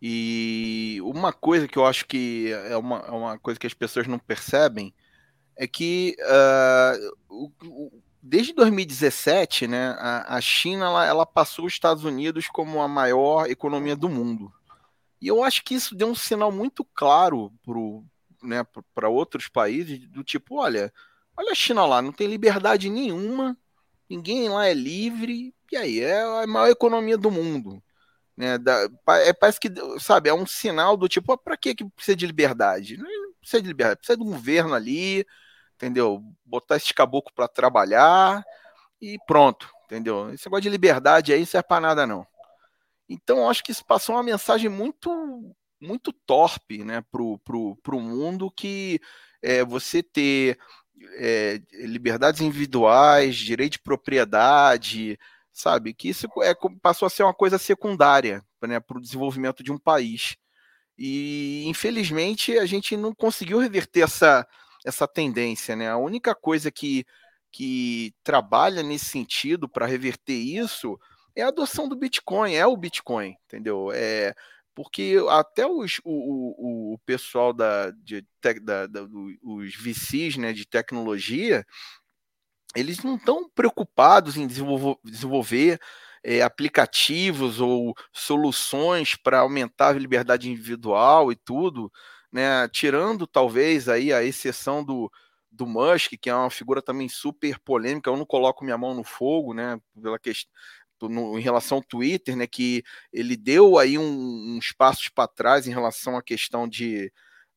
E uma coisa que eu acho que é uma, é uma coisa que as pessoas não percebem é que uh, o, o, desde 2017, né, a, a China ela, ela, passou os Estados Unidos como a maior economia do mundo. E eu acho que isso deu um sinal muito claro para né, outros países do tipo, olha, olha a China lá, não tem liberdade nenhuma, ninguém lá é livre, e aí é a maior economia do mundo. Né, da, é, parece que, sabe, é um sinal do tipo, para que precisa de liberdade? Não precisa de liberdade, precisa de um governo ali, entendeu? Botar esse caboclo para trabalhar e pronto, entendeu? Esse negócio de liberdade aí não serve para nada, não. Então, acho que isso passou uma mensagem muito muito torpe né, para o mundo que é, você ter é, liberdades individuais, direito de propriedade, sabe? Que isso é, passou a ser uma coisa secundária né, para o desenvolvimento de um país. E, infelizmente, a gente não conseguiu reverter essa, essa tendência. Né? A única coisa que, que trabalha nesse sentido para reverter isso é a adoção do Bitcoin, é o Bitcoin, entendeu? É, porque até os, o, o, o pessoal da, de, da, da, os VCs né, de tecnologia, eles não estão preocupados em desenvolver, desenvolver é, aplicativos ou soluções para aumentar a liberdade individual e tudo, né, tirando talvez aí a exceção do, do Musk, que é uma figura também super polêmica, eu não coloco minha mão no fogo, né, pela questão no, em relação ao Twitter, né, que ele deu aí um, uns passos para trás em relação à questão de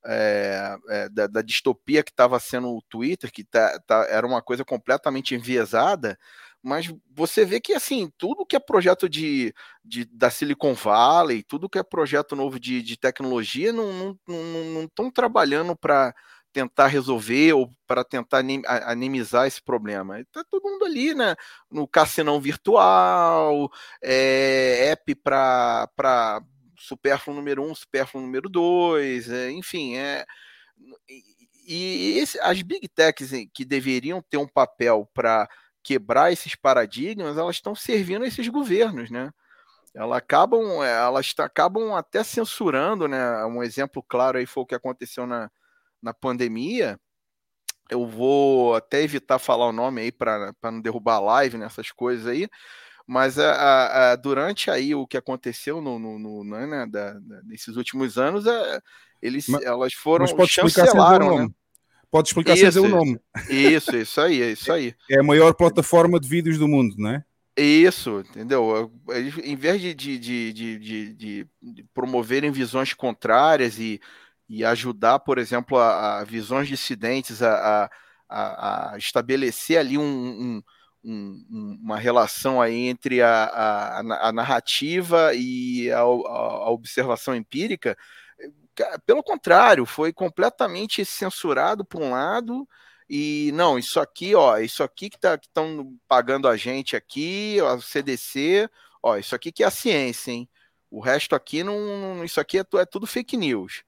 é, é, da, da, distopia que estava sendo o Twitter, que tá, tá, era uma coisa completamente enviesada, mas você vê que assim tudo que é projeto de, de da Silicon Valley, tudo que é projeto novo de, de tecnologia, não estão não, não, trabalhando para tentar resolver ou para tentar animizar esse problema. Está todo mundo ali, né? No cassinão virtual, é, app para supérfluo número um, supérfluo número dois, é, enfim, é. E, esse, as big techs que deveriam ter um papel para quebrar esses paradigmas, elas estão servindo esses governos, né? Elas acabam, elas acabam até censurando, né? Um exemplo claro aí foi o que aconteceu na, na pandemia, eu vou até evitar falar o nome aí para não derrubar a live nessas coisas aí, mas a, a, a, durante aí o que aconteceu no, no, no né, né da, da, nesses últimos anos, a, eles, mas, elas foram pode chancelaram, né? Pode explicar isso, sem dizer o nome. Isso, isso aí, é isso aí. É a maior plataforma de vídeos do mundo, não é? Isso, entendeu? Em vez de, de, de, de, de promoverem visões contrárias e e ajudar, por exemplo, a, a visões dissidentes a, a, a, estabelecer ali um, um, um, uma relação aí entre a, narrativa e a, observação empírica. Pelo contrário, foi completamente censurado por um lado e não, isso aqui, ó, isso aqui que tá, estão pagando a gente aqui, o CDC, ó, isso aqui que é a ciência, hein? O resto aqui não, isso aqui é, é tudo fake news.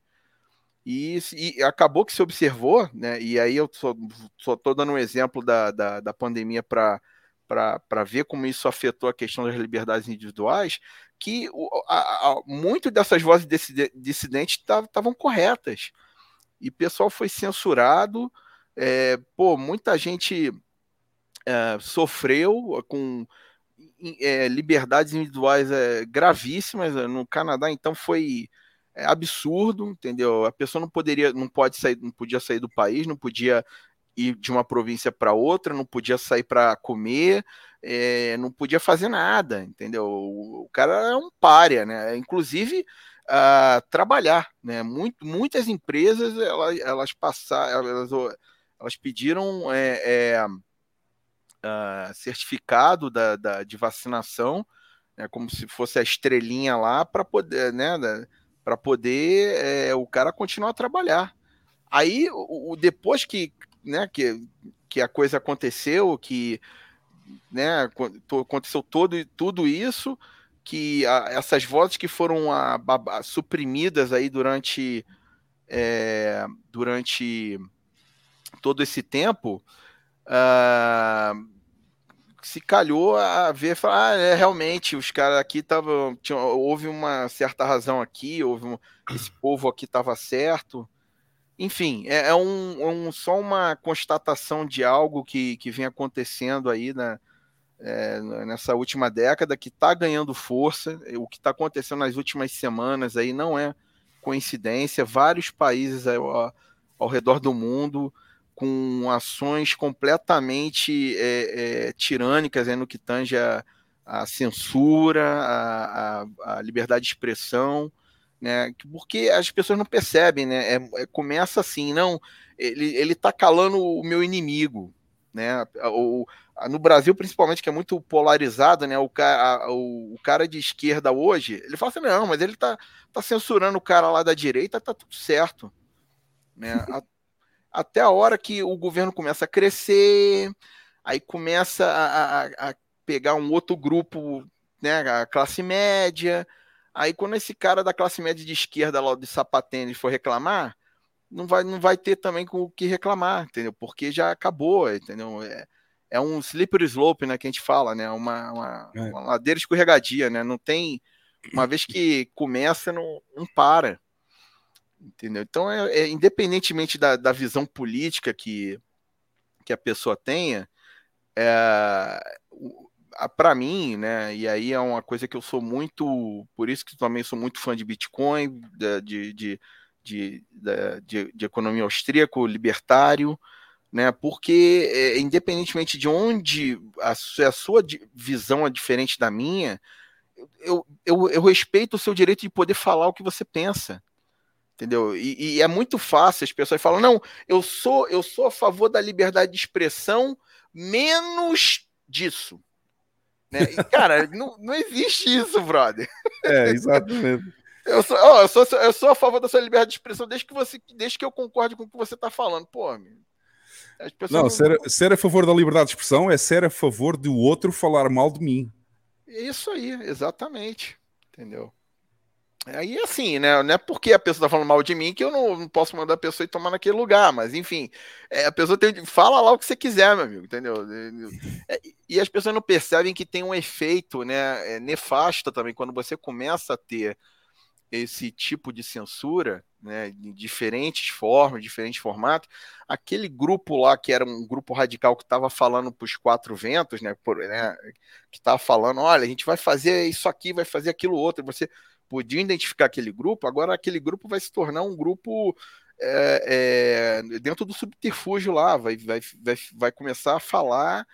E, e, acabou que se observou, né? E aí eu só estou dando um exemplo da, da, da pandemia para para ver como isso afetou a questão das liberdades individuais, que muito dessas vozes dissidentes estavam corretas. E o pessoal foi censurado, é, pô, muita gente é, sofreu com é, liberdades individuais é, gravíssimas. No Canadá, então, foi é absurdo, entendeu? A pessoa não poderia, não pode sair, não podia sair do país, não podia ir de uma província para outra, não podia sair para comer, é, não podia fazer nada, entendeu? O, cara é um párea, né? Inclusive uh, trabalhar, né? Muito, muitas empresas elas, elas passaram, elas, elas pediram é, é, uh, certificado da, da, de vacinação, né? como se fosse a estrelinha lá para poder, né? Para poder é, o cara continuar a trabalhar. Aí, o, o, depois que, né, que, que a coisa aconteceu, que né, aconteceu todo, tudo isso, que a, essas vozes que foram a, a, suprimidas aí durante, é, durante todo esse tempo, uh, se calhou a ver, falar, ah, é, realmente, os caras aqui estavam, houve uma certa razão aqui, houve um, esse povo aqui estava certo. Enfim, é, é um, é um, só uma constatação de algo que, que vem acontecendo aí na, é, nessa última década, que está ganhando força. O que está acontecendo nas últimas semanas aí não é coincidência. Vários países ao, ao redor do mundo com ações completamente é, é, tirânicas né, no que tange a, a censura, a, a, a, liberdade de expressão, né? Porque as pessoas não percebem, né? É, é começa assim, não, ele está calando o meu inimigo, né? O, no Brasil, principalmente, que é muito polarizado, né? O cara, o, o, cara de esquerda hoje, ele fala assim, não, mas ele está tá censurando o cara lá da direita, tá tudo certo. Né? (laughs) até a hora que o governo começa a crescer, aí começa a, a, a pegar um outro grupo, né, a classe média. Aí quando esse cara da classe média de esquerda lá de sapatênis for reclamar, não vai, não vai ter também com o que reclamar, entendeu? Porque já acabou, entendeu? É, é um slippery slope, né, que a gente fala, né? Uma, uma, é. uma ladeira escorregadia, né? Não tem. Uma vez que começa, não, não para. Entendeu? Então, é, é independentemente da, da visão política que, que a pessoa tenha, é, para mim, né, e aí é uma coisa que eu sou muito, por isso que também sou muito fã de Bitcoin, de, de, de, de, de, economia austríaco, libertário, né? Porque é, independentemente de onde a, a sua visão é diferente da minha, eu, eu, eu, respeito o seu direito de poder falar o que você pensa. Entendeu? E, e, é muito fácil, as pessoas falam, não, eu sou, eu sou a favor da liberdade de expressão, menos disso. Né? E, cara, (laughs) não, não existe isso, brother. É, exatamente. (laughs) Eu sou, oh, eu, sou, eu sou a favor da sua liberdade de expressão desde que, você, desde que eu concorde com o que você está falando. Pô, amigo. Não, não... Ser, ser, a favor da liberdade de expressão é ser a favor do outro falar mal de mim. Isso aí, exatamente. Entendeu? Aí assim, né? Não é porque a pessoa tá falando mal de mim que eu não, não posso mandar a pessoa ir tomar naquele lugar, mas enfim, é, a pessoa tem, fala lá o que você quiser, meu amigo, entendeu? É, e as pessoas não percebem que tem um efeito, né, é, nefasto também quando você começa a ter esse tipo de censura, né, em diferentes formas, diferentes formatos. Aquele grupo lá, que era um grupo radical que estava falando para os quatro ventos, né, por, né que estava falando: olha, a gente vai fazer isso aqui, vai fazer aquilo outro. Você podia identificar aquele grupo, agora aquele grupo vai se tornar um grupo é, é, dentro do subterfúgio lá, vai, vai, vai, vai começar a falar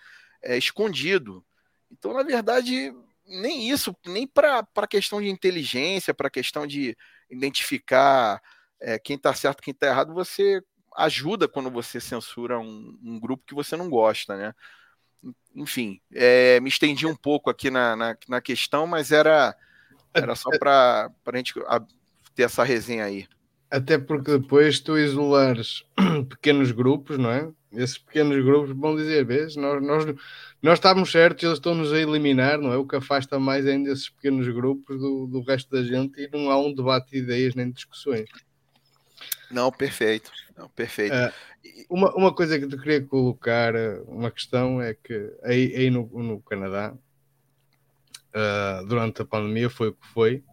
é, escondido. Então, na verdade, nem isso, nem para a questão de inteligência, para a questão de identificar é, quem está certo quem está errado, você ajuda quando você censura um, um, grupo que você não gosta, né? Enfim, é, me estendi um pouco aqui na, na, na questão, mas era, era só para a gente ter essa resenha aí. Até porque depois tu isolares (clears throat) pequenos grupos, não é? Esses pequenos grupos vão dizer, vês, nós, nós, nós estamos certos, eles estão-nos a eliminar, não é? O que afasta mais ainda esses pequenos grupos do, do resto da gente e não há um debate de ideias nem discussões. Não, perfeito. Não, perfeito. Uh, uma, uma coisa que eu queria colocar, uma questão é que aí, aí no, no Canadá, uh, durante a pandemia, foi o que foi,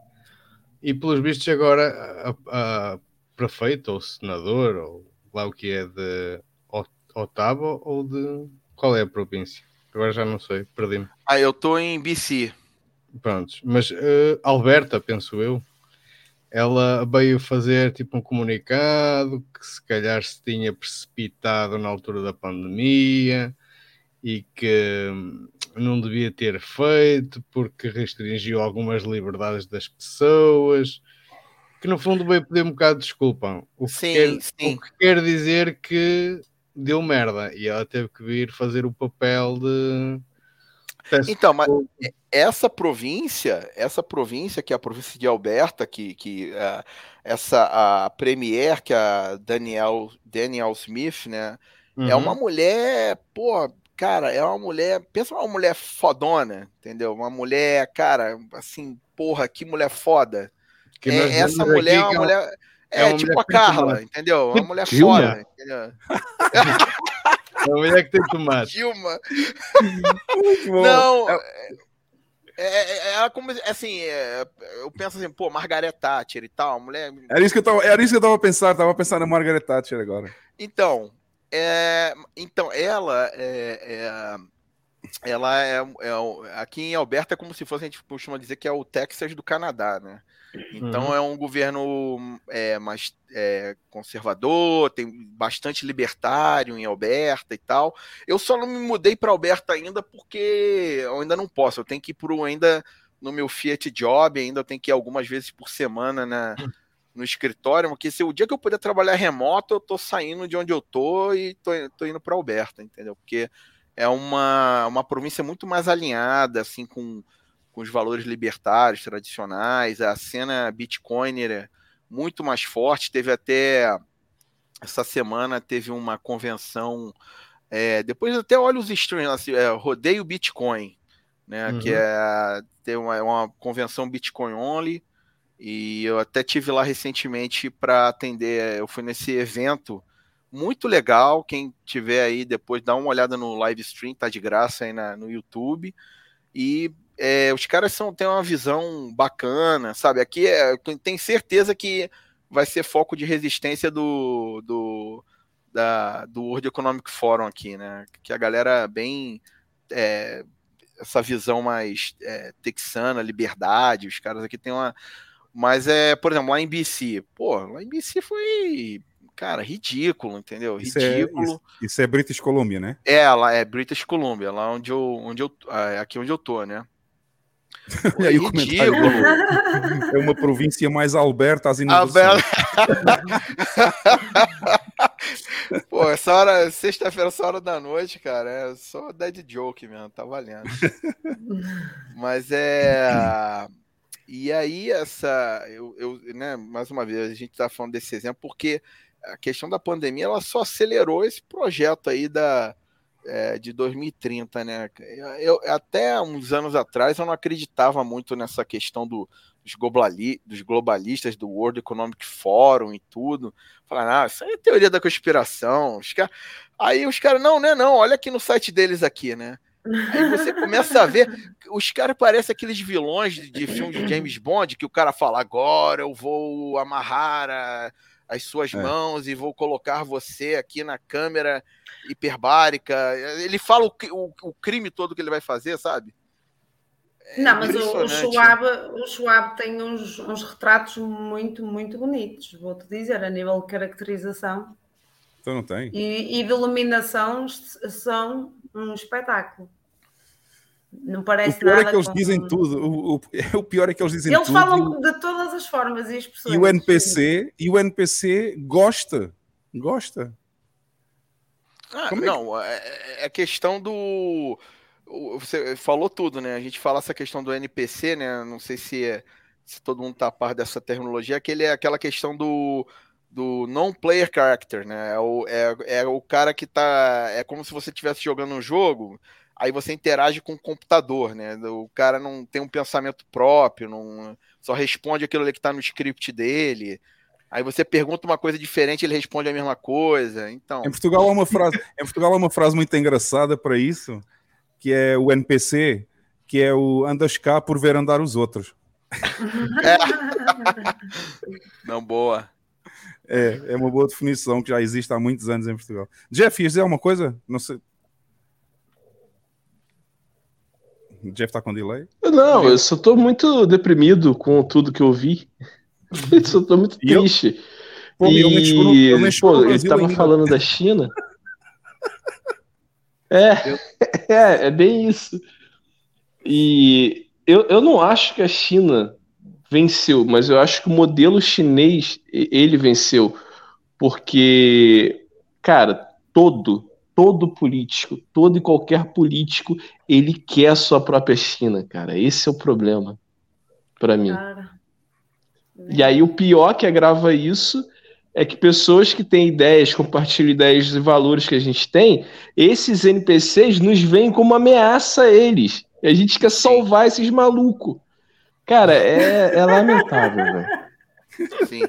e pelos vistos agora a, a prefeito ou senador, ou lá o que é de Ottawa ou de. Qual é a província? Agora já não sei, perdi-me. Ah, eu estou em BC. Prontos, mas uh, Alberta, penso eu, ela veio fazer tipo um comunicado que se calhar se tinha precipitado na altura da pandemia e que não devia ter feito porque restringiu algumas liberdades das pessoas que no fundo veio pedir um bocado de desculpa o que, sim, quer, sim. O que quer dizer que deu merda e ela teve que vir fazer o papel de. Então, mas essa província, essa província que é a província de Alberta, que, que uh, essa a premier, que é a Daniel, Daniel Smith, né, uhum. é uma mulher, pô, cara, é uma mulher, pensa uma mulher fodona, entendeu? Uma mulher, cara, assim, porra, que mulher foda. Que é, essa mulher é uma mulher é, é tipo a Carla, entendeu? Uma mulher Dilma. foda, entendeu? (laughs) É uma mulher que tem tomate. Dilma. Não, é, é, é, ela como assim, é, eu penso assim, pô, Margaret Thatcher e tal, mulher. Era isso que eu tava, era isso que eu tava pensando, tava pensando na Margaret Thatcher agora. Então, é, então ela é, ela é, aqui em Alberta é como se fosse a gente costuma dizer que é o Texas do Canadá, né? Então uhum. é um governo é, mais é, conservador, tem bastante libertário em Alberta e tal. Eu só não me mudei para Alberta ainda porque eu ainda não posso. Eu tenho que ir pro ainda no meu Fiat Job, ainda eu tenho que ir algumas vezes por semana na, no escritório, porque se o dia que eu puder trabalhar remoto, eu tô saindo de onde eu tô e tô, tô indo para Alberta, entendeu? Porque é uma, uma província muito mais alinhada, assim, com com os valores libertários tradicionais, a cena bitcoiner é muito mais forte. Teve até essa semana teve uma convenção. É, depois até olha os streams, assim, é, rodeio Bitcoin, né? Uhum. Que é tem uma, é uma convenção Bitcoin only. E eu até tive lá recentemente para atender. Eu fui nesse evento muito legal. Quem tiver aí depois dá uma olhada no live stream, tá de graça aí na, no YouTube. E é, os caras são, têm uma visão bacana, sabe? Aqui é, tem certeza que vai ser foco de resistência do, do, da, do World Economic Forum aqui, né? Que a galera bem. É, essa visão mais é, texana, liberdade, os caras aqui têm uma. Mas é, por exemplo, lá em BC, pô, lá em BC foi. Cara, ridículo, entendeu? Isso é, Ridículo. isso, isso é British Columbia, né? É, lá é British Columbia, lá onde eu, onde eu, é aqui onde eu tô, né? (laughs) E aí ridículo. é uma província mais Alberta às A inovações. Bela... (laughs) Pô, essa hora, sexta-feira, essa hora da noite, cara, é só dead joke mesmo, tá valendo. (laughs) Mas é. E aí, essa. Eu, eu, né, mais uma vez, a gente tá falando desse exemplo porque a questão da pandemia ela só acelerou esse projeto aí da, é, de 2030, né? Eu, até uns anos atrás eu não acreditava muito nessa questão do, dos, globali, dos globalistas, do World Economic Forum e tudo. Falar, ah, isso aí é teoria da conspiração. Os cara... Aí os caras, não, né, não, olha aqui no site deles aqui, né? Aí você começa a ver, os caras parecem aqueles vilões de, de filme de James Bond, que o cara fala, agora eu vou amarrar a, as suas É. mãos e vou colocar você aqui na câmera hiperbárica. Ele fala o, o, o crime todo que ele vai fazer, sabe? Não, mas o, o. Schwab, o Schwab tem uns, uns retratos muito, muito bonitos, vou-te dizer, a nível de caracterização Então não tem. e, e de iluminação são um espetáculo. Não O parece pior nada é que eles dizem tudo. O, o- (laughs) o pior é que eles dizem Eles tudo. falam de todas as formas e expressões. E o NPC, e o NPC gosta. Gosta. Ah, é que- não, é, é questão do. o- Você falou tudo, né? A gente fala essa questão do NPC, né? Não sei se, é- se todo mundo tá a par dessa terminologia, que ele é aquela questão do, do non-player character, né? É o, é, é o cara que tá. É como se você estivesse jogando um jogo, aí você interage com o computador, né? O cara não tem um pensamento próprio, não só responde aquilo ali que tá no script dele. Aí você pergunta uma coisa diferente, ele responde a mesma coisa. Então. Em Portugal há uma frase, em Portugal há uma frase muito engraçada para isso, que é o NPC, que é o andas cá por ver andar os outros. (laughs) (laughs) Não, boa. É, é uma boa definição que já existe há muitos anos em Portugal. Jeff, ias dizer alguma coisa? Não sei. Jeff está com delay? Não, eu só tô muito deprimido com tudo que eu vi. Eu (laughs) só tô muito E eu- triste. Pô, eu chegou no- eu nem E, chegou no pô, ele Brasil tava ainda. falando da China. (laughs) É, (laughs) é, é bem isso. E eu, eu não acho que a China venceu, mas eu acho que o modelo chinês, ele venceu. Porque, cara, todo, todo político, todo e qualquer político, ele quer a sua própria China, cara. Esse é o problema, pra mim. Cara, E aí o pior que agrava isso é que pessoas que têm ideias, compartilham ideias e valores que a gente tem, esses NPCs nos veem como ameaça a eles. E a gente quer salvar esses malucos. Cara, é, é lamentável, velho. Sim.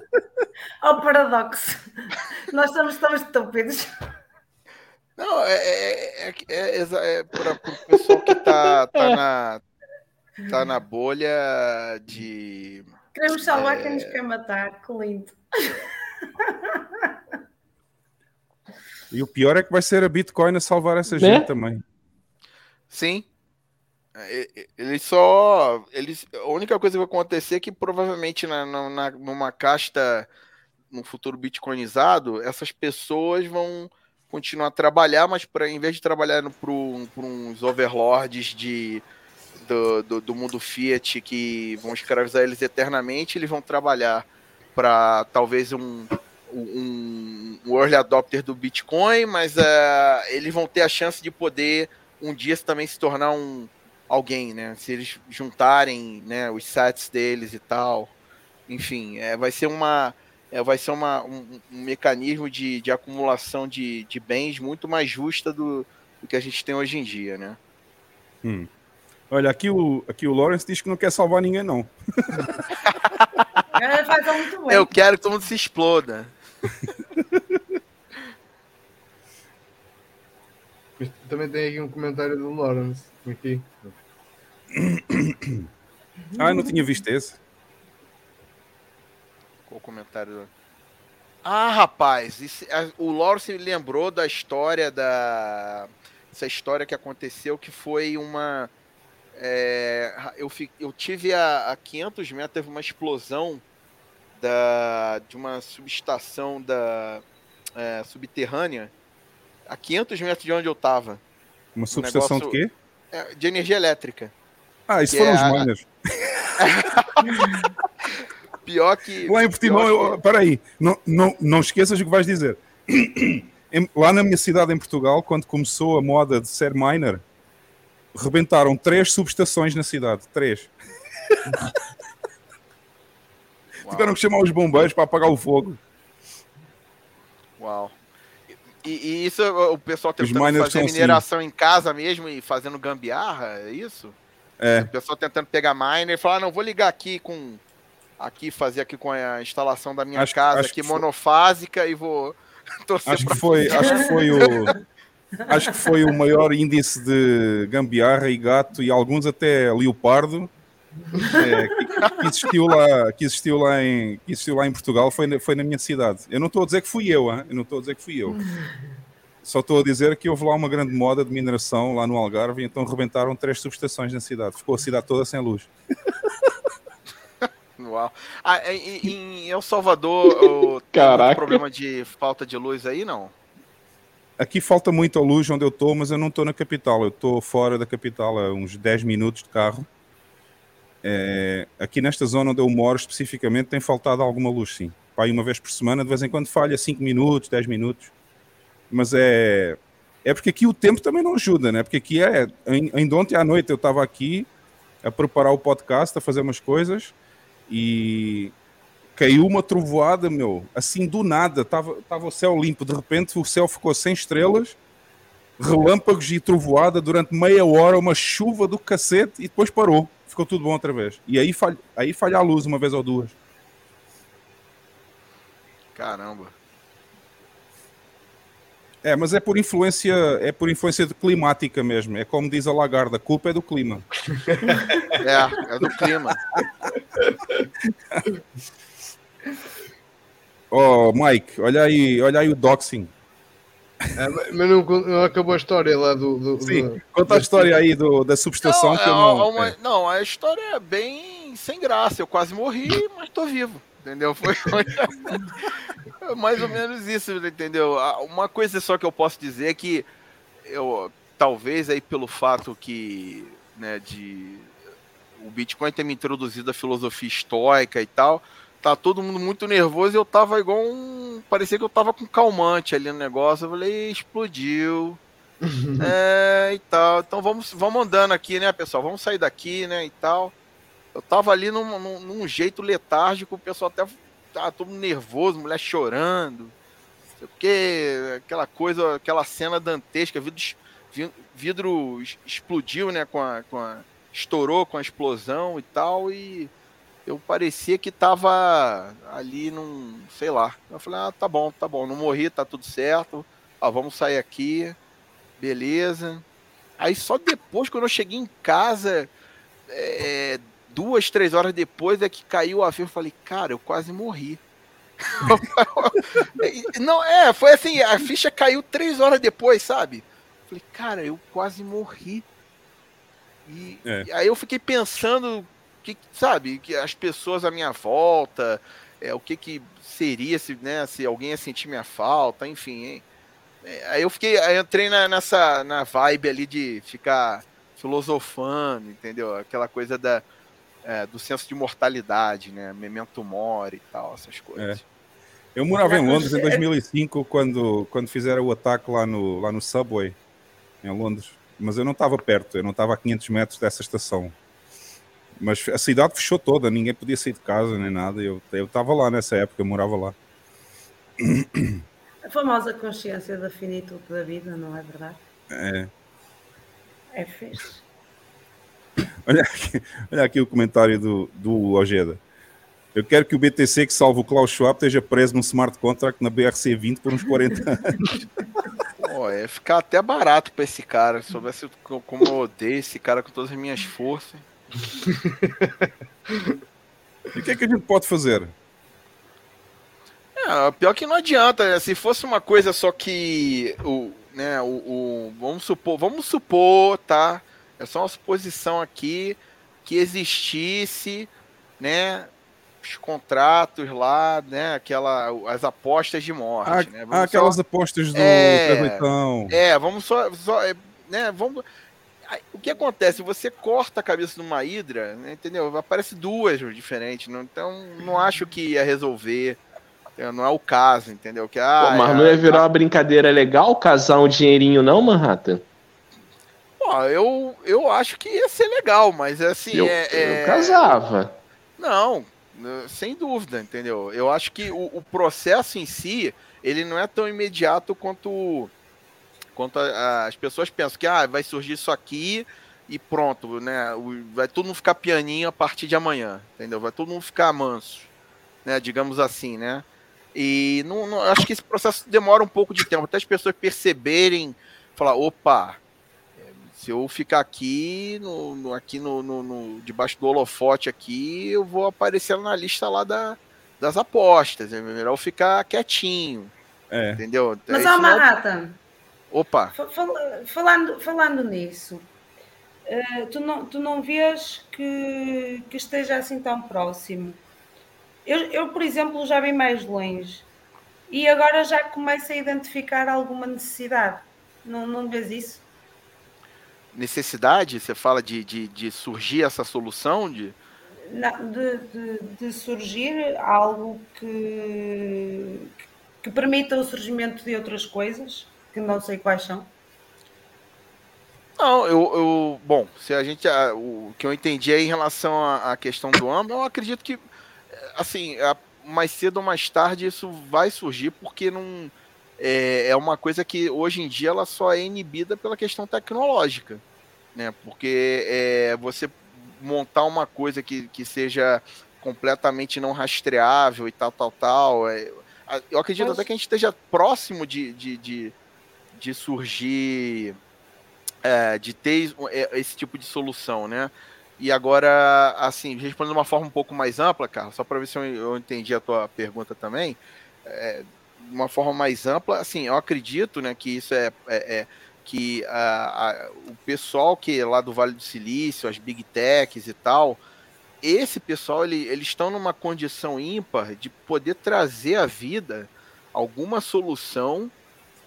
Ao paradoxo. Nós somos tão estúpidos. Não, é, é, é, é, é para o pessoal que tá, tá, na, tá na bolha de. Queremos salvar É. quem nos quer matar. Que lindo. E o pior é que vai ser a Bitcoin a salvar essa Né? gente também. Sim. É, Eles só. Eles, a única coisa que vai acontecer é que provavelmente na, na- numa casta no futuro bitcoinizado, essas pessoas vão continuar a trabalhar, mas pra, em vez de trabalhar para uns overlords de, do, do, do mundo Fiat que vão escravizar eles eternamente, eles vão trabalhar para talvez um, um, um early adopter do Bitcoin, mas eh, eles vão ter a chance de poder um dia também se tornar um alguém, né? Se eles juntarem né, os sets deles e tal. Enfim, é, vai ser uma. é, vai ser uma, um, um mecanismo de, de acumulação de, de bens muito mais justa do, do que a gente tem hoje em dia, né? Hum. Olha, aqui o, aqui o Lawrence diz que não quer salvar ninguém, não. Bem. Eu quero que todo mundo se exploda. Também tem aqui um comentário do Lawrence. Aqui. Ah, eu não tinha visto esse. Qual o comentário? Ah, rapaz, isso- a- o Lawrence lembrou da história da. Essa história que aconteceu que foi uma. é, eu, fi- eu tive a, a 500 metros, teve uma explosão da, de uma subestação da, é, subterrânea a 500 metros de onde eu tava. Uma subestação negócio- de quê? É, de energia elétrica. Ah, isso Que foram é os a- miners. (laughs) Pior que. Lá em Portimão, eu, peraí, não, não, não esqueças o que vais dizer. (clears throat) Lá na minha cidade, em Portugal, quando começou a moda de ser miner, rebentaram três subestações na cidade. Três. (laughs) Tiveram que chamar os bombeiros para apagar o fogo. Uau. E, e isso o pessoal tentando miners fazer são assim. mineração em casa mesmo e fazendo gambiarra, é isso? É. O pessoal tentando pegar miner e falar, ah, não, vou ligar aqui com. Aqui, fazer aqui com a instalação da minha Acho- casa acho aqui que foi- monofásica e vou (laughs) torcer Acho pra que foi, (laughs) acho que foi o. Acho que foi o maior índice de gambiarra e gato e alguns até leopardo é, que, que existiu lá, que existiu lá em, que existiu lá em Portugal foi na, foi na minha cidade. Eu não estou a dizer que fui eu, hein? eu não estou a dizer que fui eu. Só estou a dizer que houve lá uma grande moda de mineração lá no Algarve e então rebentaram três subestações na cidade. Ficou a cidade toda sem luz. (laughs) Uau. Ah, em, em El Salvador, Caraca. muito problema de falta de luz aí, não? Aqui falta muita luz onde eu estou, mas eu não estou na capital. Eu estou fora da capital a uns 10 minutos de carro. É, aqui nesta zona onde eu moro especificamente tem faltado alguma luz, sim. Pá, aí uma vez por semana, de vez em quando falha 5 minutos, 10 minutos. Mas é, é porque aqui o tempo também não ajuda, né? Porque aqui é. ain- Ainda ontem à noite eu estava aqui a preparar o podcast, a fazer umas coisas e caiu uma trovoada, meu, assim do nada, estava tava o céu limpo, de repente o céu ficou sem estrelas, relâmpagos e trovoada durante meia hora, uma chuva do cacete e depois parou, ficou tudo bom outra vez. E aí, falha, aí falha a luz uma vez ou duas. Caramba. É, mas é por influência, é por influência de climática mesmo. É como diz a Lagarda, a culpa é do clima. (laughs) É, é do clima. (laughs) Oh, Mike, olha aí, olha aí o doxing. É, mas não, não acabou a história lá do. do- Sim, do- conta a história aí do, da subestação que eu é não. uma- é. não, a história é bem sem graça. Eu quase morri, mas tô vivo. Entendeu? Foi (laughs) foi mais ou menos isso, entendeu? Uma coisa só que eu posso dizer é que eu talvez aí pelo fato que, né, de o Bitcoin ter me introduzido a filosofia estoica e tal, tá todo mundo muito nervoso e eu tava igual um, parecia que eu tava com calmante ali no negócio. Eu falei, explodiu. (laughs) É, e tal. Então vamos, vamos andando aqui, né, pessoal? Vamos sair daqui, né, e tal. Eu tava ali num, num, num jeito letárgico, o pessoal até tava todo mundo nervoso, mulher chorando. Quê, aquela coisa, aquela cena dantesca, vidro, vidro explodiu, né, com a, com a- estourou com a explosão e tal, e eu parecia que tava ali num, sei lá. Eu falei, ah, tá bom, tá bom, não morri, tá tudo certo. Ó, vamos sair aqui. Beleza. Aí só depois, quando eu cheguei em casa, é, duas, três horas depois é que caiu o avião. Eu falei, cara, eu quase morri. (laughs) Não, é, foi assim, a ficha caiu três horas depois, sabe? Eu falei, cara, eu quase morri. E, É. e aí eu fiquei pensando, que, sabe, que as pessoas à minha volta, é, o que que seria se, né, se alguém ia sentir minha falta, enfim. hein? É, Aí eu fiquei, aí eu entrei na, nessa na vibe ali de ficar filosofando, entendeu? Aquela coisa da, é, do senso de mortalidade, né? Memento mori e tal, essas coisas. É. Eu morava em Londres em 2005 quando, quando fizeram o ataque lá no, lá no Subway, em Londres. Mas eu não estava perto, eu não estava a 500 metros dessa estação. Mas a cidade fechou toda, ninguém podia sair de casa nem nada. Eu eu estava lá nessa época, eu morava lá. A famosa consciência da finitude da vida, não é verdade? É. É fixe. (coughs) Olha aqui, olha aqui o comentário do, do Ojeda. Eu quero que o BTC que salva o Klaus Schwab esteja preso num smart contract na BRC20 por uns 40 (laughs) anos. Pô, é ficar até barato pra esse cara. Se soubesse co- como eu odeio esse cara com todas as minhas forças. E o que é que a gente pode fazer? É, pior que não adianta, né? Se fosse uma coisa só que o, né, o, o- vamos supor, vamos supor, tá? É só uma suposição aqui que existisse, né, os contratos lá, né? Aquela, as apostas de morte, Ah, né? ah, aquelas apostas do Trevoitão. É, vamos só, só é, né? Vamos. O que acontece? Você corta a cabeça de uma hidra, né, entendeu? Aparece duas diferentes, não- então não acho que ia resolver. entendeu? Não é o caso, entendeu? Que ah, Pô, mas é- não ia virar uma brincadeira legal casar um dinheirinho, não, Manhattan? Pô, eu, eu acho que ia ser legal, mas assim. Eu, é, é- eu casava. Não, sem dúvida, entendeu? Eu acho que o, o processo em si, ele não é tão imediato quanto, quanto a- a- as pessoas pensam que ah, vai surgir isso aqui e pronto, né? Vai todo mundo ficar pianinho a partir de amanhã, entendeu? Vai todo mundo ficar manso, né? Digamos assim, né? E não, não- acho que esse processo demora um pouco de tempo, até as pessoas perceberem, falar, opa, se eu ficar aqui, no, no- aqui no, no- no- debaixo do holofote aqui, eu vou aparecer na lista lá da, das apostas. É melhor eu ficar quietinho. É. Entendeu? Mas, Isso ó, não é- Manhattan, Opa, fa- fal- falando, falando nisso, eh, tu, não, tu não vês que, que esteja assim tão próximo? Eu, eu, por exemplo, já vi mais longe e agora já começo a identificar alguma necessidade. Não, não vês isso? Necessidade, você fala de, de, de surgir essa solução de. Na- de, de- de surgir algo que, que permita o surgimento de outras coisas, que não sei quais são. Não, eu, eu- bom, se a gente, a- o que eu entendi aí em relação à, à questão do AMBA, eu acredito que, assim, a- mais cedo ou mais tarde isso vai surgir, porque não é, é uma coisa que hoje em dia ela só é inibida pela questão tecnológica, né? Porque é, você montar uma coisa que, que seja completamente não rastreável e tal, tal, tal, é, eu acredito Mas- até que a gente esteja próximo de, de, de, de surgir é, de ter é, esse tipo de solução, né? E agora, assim, respondendo de uma forma um pouco mais ampla, Carlos, só para ver se eu, entendi a tua pergunta também, é, uma forma mais ampla, assim, eu acredito, né, que isso é, é- é que a- a- o pessoal que é lá do Vale do Silício, as big techs e tal, esse pessoal, ele, eles estão numa condição ímpar de poder trazer à vida alguma solução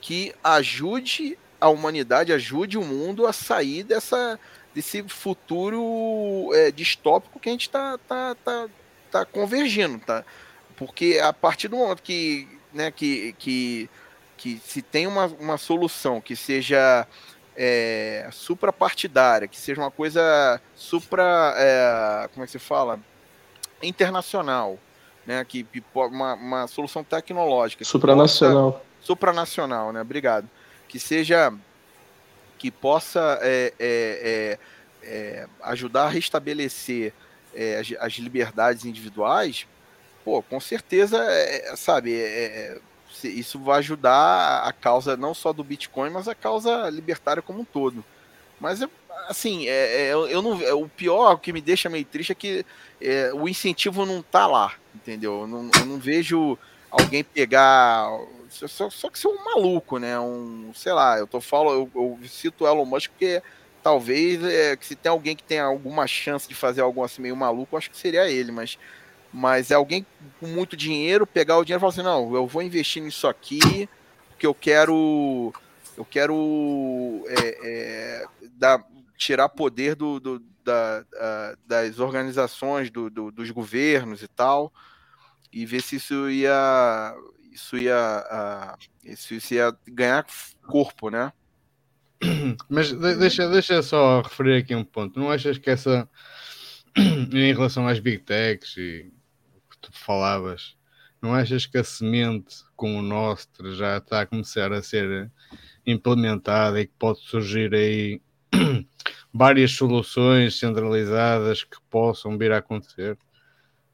que ajude a humanidade, ajude o mundo a sair dessa, desse futuro é, distópico que a gente está tá, tá, tá convergindo, tá? Porque a partir do momento que, né, que, que, que se tem uma, uma solução que seja é, suprapartidária, que seja uma coisa supra. é, como é que se fala? Internacional, né? Que, uma, uma solução tecnológica. Supranacional. possa- Supranacional, né? Obrigado. Que seja. Que possa é, é, é, é, ajudar a restabelecer é, as, as liberdades individuais, pô, com certeza, é, é, sabe, é, é, isso vai ajudar a causa não só do Bitcoin, mas a causa libertária como um todo. Mas, assim, é, é, eu não, o pior, que me deixa meio triste é que o incentivo não tá lá, entendeu? Eu não, eu não vejo alguém pegar. Só, só- que ser um maluco, né? Um, sei lá, eu tô falando, eu, eu cito Elon Musk porque talvez é, se tem alguém que tenha alguma chance de fazer algo assim meio maluco, acho que seria ele, mas, mas é alguém com muito dinheiro pegar o dinheiro e falar assim, não, eu vou investir nisso aqui, porque eu quero eu quero é, é, dar, tirar poder do, do- da- a- das organizações, do- do- dos governos e tal, e ver se isso ia isso ia isso, isso ia ganhar corpo, né? (coughs) Mas de- deixa, deixa só referir aqui um ponto. Não achas que essa, (coughs) em relação às big techs e falavas, não achas que a semente com o Nostra já está a começar a ser implementada e que pode surgir aí (clears throat) várias soluções centralizadas que possam vir a acontecer?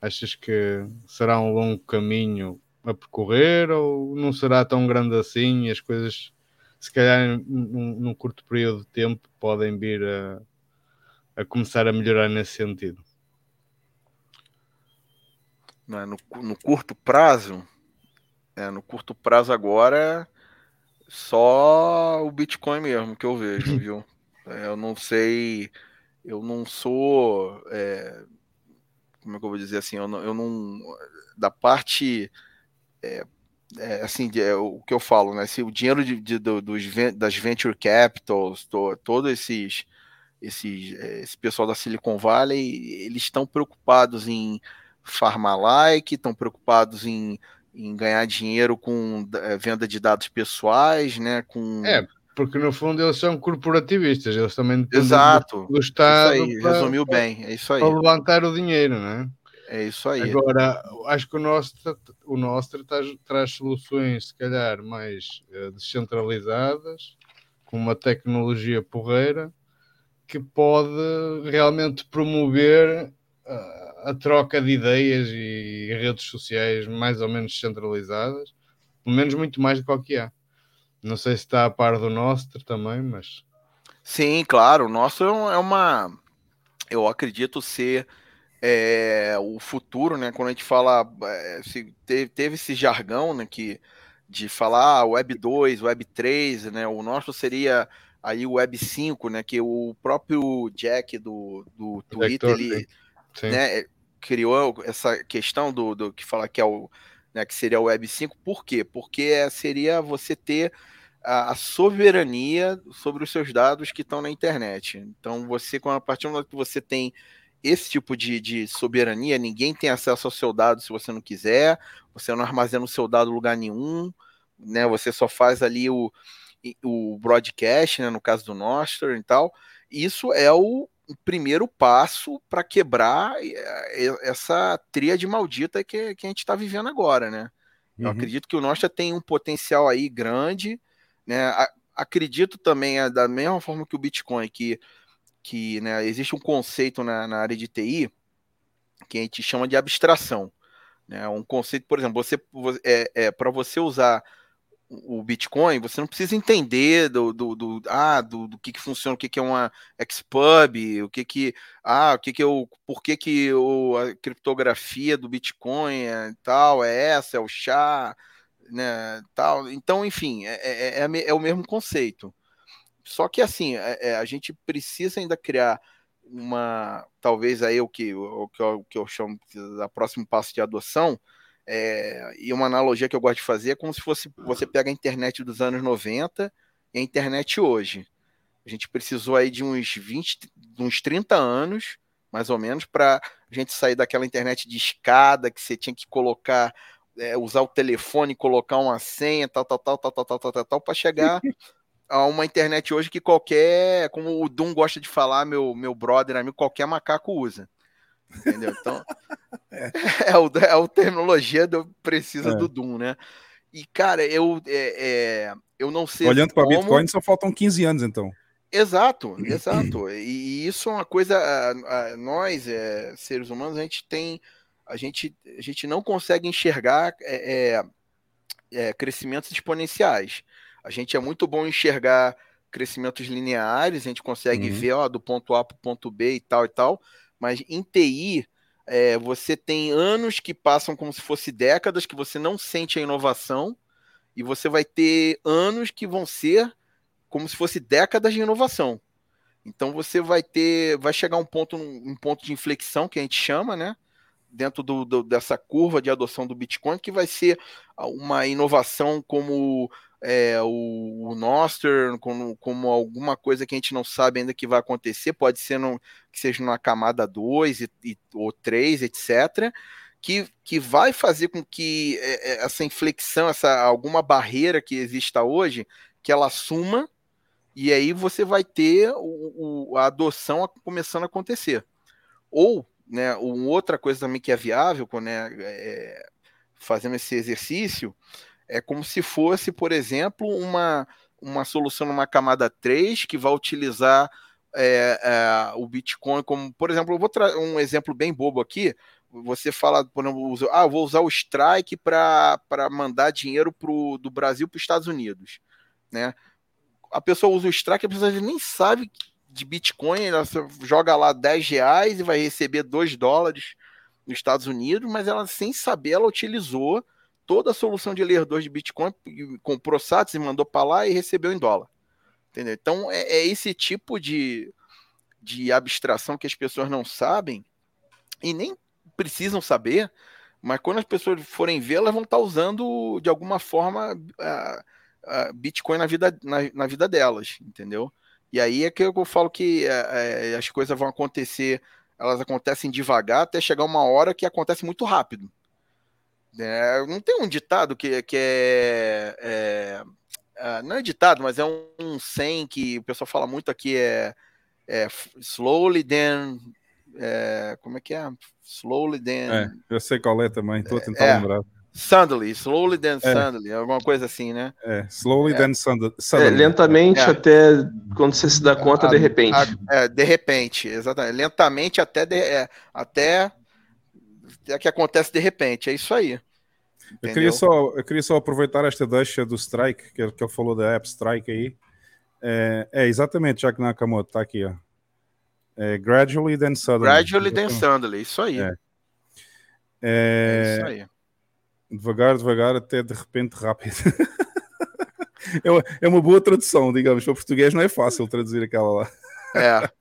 Achas que será um longo caminho a percorrer ou não será tão grande assim e as coisas se calhar num, num curto período de tempo podem vir a, a começar a melhorar nesse sentido. Né, no, no curto prazo, é, no curto prazo agora, só o Bitcoin mesmo que eu vejo, (laughs) viu? É, eu não sei, eu não sou é, como é que eu vou dizer assim, eu não, eu não da parte é, é, assim, é, o que eu falo, né? Se o dinheiro de, de, dos, das venture capitals, to, todos esses, esses, é, esse pessoal da Silicon Valley, eles estão preocupados em farma-like, estão preocupados em, em ganhar dinheiro com é, venda de dados pessoais, né? Com... É, porque no fundo eles são corporativistas, eles também Exato. do Estado. Isso aí, para, resumiu bem, é isso aí. Para levantar o dinheiro, não é? Isso aí. Agora, acho que o nosso, o nosso traz, traz soluções, se calhar, mais uh, descentralizadas, com uma tecnologia porreira, que pode realmente promover uh, a troca de ideias e redes sociais mais ou menos descentralizadas, pelo menos muito mais do que há. Não sei se está a par do nosso também, mas. Sim, claro. O nosso é uma. Eu acredito ser é, o futuro, né? Quando a gente fala, é, teve, teve, esse jargão, né? Que de falar ah, Web 2, Web 3, né? O nosso seria aí o Web 5, né? Que o próprio Jack do, do Twitter, ele né, criou essa questão do, do que fala que é o né, que seria o Web 5, por quê? Porque seria você ter a, a soberania sobre os seus dados que estão na internet. Então, você, a partir do momento que você tem esse tipo de, de soberania, ninguém tem acesso ao seu dado se você não quiser, você não armazena o seu dado em lugar nenhum, né? Você só faz ali o, o broadcast, né, no caso do Nostr e tal. Isso é o, primeiro passo para quebrar eh, essa tríade maldita que, que a gente está vivendo agora, né? Eu uhum. acredito que o Nostra tem um potencial aí grande, né? acredito também, é, da mesma forma que o Bitcoin, que que né, existe um conceito na, na, área de TI que a gente chama de abstração. Né? Um conceito, por exemplo, você é, é para você usar o Bitcoin, você não precisa entender do, do, do ah, do, do, que, que funciona, o que, que é uma Xpub, o que que ah, o que que eu, por que que o, a criptografia do Bitcoin é tal, é essa, é o chá, né, tal. Então, enfim, é, é, é, é o mesmo conceito. Só que assim, é, é, a gente precisa ainda criar uma, talvez aí o que, o, que, eu, o que eu chamo da próximo passo de adoção, é, e uma analogia que eu gosto de fazer é como se fosse você pega a internet dos anos 90 e a internet hoje. A gente precisou aí de uns 20, de uns 30 anos, mais ou menos, para a gente sair daquela internet de escada que você tinha que colocar, é, usar o telefone, colocar uma senha, tal, tal, tal, tal, tal, tal, tal, tal, tal para chegar a uma internet hoje que qualquer, como o Doom gosta de falar, meu, meu brother, amigo, qualquer macaco usa. Entendeu? Então, (laughs) é. (laughs) é, o, é a terminologia do precisa é. do Doom, né? E, cara, eu, é, é eu não sei. Olhando para como... Bitcoin, só faltam 15 anos, então. Exato, (clears throat) exato. E, e isso é uma coisa. A, a, nós, é, seres humanos, a gente tem. A gente, a gente não consegue enxergar é, crescimentos exponenciais. A gente é muito bom enxergar crescimentos lineares, a gente consegue uhum. ver ó, do ponto A para o ponto B e tal e tal, mas em TI é, você tem anos que passam como se fosse décadas, que você não sente a inovação, e você vai ter anos que vão ser como se fosse décadas de inovação. Então você vai ter, vai chegar um ponto, um ponto de inflexão que a gente chama, né? Dentro do, do, dessa curva de adoção do Bitcoin, que vai ser uma inovação como é, o, o Noster como, como, alguma coisa que a gente não sabe ainda que vai acontecer, pode ser no, que seja numa camada 2 e, e, ou 3, etc., que, que vai fazer com que é, é, essa inflexão, essa alguma barreira que exista hoje, que ela suma, e aí você vai ter o, o, a adoção começando a acontecer. Ou, né, outra coisa também que é viável, né, é, fazendo esse exercício, é como se fosse, por exemplo, uma, uma solução numa camada 3 que vai utilizar é, é, o Bitcoin como, por exemplo, eu vou trazer um exemplo bem bobo aqui. Você fala, por exemplo, ah, vou usar o Strike para mandar dinheiro pro, do Brasil para os Estados Unidos. Né? A pessoa usa o Strike, a pessoa nem sabe de Bitcoin, ela joga lá 10 reais e vai receber 2 dólares nos Estados Unidos, mas ela, sem saber, ela utilizou toda a solução de layer 2 de Bitcoin, comprou SATs e mandou para lá e recebeu em dólar. Entendeu? Então é, é, esse tipo de, de abstração que as pessoas não sabem e nem precisam saber, mas quando as pessoas forem ver, elas vão estar usando de alguma forma a, a Bitcoin na vida, na, na, vida delas, entendeu? E aí é que eu falo que é, é, as coisas vão acontecer, elas acontecem devagar até chegar uma hora que acontece muito rápido. É, não tem um ditado que, que é, é, é, Não é ditado, mas é um, um 100 que o pessoal fala muito aqui: é, é slowly then. É, como é que é? Slowly then. É, eu sei qual é também, estou a tentar é, lembrar. Suddenly, slowly then suddenly, alguma coisa assim, né? É, slowly then suddenly. lentamente até quando você se dá conta, a, de repente. A, é, de repente, exatamente. Lentamente até, de, até que acontece de repente, é isso aí. Eu queria, só, eu queria só aproveitar esta deixa do Strike, que, que ele falou da app Strike aí. É, é exatamente, Jack Nakamoto, está aqui, ó. É, gradually then suddenly. Gradually then suddenly, isso aí. É. É, é isso aí. Devagar, devagar, até de repente rápido. (laughs) é, uma boa tradução, digamos. Para português não é fácil traduzir aquela lá. É. (laughs)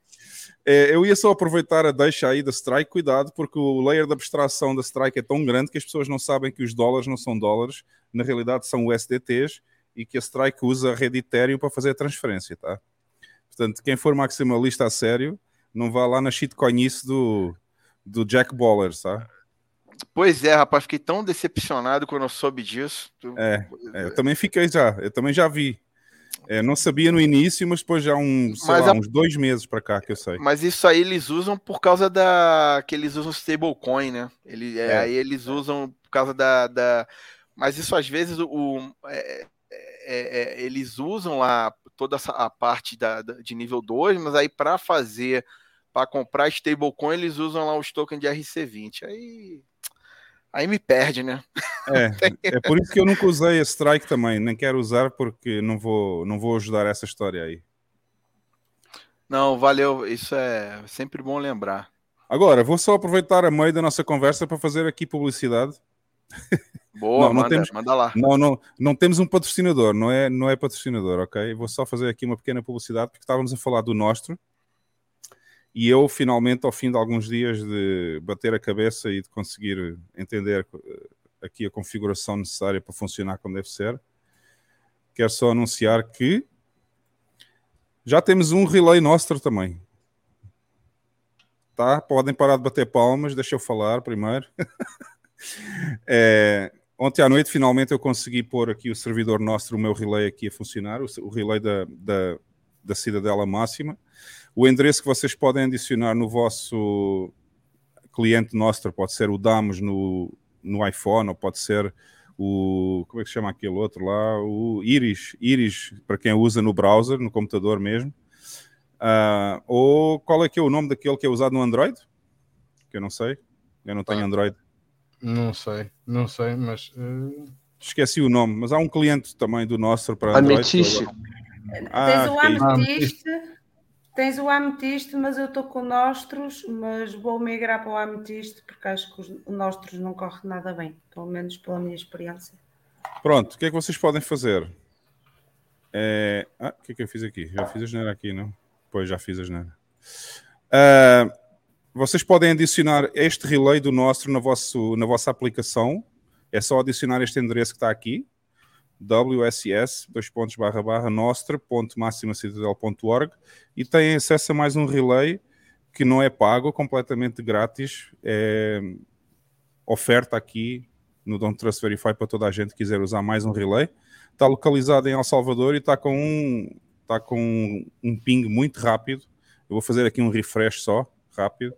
É, eu ia só aproveitar a deixa aí da Strike, cuidado, porque o layer de abstração da Strike é tão grande que as pessoas não sabem que os dólares não são dólares, na realidade são USDTs e que a Strike usa a rede Ethereum para fazer a transferência, tá? Portanto, quem for maximalista a sério, não vá lá na shitcoinice do, do Jack Baller, tá? Pois é, rapaz, fiquei tão decepcionado quando eu soube disso. É, é eu também fiquei já, eu também já vi. É, não sabia no início, mas depois já um, lá, a... uns dois meses para cá que eu sei. Mas isso aí eles usam por causa da que eles usam stablecoin, né? Ele, é. Aí eles usam por causa da, da... mas isso às vezes o é, é, é eles usam lá toda essa, a parte da, da de nível 2, mas aí para fazer para comprar stablecoin eles usam lá os tokens de RC20. Aí aí me perde, né? É, é por isso que eu nunca usei a Strike também, nem quero usar porque não vou, não vou ajudar essa história aí. Não, valeu, isso é sempre bom lembrar. Agora, vou só aproveitar a meio da nossa conversa para fazer aqui publicidade. Boa, não, não manda, temos, manda lá. Não, não, não temos um patrocinador, não é, não é patrocinador, ok? Vou só fazer aqui uma pequena publicidade porque estávamos a falar do Nostro e eu, finalmente, ao fim de alguns dias de bater a cabeça e de conseguir entender eh, aqui a configuração necessária para funcionar como deve ser, quero só anunciar que já temos um relay nosso também. Tá? Podem parar de bater palmas, deixa eu falar primeiro. (laughs) é, ontem à noite, finalmente, eu consegui pôr aqui o servidor nosso, o meu relay aqui a funcionar, o, relay da, da, da Cidadela Máxima o endereço que vocês podem adicionar no vosso cliente Nostra pode ser o Damos no, no iPhone, ou pode ser o. Como é que se chama aquele outro lá? O Iris, Iris, para quem usa no browser, no computador mesmo. Uh, ou qual é que é o nome daquele que é usado no Android? Que eu não sei. Eu não tenho ah, Android. Não sei, não sei, mas. Uh... Esqueci o nome, mas há um cliente também do Nostra para Android. Ametiste. Ah, Tens o Ametiste. Tens o ametiste, mas eu estou com nostros, mas vou migrar para o ametiste porque acho que os nostros não corre nada bem, pelo menos pela minha experiência. Pronto, o que é que vocês podem fazer? É... Ah, o que é que eu fiz aqui? Já fiz a geneira aqui, não? Pois, já fiz a geneira. Uh, vocês podem adicionar este relay do Nostro na, vosso, na vossa aplicação. É só adicionar este endereço que está aqui wss dois pontos barra barra nostra.maximacitadel.org e tem acesso a mais um relay que não é pago, completamente grátis, é oferta aqui no Don't Trust Verify para toda a gente que quiser usar mais um relay. Está localizado em El Salvador e está com um, está com um ping muito rápido. Eu vou fazer aqui um refresh só, rápido.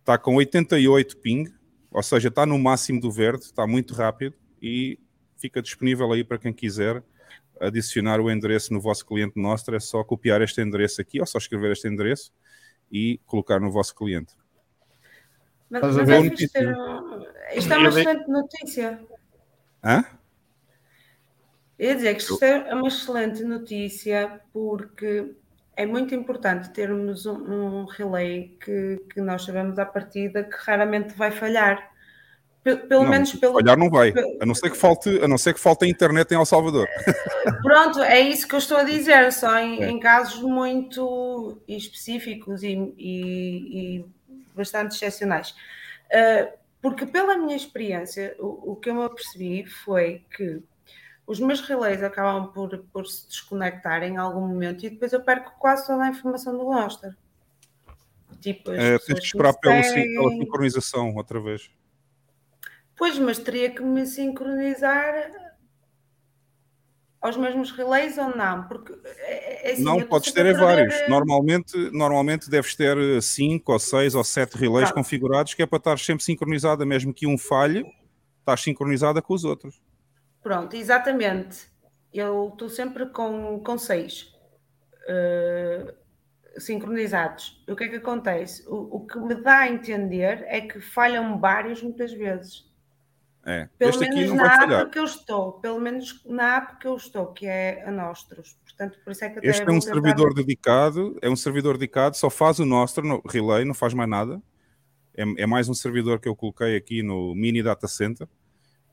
Está com 88 ping, ou seja, está no máximo do verde, está muito rápido e fica disponível aí para quem quiser adicionar o endereço no vosso cliente Nostra, é só copiar este endereço aqui, ou só escrever este endereço e colocar no vosso cliente. Mas, mas é ter... Isto é uma excelente notícia. Hã? Eu ia dizer que isto é uma excelente notícia porque é muito importante termos um, um relay que, que nós sabemos à partida que raramente vai falhar. Pelo não, menos pelo. Olhar não vai, a não ser que falte, a não ser que falte a internet em El Salvador. (laughs) Pronto, é isso que eu estou a dizer, só em, é. em casos muito específicos e, e, e, bastante excepcionais. Uh, porque pela minha experiência, o, o, que eu me apercebi foi que os meus relays acabam por, por se desconectar em algum momento e depois eu perco quase toda a informação do roster. Tipo, é, tens que esperar pela sincronização outra vez. Pois, mas teria que me sincronizar aos mesmos relays ou não? Porque é, é assim, não, podes ter vários. Eh, normalmente, normalmente deves ter 5 ou 6 ou 7 relays configurados que é para estar sempre sincronizada, mesmo que um falhe, estás sincronizada com os outros. Pronto, exatamente. Eu estou sempre com 6 com seis, uh, sincronizados. O que é que acontece? O, o que me dá a entender é que falham vários muitas vezes. É. Pelo este menos na app que eu estou, pelo menos na app que eu estou, que é a Nostros. Portanto, por isso é que este é um servidor dedicado, é um servidor dedicado, só faz o Nostro no Relay, não faz mais nada. É, é, mais um servidor que eu coloquei aqui no Mini Data Center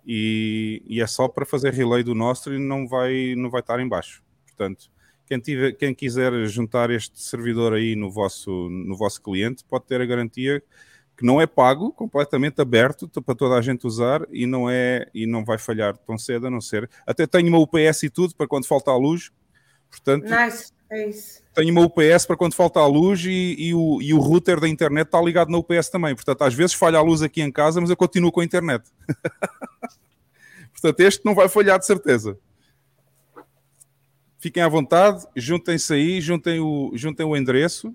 e, e, é só para fazer relay do Nostro e não vai, não vai estar em baixo. Portanto, quem, tiver, quem quiser juntar este servidor aí no vosso, no vosso cliente pode ter a garantia que não é pago, completamente aberto para toda a gente usar e não é e não vai falhar tão cedo a não ser. Até tenho uma UPS e tudo para quando falta a luz. Portanto, nice. é isso. tenho uma UPS para quando falta a luz e, e, o, e o router da internet está ligado na UPS também. Portanto, às vezes falha a luz aqui em casa, mas eu continuo com a internet. (laughs) Portanto, este não vai falhar de certeza. Fiquem à vontade, juntem-se aí, juntem o, juntem o endereço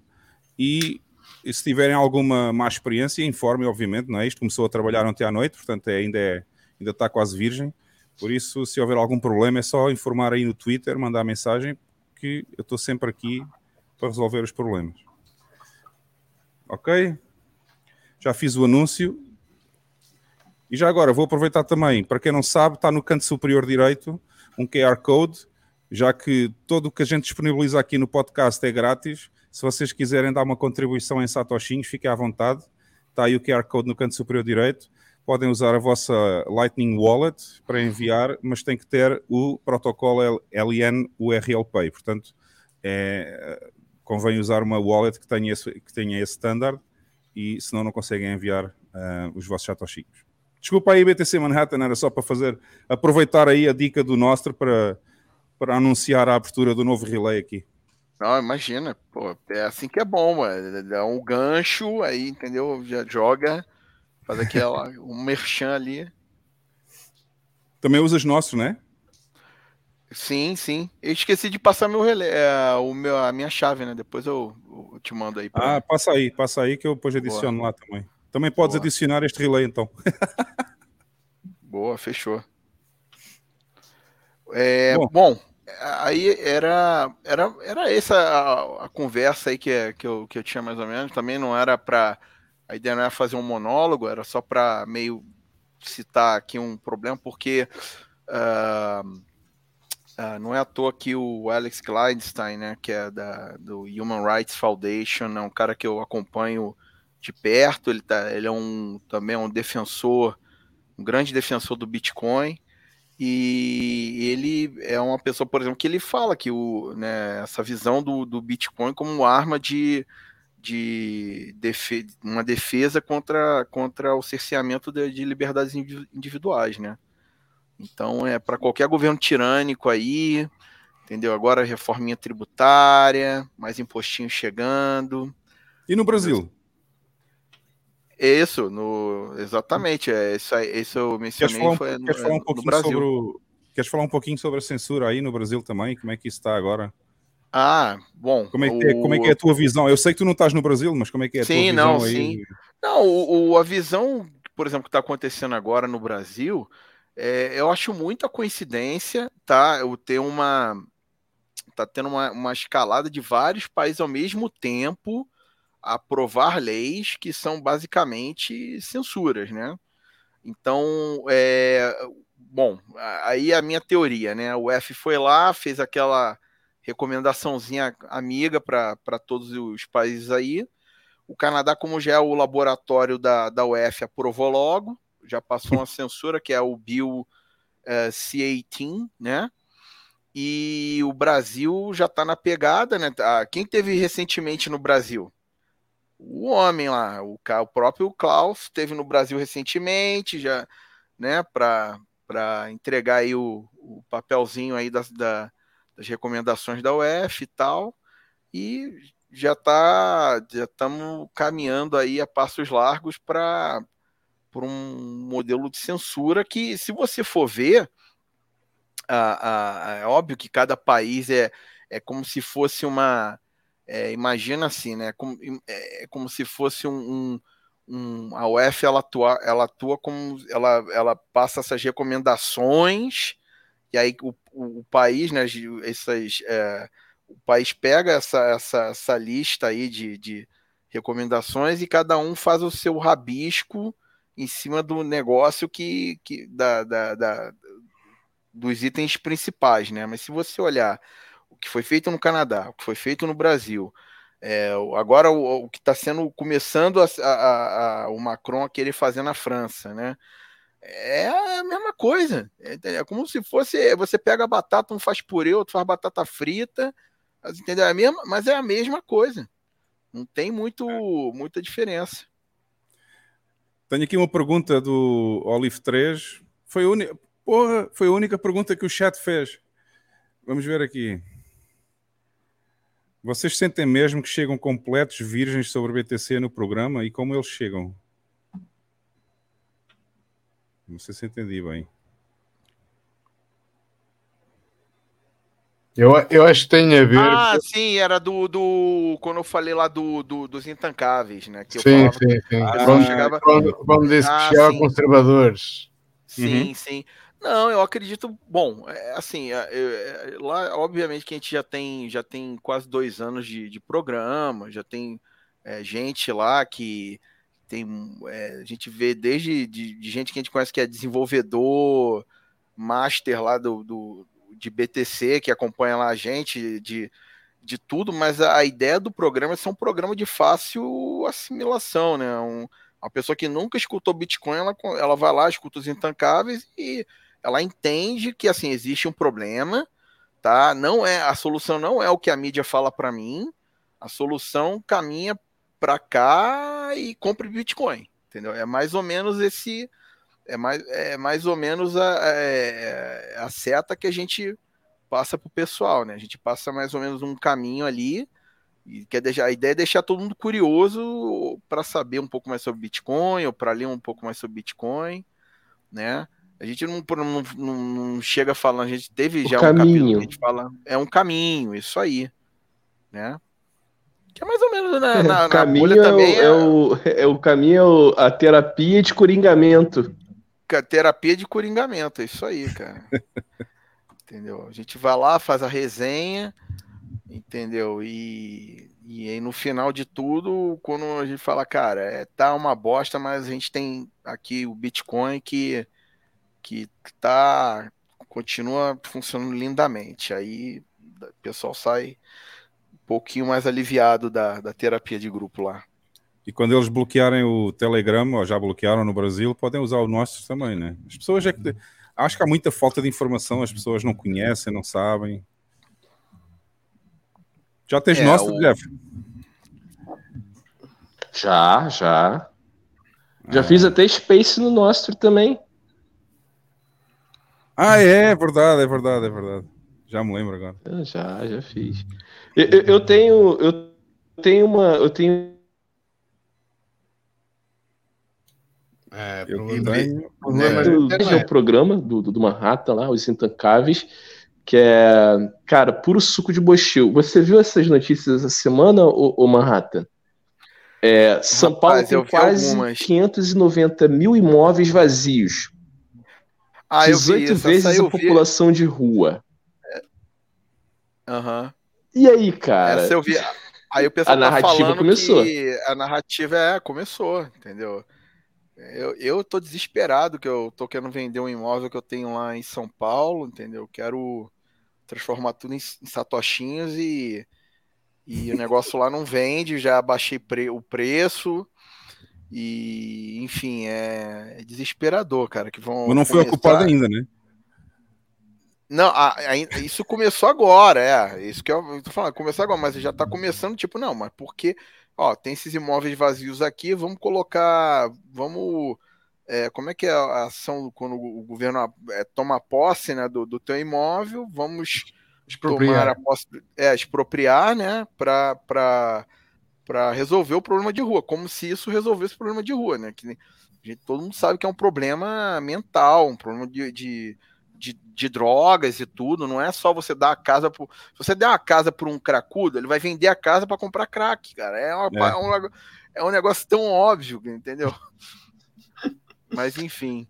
e e se tiverem alguma má experiência, informem, obviamente, não é? Isto começou a trabalhar ontem à noite, portanto é, ainda, é, ainda está quase virgem. Por isso, se houver algum problema, é só informar aí no Twitter, mandar mensagem, que eu estou sempre aqui para resolver os problemas. Ok? Já fiz o anúncio. E já agora, vou aproveitar também, para quem não sabe, está no canto superior direito um QR Code, já que tudo o que a gente disponibiliza aqui no podcast é grátis se vocês quiserem dar uma contribuição em satoshinhos, fiquem à vontade. Está aí o QR Code no canto superior direito. Podem usar a vossa Lightning Wallet para enviar, mas tem que ter o protocolo LN URL Pay. Portanto, é, convém usar uma wallet que tenha esse, que tenha esse standard e senão não conseguem enviar uh, os vossos satoshinhos. Desculpa aí, BTC Manhattan, era só para fazer, aproveitar aí a dica do Nostro para, para anunciar a abertura do novo relay aqui. Não, imagina, pô, é assim que é bom, mano. Dá um gancho, aí, entendeu? Já joga, faz aquela, (laughs) um merchan ali. Também usas nosso, né? Sim, sim. Eu esqueci de passar meu relé, o meu, a minha chave, né? Depois eu, eu te mando aí. Ah, passa aí, passa aí que eu depois adiciono Boa. lá também. Também podes Boa. adicionar este relay, então. (laughs) Boa, fechou. É, bom, bom aí era era era essa a, a, conversa aí que, que, eu, que eu tinha mais ou menos. Também não era para a ideia não era fazer um monólogo era só para meio citar aqui um problema porque uh, uh, não é à toa que o Alex Kleinstein né que é da do Human Rights Foundation é um cara que eu acompanho de perto. Ele tá ele é um também é um defensor um grande defensor do Bitcoin e ele é uma pessoa, por exemplo, que ele fala que o, né, essa visão do, do Bitcoin como arma de, de defe uma defesa contra, contra o cerceamento de, de liberdades individuais, né? Então, é para qualquer governo tirânico aí, entendeu? Agora reforminha tributária, mais impostinho chegando. E no Brasil? Isso, no, exatamente. É, isso, isso eu mencionei falar, foi no, falar um pouquinho Brasil. Sobre o, queres falar um pouquinho sobre a censura aí no Brasil também? Como é que está agora? Ah, bom. Como é, que é, como é que é a tua visão? Eu sei que tu não estás no Brasil, mas como é que é a sim, tua não, visão aí? Sim. Não, o, a visão, por exemplo, que está acontecendo agora no Brasil, é, eu acho muita coincidência, tá? Eu ter uma. Tá tendo uma, uma escalada de vários países ao mesmo tempo aprovar leis que são basicamente censuras, né? Então, é, bom, aí a minha teoria, né? O F foi lá, fez aquela recomendaçãozinha amiga para todos os países aí. O Canadá, como já é o laboratório da, da UF, aprovou logo, já passou uma censura, que é o Bill é, C-18, né? E o Brasil já está na pegada, né? Ah, quem teve recentemente no Brasil? O homem lá, o, o próprio Klaus teve no Brasil recentemente, já, né, para entregar aí o, o papelzinho aí das, da, das recomendações da UF e tal, e já tá, já estamos caminhando aí a passos largos para por um modelo de censura que, se você for ver, é óbvio que cada país é, é como se fosse uma. É, imagina assim, né? Como, é, é como se fosse um, um, um, a UF ela atua, ela atua como ela, ela passa essas recomendações e aí o, o, o país, né? Essas, é, o país pega essa, essa, essa lista aí de, de recomendações e cada um faz o seu rabisco em cima do negócio que, que da, da, da, dos itens principais, né? Mas se você olhar que foi feito no Canadá, o que foi feito no Brasil, é, agora o, o que está sendo começando a, a, a, o Macron a querer fazer na França, né? É a mesma coisa. É, é, como se fosse você pega a batata, um faz purê, outro faz batata frita, entendeu? É a mesma, mas é a mesma coisa. Não tem muito, muita diferença. Tenho aqui uma pergunta do Olive 3. Foi a, porra, foi a única pergunta que o chat fez. Vamos ver aqui. Vocês sentem mesmo que chegam completos virgens sobre o BTC no programa e como eles chegam? Não sei se entendi bem. Eu, eu acho que tem a ver. Ah, sim, era do, do. Quando eu falei lá do, do dos intancáveis, né? Que sim, sim, que, sim. Ah, quando, chegava... quando, quando disse ah, que chegava conservadores. Sim, uhum. sim. Não, eu acredito. Bom, é, assim, é, é, lá, obviamente, que a gente já tem, já tem quase dois anos de, de programa, já tem é, gente lá que tem. É, a gente vê desde de, de, gente que a gente conhece que é desenvolvedor, master lá do, do de BTC que acompanha lá a gente, de, de tudo, mas a ideia do programa é ser um programa de fácil assimilação, né? Um, uma pessoa que nunca escutou Bitcoin, ela, ela vai lá, escuta os intancáveis e ela entende que assim existe um problema, tá? Não é a solução não é o que a mídia fala para mim, a solução caminha para cá e compre Bitcoin, entendeu? É mais ou menos esse é mais, é mais ou menos a, é, a seta que a gente passa para o pessoal, né? A gente passa mais ou menos um caminho ali e quer deixar, a ideia é deixar todo mundo curioso para saber um pouco mais sobre Bitcoin ou para ler um pouco mais sobre Bitcoin, né? A gente não, não, não, chega falando, a gente teve o já caminho. um capítulo que a gente fala, é um caminho, isso aí, né? Que é mais ou menos na, (laughs) na, na caminho é também. É, é, o, é o caminho, é a terapia de coringamento terapia de coringamento, é isso aí, cara. (laughs) entendeu? A gente vai lá, faz a resenha, entendeu? E, e aí no final de tudo, quando a gente fala, cara, é, tá uma bosta, mas a gente tem aqui o Bitcoin que, que tá, continua funcionando lindamente. Aí o pessoal sai um pouquinho mais aliviado da, da terapia de grupo lá. E quando eles bloquearem o Telegram, ou já bloquearam no Brasil, podem usar o nosso também, né? As pessoas é que. Acho que há muita falta de informação, as pessoas não conhecem, não sabem. Já tens é, nosso, o... Jeff? Já, já. Já ah. fiz até Space no nosso também. Ah, é, é verdade, é verdade, é verdade. Já me lembro agora. Eu já, já fiz. Eu, eu, eu tenho, eu tenho uma, eu tenho É, eu tenho. É, o programa do, do Manhattan lá, Os Intancáveis, que é, cara, puro suco de bochil. Você viu essas notícias essa semana, o, o Manhattan? É, São Rapaz, Paulo tem quase algumas. 590 mil imóveis vazios. Ah, 18 vezes a população de rua. Aham. Uhum. E aí, cara? Essa eu vi. Aí o pessoal a tá narrativa começou. a narrativa é, começou, entendeu? Eu, eu tô desesperado que eu tô querendo vender um imóvel que eu tenho lá em São Paulo, entendeu? Quero transformar tudo em, em satoshinhos e, e o negócio lá não vende, já baixei pre, o preço e, enfim, é, é desesperador, cara, que vão Mas não foi ocupado ainda, né? Não, a, a, isso começou agora, é. Isso que eu tô falando, começou agora, mas já tá começando, tipo, não, mas porque ó, tem esses imóveis vazios aqui, vamos colocar, vamos, é, como é que é a ação quando o governo é, toma posse, né, do, do teu imóvel, vamos Expropriar. tomar a posse, é, expropriar, né, para para resolver o problema de rua, como se isso resolvesse o problema de rua, né, que a gente, todo mundo sabe que é um problema mental, um problema de, de, de, de drogas e tudo. Não é só você dar a casa pro. Se você der uma casa para um cracudo, ele vai vender a casa para comprar crack, cara. É, uma- É. é um, é um negócio tão óbvio, entendeu? (laughs) Mas enfim.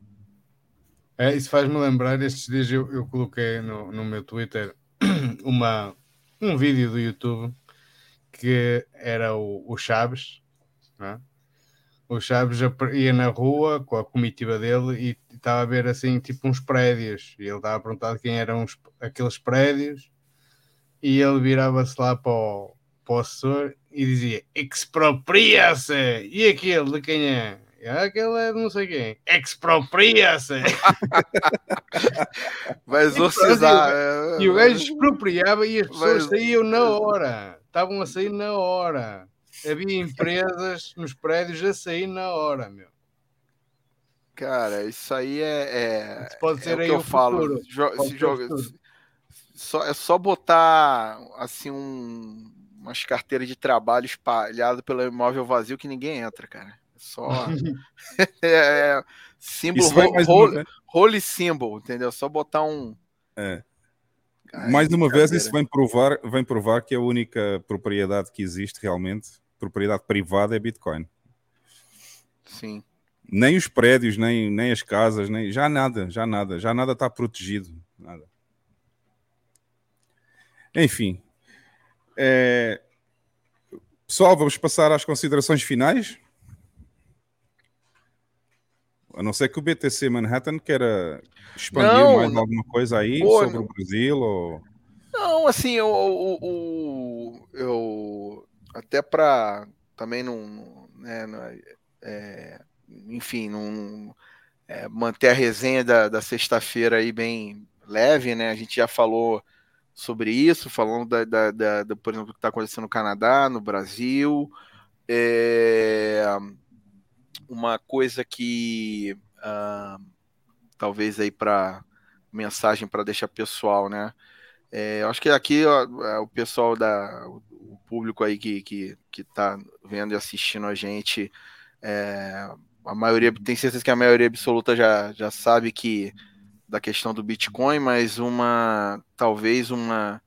É, isso faz-me lembrar, estes dias eu, eu coloquei no, no meu Twitter (clears throat) uma, um vídeo do YouTube que era o, o Chaves, é? o Chaves ia na rua com a comitiva dele e estava a ver assim tipo uns prédios e ele estava a perguntar quem eram os- aqueles prédios e ele virava-se lá para o, para o assessor e dizia expropria-se e aquele de quem é? "Ah, aquele é de não sei quem expropria-se (laughs) Vai exorcizar. e o gajo expropriava e as pessoas Vai- saíam na hora estavam a sair na hora havia empresas (laughs) nos prédios a sair na hora meu Cara, isso aí é. é pode é ser o aí que eu o falo. futuro. Se o joga- só, é só botar assim um, umas carteiras de trabalho espalhado pelo imóvel vazio que ninguém entra, cara. É só (laughs) (laughs) é, é, símbolo Isso vai ro- mais uma holy, vez. holy symbol, entendeu? Só botar um É. Ai, Mais uma vez, isso vem provar, vem provar que a única propriedade que existe realmente, propriedade privada, é Bitcoin. Sim. Nem os prédios, nem, nem as casas, nem já nada, já nada, já nada está protegido. Nada. Enfim. É... Pessoal, vamos passar às considerações finais. A não ser que o BTC Manhattan queira expandir Não, mais não. alguma coisa aí Pô, sobre não. o Brasil ou Não, assim, eu, eu, eu, até para também não, né, não é, é, enfim, não é, manter a resenha da, da sexta-feira aí bem leve, né? A gente já falou sobre isso, falando da, da, da- da, por exemplo, o que está acontecendo no Canadá, no Brasil. É, uma coisa que ah, talvez aí para mensagem para deixar pessoal, né? É, eu acho que aqui ó, é, o pessoal da o público aí que, que, que tá vendo e assistindo a gente, é, a maioria tem certeza que a maioria absoluta já, já sabe que da questão do Bitcoin, mas uma talvez uma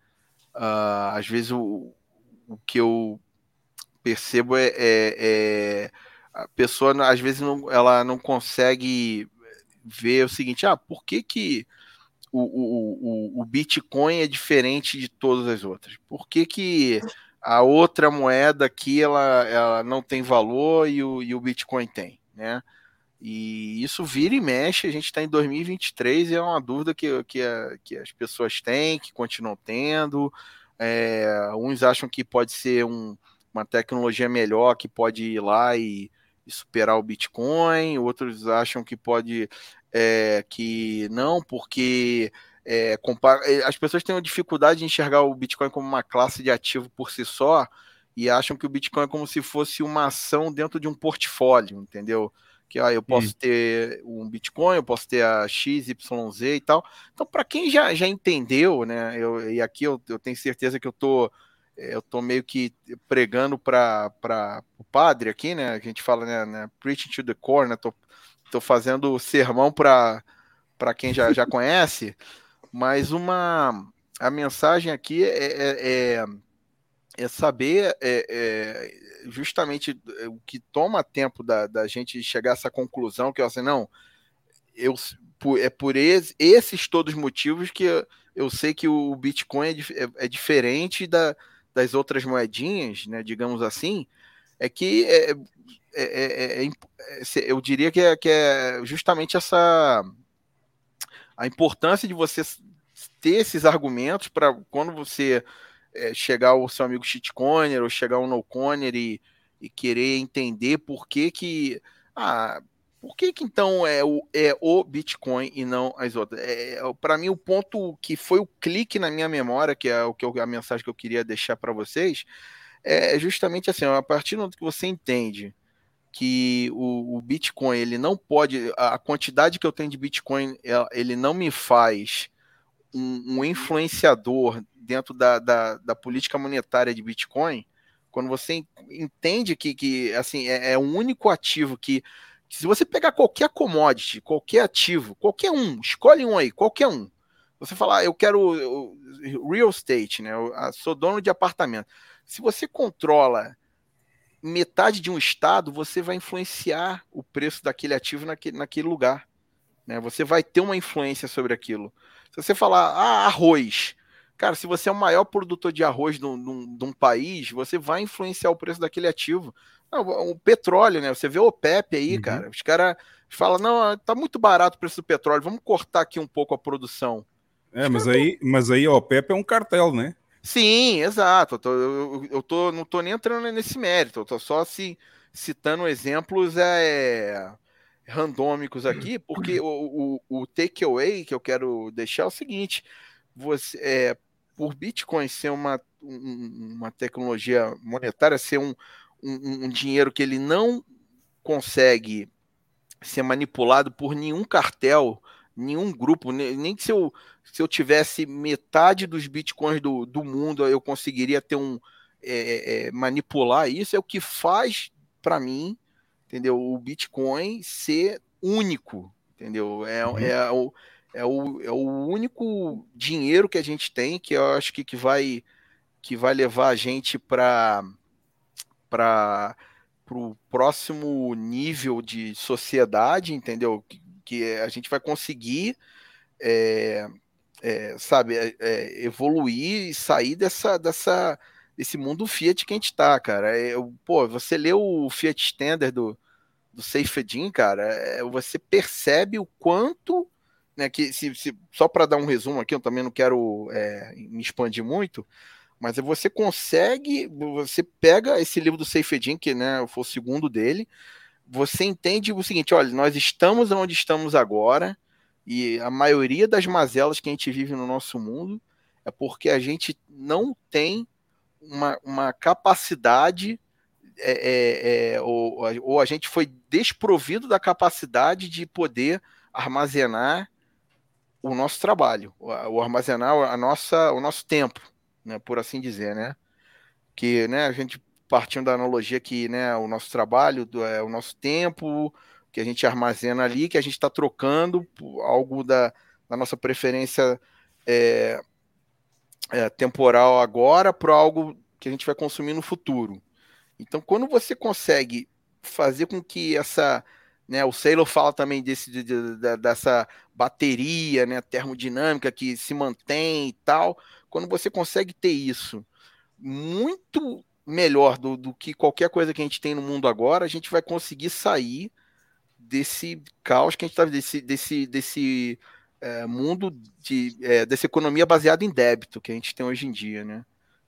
ah, às vezes o, o que eu percebo é, é- é a pessoa às vezes não, ela não consegue ver o seguinte, ah, por que que o, o, o, Bitcoin é diferente de todas as outras? Por que, que a outra moeda aqui ela, ela não tem valor e o, e o Bitcoin tem, né? E isso vira e mexe, a gente está em 2023 e é uma dúvida que, que, que as pessoas têm, que continuam tendo. É, uns acham que pode ser um- uma tecnologia melhor, que pode ir lá e superar o Bitcoin, outros acham que pode é, que não, porque é, as pessoas têm uma dificuldade de enxergar o Bitcoin como uma classe de ativo por si só e acham que o Bitcoin é como se fosse uma ação dentro de um portfólio, entendeu? Que ah, eu posso ter um Bitcoin, eu posso ter a XYZ e tal. Então, para quem já, já entendeu, né? Eu, e aqui eu, eu tenho certeza que eu tô eu tô meio que pregando para o padre aqui, né? A gente fala, né, né? Preaching to the core, né? Tô, tô fazendo sermão para quem já, já conhece, mas uma a mensagem aqui é, é, é, é saber é, é, justamente o que toma tempo da, da gente chegar a essa conclusão que eu assim, não, eu é por es- esses todos os motivos que eu, eu sei que o Bitcoin é- é diferente da, das outras moedinhas, né, digamos assim, é que é, é- é- é é- eu diria que é, que é justamente essa a importância de você ter esses argumentos para quando você é, chegar ao seu amigo shitcoiner ou chegar ao nocoiner e, e querer entender por que que ah, por que, que então é o, é o Bitcoin e não as outras? É, para mim, o ponto que foi o clique na minha memória, que é o que eu- a mensagem que eu queria deixar para vocês, é justamente assim, a partir do momento que você entende que o, o, Bitcoin ele não pode, a quantidade que eu tenho de Bitcoin, é, ele não me faz um, um influenciador dentro da, da, da, política monetária de Bitcoin, quando você entende que, que assim, é, é o único ativo que, se você pegar qualquer commodity, qualquer ativo, qualquer um, escolhe um aí, qualquer um, você falar, ah, eu quero real estate, né? Eu, eu sou dono de apartamento. Se você controla metade de um estado, você vai influenciar o preço daquele ativo naquele, naquele lugar. Né? Você vai ter uma influência sobre aquilo. Se você falar, ah, arroz. Cara, se você é o maior produtor de arroz de um, de um país, você vai influenciar o preço daquele ativo. Não, o petróleo, né? Você vê o OPEP aí, uhum. cara. Os caras falam, não, tá muito barato o preço do petróleo, vamos cortar aqui um pouco a produção. É, mas aí, mas aí a OPEP é um cartel, né? Sim, exato. Eu, tô, eu, eu tô, não tô nem entrando nesse mérito, eu tô só se, citando exemplos é, randômicos aqui, porque o, o, o takeaway que eu quero deixar é o seguinte: você, é, por Bitcoin ser uma, uma tecnologia monetária, ser um, um, um dinheiro que ele não consegue ser manipulado por nenhum cartel nenhum grupo, nem que se eu, se eu tivesse metade dos bitcoins do, do mundo, eu conseguiria ter um é, é, manipular isso, é o que faz para mim, entendeu? O Bitcoin ser único, entendeu? É, uhum. é, o, é, o, é o único dinheiro que a gente tem que eu acho que, que vai que vai levar a gente para para o próximo nível de sociedade, entendeu? que a gente vai conseguir, é, é, sabe, é, é, evoluir e sair dessa, dessa, desse mundo Fiat que a gente tá, cara. É, pô, você lê o Fiat Standard do, do Seifedin, cara, é, você percebe o quanto, né, que se, se só para dar um resumo aqui, eu também não quero me expandir muito, mas você consegue, você pega esse livro do Seifedin, que né, foi o segundo dele, você entende o seguinte: olha, nós estamos onde estamos agora, e a maioria das mazelas que a gente vive no nosso mundo é porque a gente não tem uma, uma capacidade, é, é, é, ou, ou a gente foi desprovido da capacidade de poder armazenar o nosso trabalho, o armazenar a nossa, o nosso tempo, né, por assim dizer, né? Que né, a gente partindo da analogia que né, o nosso trabalho, é, o nosso tempo, que a gente armazena ali, que a gente está trocando algo da, da nossa preferência é, é, temporal agora para algo que a gente vai consumir no futuro. Então, quando você consegue fazer com que essa. Né, o Sailor fala também desse, de, de, de, dessa bateria né, termodinâmica que se mantém e tal. Quando você consegue ter isso muito melhor do, do que qualquer coisa que a gente tem no mundo agora, a gente vai conseguir sair desse caos que a gente está desse desse desse é, mundo de é, dessa economia baseada em débito que a gente tem hoje em dia, né?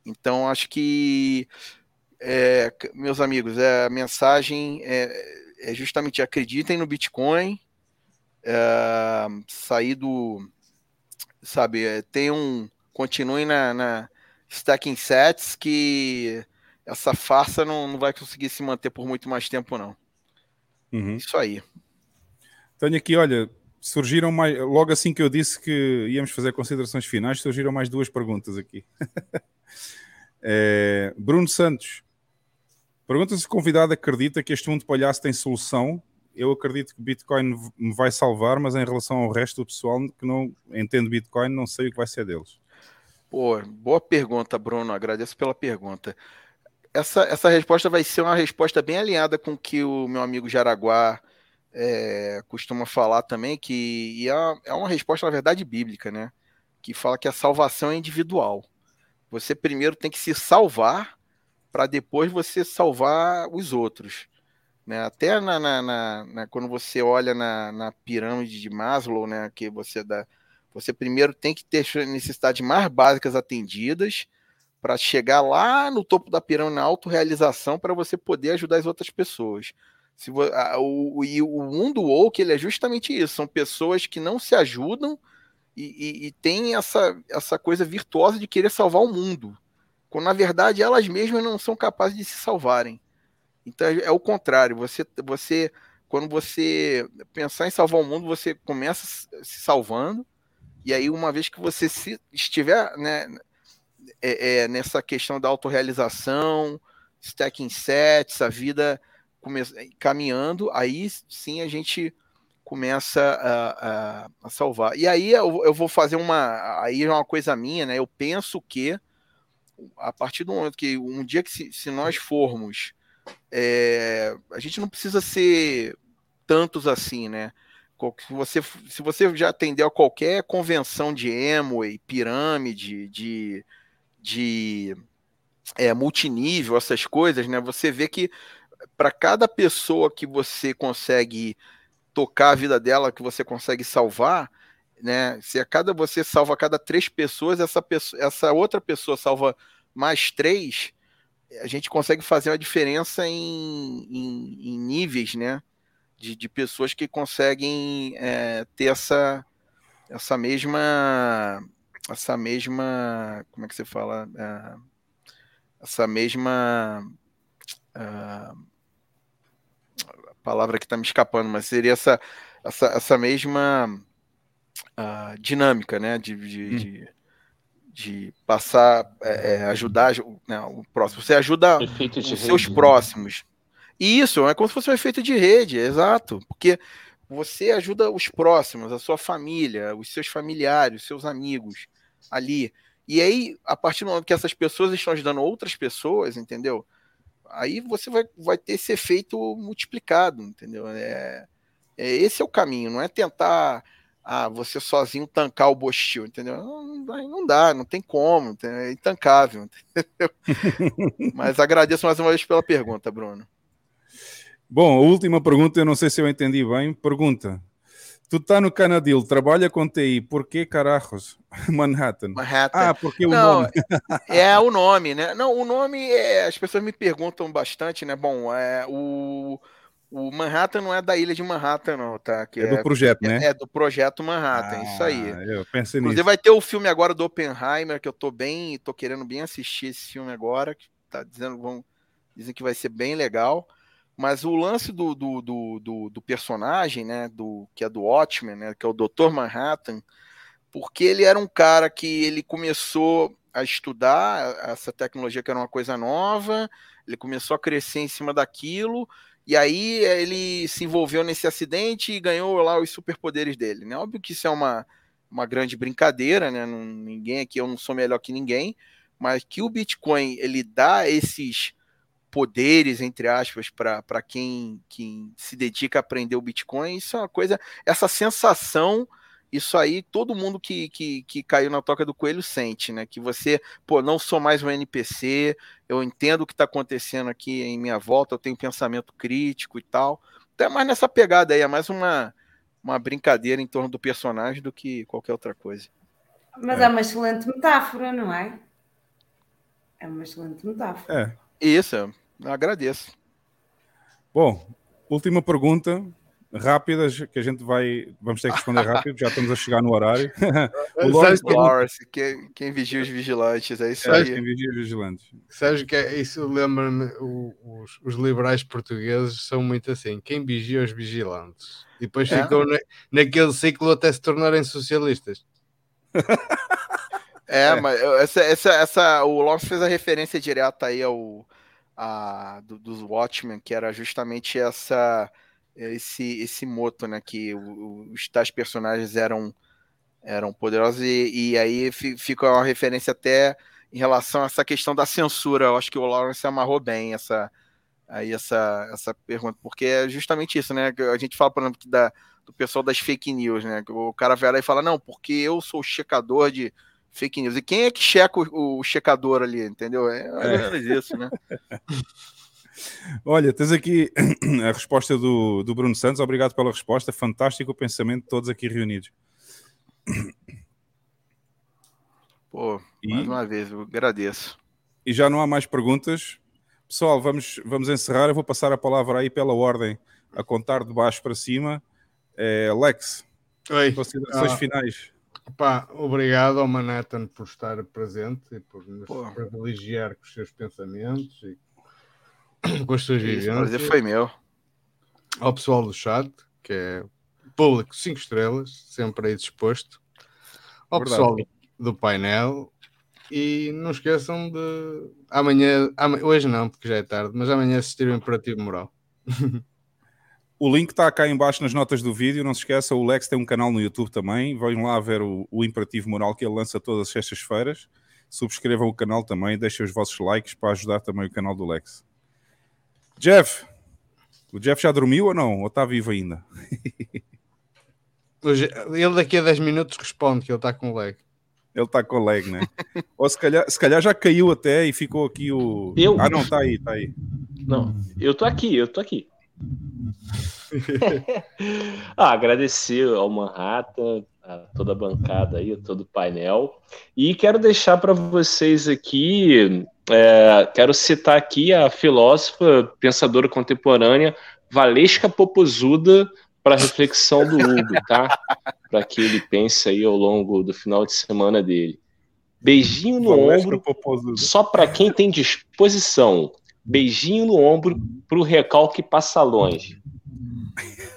Então acho que é, meus amigos, é, a mensagem é, é justamente acreditem no Bitcoin, é, sair do sabe, é, tenham continuem na, na stacking sets que essa farsa não, não vai conseguir se manter por muito mais tempo, não. Uhum. Isso aí. Tenho aqui, olha, surgiram mais. Logo assim que eu disse que íamos fazer considerações finais, surgiram mais duas perguntas aqui. (laughs) é, Bruno Santos pergunta se o convidado acredita que este mundo palhaço tem solução. Eu acredito que Bitcoin me vai salvar, mas em relação ao resto do pessoal que não entende Bitcoin, não sei o que vai ser deles. Pô, boa pergunta, Bruno. Agradeço pela pergunta essa, essa resposta vai ser uma resposta bem alinhada com o que o meu amigo Jaraguá é, costuma falar também, que é, é uma resposta, na verdade, bíblica, né? Que fala que a salvação é individual. Você primeiro tem que se salvar para depois você salvar os outros. Né? Até na, na, na, na quando você olha na, pirâmide de Maslow, né, que você dá, você primeiro tem que ter necessidades mais básicas atendidas, para chegar lá no topo da pirâmide, na autorrealização, para você poder ajudar as outras pessoas. Se, a, o, e o mundo woke ele é justamente isso: são pessoas que não se ajudam e, e, e essa, essa coisa virtuosa de querer salvar o mundo. Quando na verdade elas mesmas não são capazes de se salvarem. Então é o contrário, você, você quando você pensar em salvar o mundo, você começa se salvando, e aí uma vez que você se, estiver né, é, é, nessa questão da autorrealização, stacking sets, a vida come, caminhando, aí sim a gente começa a, a, a salvar. E aí eu, eu, vou fazer uma. Aí é uma coisa minha, né? Eu penso que a partir do momento que um dia que se, se nós formos. É, a gente não precisa ser tantos assim, né? Se você, se você já atendeu a qualquer convenção de Amway, pirâmide, de, de é, multinível, essas coisas, né? Você vê que para cada pessoa que você consegue tocar a vida dela, que você consegue salvar, né? Se a cada você salva a cada três pessoas, essa pessoa, essa outra pessoa salva mais três, a gente consegue fazer uma diferença em, em, em níveis, né? De, de, pessoas que conseguem é, ter essa essa mesma essa mesma como é que você fala é, essa mesma uh, palavra que está me escapando, mas seria essa, essa, essa mesma uh, dinâmica, né? De, de, hum. de, de passar, é, é ajudar né, o próximo. Você ajuda os seus rede, né? próximos. E isso é como se fosse um efeito de rede, exato. Porque você ajuda os próximos, a sua família, os seus familiares, os seus amigos ali. E aí, a partir do momento que essas pessoas estão ajudando outras pessoas, entendeu? aí você vai, vai ter esse efeito multiplicado, entendeu? É, é, esse é o caminho, não é tentar ah, você sozinho tancar o Bostil, entendeu? Não, não dá, não tem como, é intancável, entendeu? (laughs) Mas agradeço mais uma vez pela pergunta, Bruno. Bom, a última pergunta, eu não sei se eu entendi bem. Pergunta: Tu tá no Canadil, trabalha com TI, por que carajos? (laughs) Manhattan. Manhattan. Ah, porque o Não, nome. é o nome, né? Não, o nome é. As pessoas me perguntam bastante, né? Bom, é o. O Manhattan não é da ilha de Manhattan, não, tá? Que é do projeto, é, né? É do projeto Manhattan, ah, isso aí. Eu pensei Inclusive nisso. vai ter o filme agora do Oppenheimer, que eu tô bem, tô querendo bem assistir esse filme agora, que tá dizendo, vão, dizem que vai ser bem legal. Mas o lance do, do, do, do, do personagem, né, do, que é do Watchmen, né, que é o Dr. Manhattan, porque ele era um cara que ele começou a estudar essa tecnologia que era uma coisa nova, ele começou a crescer em cima daquilo, e aí ele se envolveu nesse acidente e ganhou lá os superpoderes dele. Né? Óbvio que isso é uma, uma grande brincadeira, né? Não, ninguém aqui, eu não sou melhor que ninguém, mas que o Bitcoin ele dá esses poderes, entre aspas, para quem, quem se dedica a aprender o Bitcoin, isso é uma coisa, essa sensação, isso aí todo mundo que, que, que caiu na toca do coelho sente, né? Que você, pô, não sou mais um NPC, eu entendo o que está acontecendo aqui em minha volta, eu tenho pensamento crítico e tal. Então é mais nessa pegada aí, é mais uma, uma brincadeira em torno do personagem do que qualquer outra coisa. Mas é, é uma excelente metáfora, não é? É uma excelente metáfora. É. Isso, Agradeço. Bom, última pergunta, rápida, que a gente vai. Vamos ter que responder rápido, já estamos a chegar no horário. (laughs) o Lawrence, Lawrence quem, quem, vigia os vigilantes, é isso é, aí. Quem vigia os vigilantes. Sérgio, que é, isso lembra-me, os, os, liberais portugueses são muito assim: quem vigia os vigilantes. E depois é. ficam na, naquele ciclo até se tornarem socialistas. É, (laughs) é, mas essa, essa, essa, o Lawrence fez a referência direta aí ao a, do, dos Watchmen, que era justamente essa esse esse moto, né, que os tais personagens eram eram poderosos e, e aí fica uma referência até em relação a essa questão da censura. Eu acho que o Lawrence amarrou bem essa aí essa essa pergunta, porque é justamente isso, né? A gente fala, por exemplo, da, do pessoal das fake news, né? O cara vai lá e fala: "Não, porque eu sou checador de fake news. E quem é que checa o, o checador ali, entendeu? É mais é. isso, né? (laughs) Olha, tens aqui (clears throat) a resposta do, do Bruno Santos. Obrigado pela resposta. Fantástico o pensamento de todos aqui reunidos. (clears throat) Pô, e, mais uma vez, eu agradeço. E já não há mais perguntas. Pessoal, vamos, vamos encerrar. Eu vou passar a palavra aí pela ordem, a contar de baixo para cima. É, Lex, Oi. considerações ah. finais. Pá, obrigado ao Manhattan por estar presente e por nos privilegiar com os seus pensamentos e (clears throat) com as suas vivências. prazer foi meu. Ao pessoal do chat, que é público 5 estrelas, sempre aí disposto. Ao Verdade. pessoal do painel. E não esqueçam de amanhã, ama- hoje não, porque já é tarde, mas amanhã assistir o Imperativo Moral. (laughs) O link está cá em baixo nas notas do vídeo. Não se esqueça, o Lex tem um canal no YouTube também. Vão lá ver o, o Imperativo Moral que ele lança todas as sextas-feiras. Subscrevam o canal também, deixem os vossos likes para ajudar também o canal do Lex. Jeff, o Jeff já dormiu ou não? Ou está vivo ainda? (laughs) Ele daqui a 10 minutos responde que ele está com lag. Ele está com lag, né? (laughs) ou se calhar, se calhar já caiu até e ficou aqui o. Eu? Ah, não, está aí, está aí. Não, eu tô aqui, eu tô aqui. (laughs) ah, agradecer ao Manhattan, a toda a bancada aí, todo o painel. E quero deixar para vocês aqui, é, quero citar aqui a filósofa, pensadora contemporânea, Valesca Popozuda, para reflexão do Hugo, tá? (laughs) Para que ele pense aí ao longo do final de semana dele. Beijinho no Valesca ombro, só para quem tem disposição. Beijinho no ombro pro recalque passa longe. (laughs)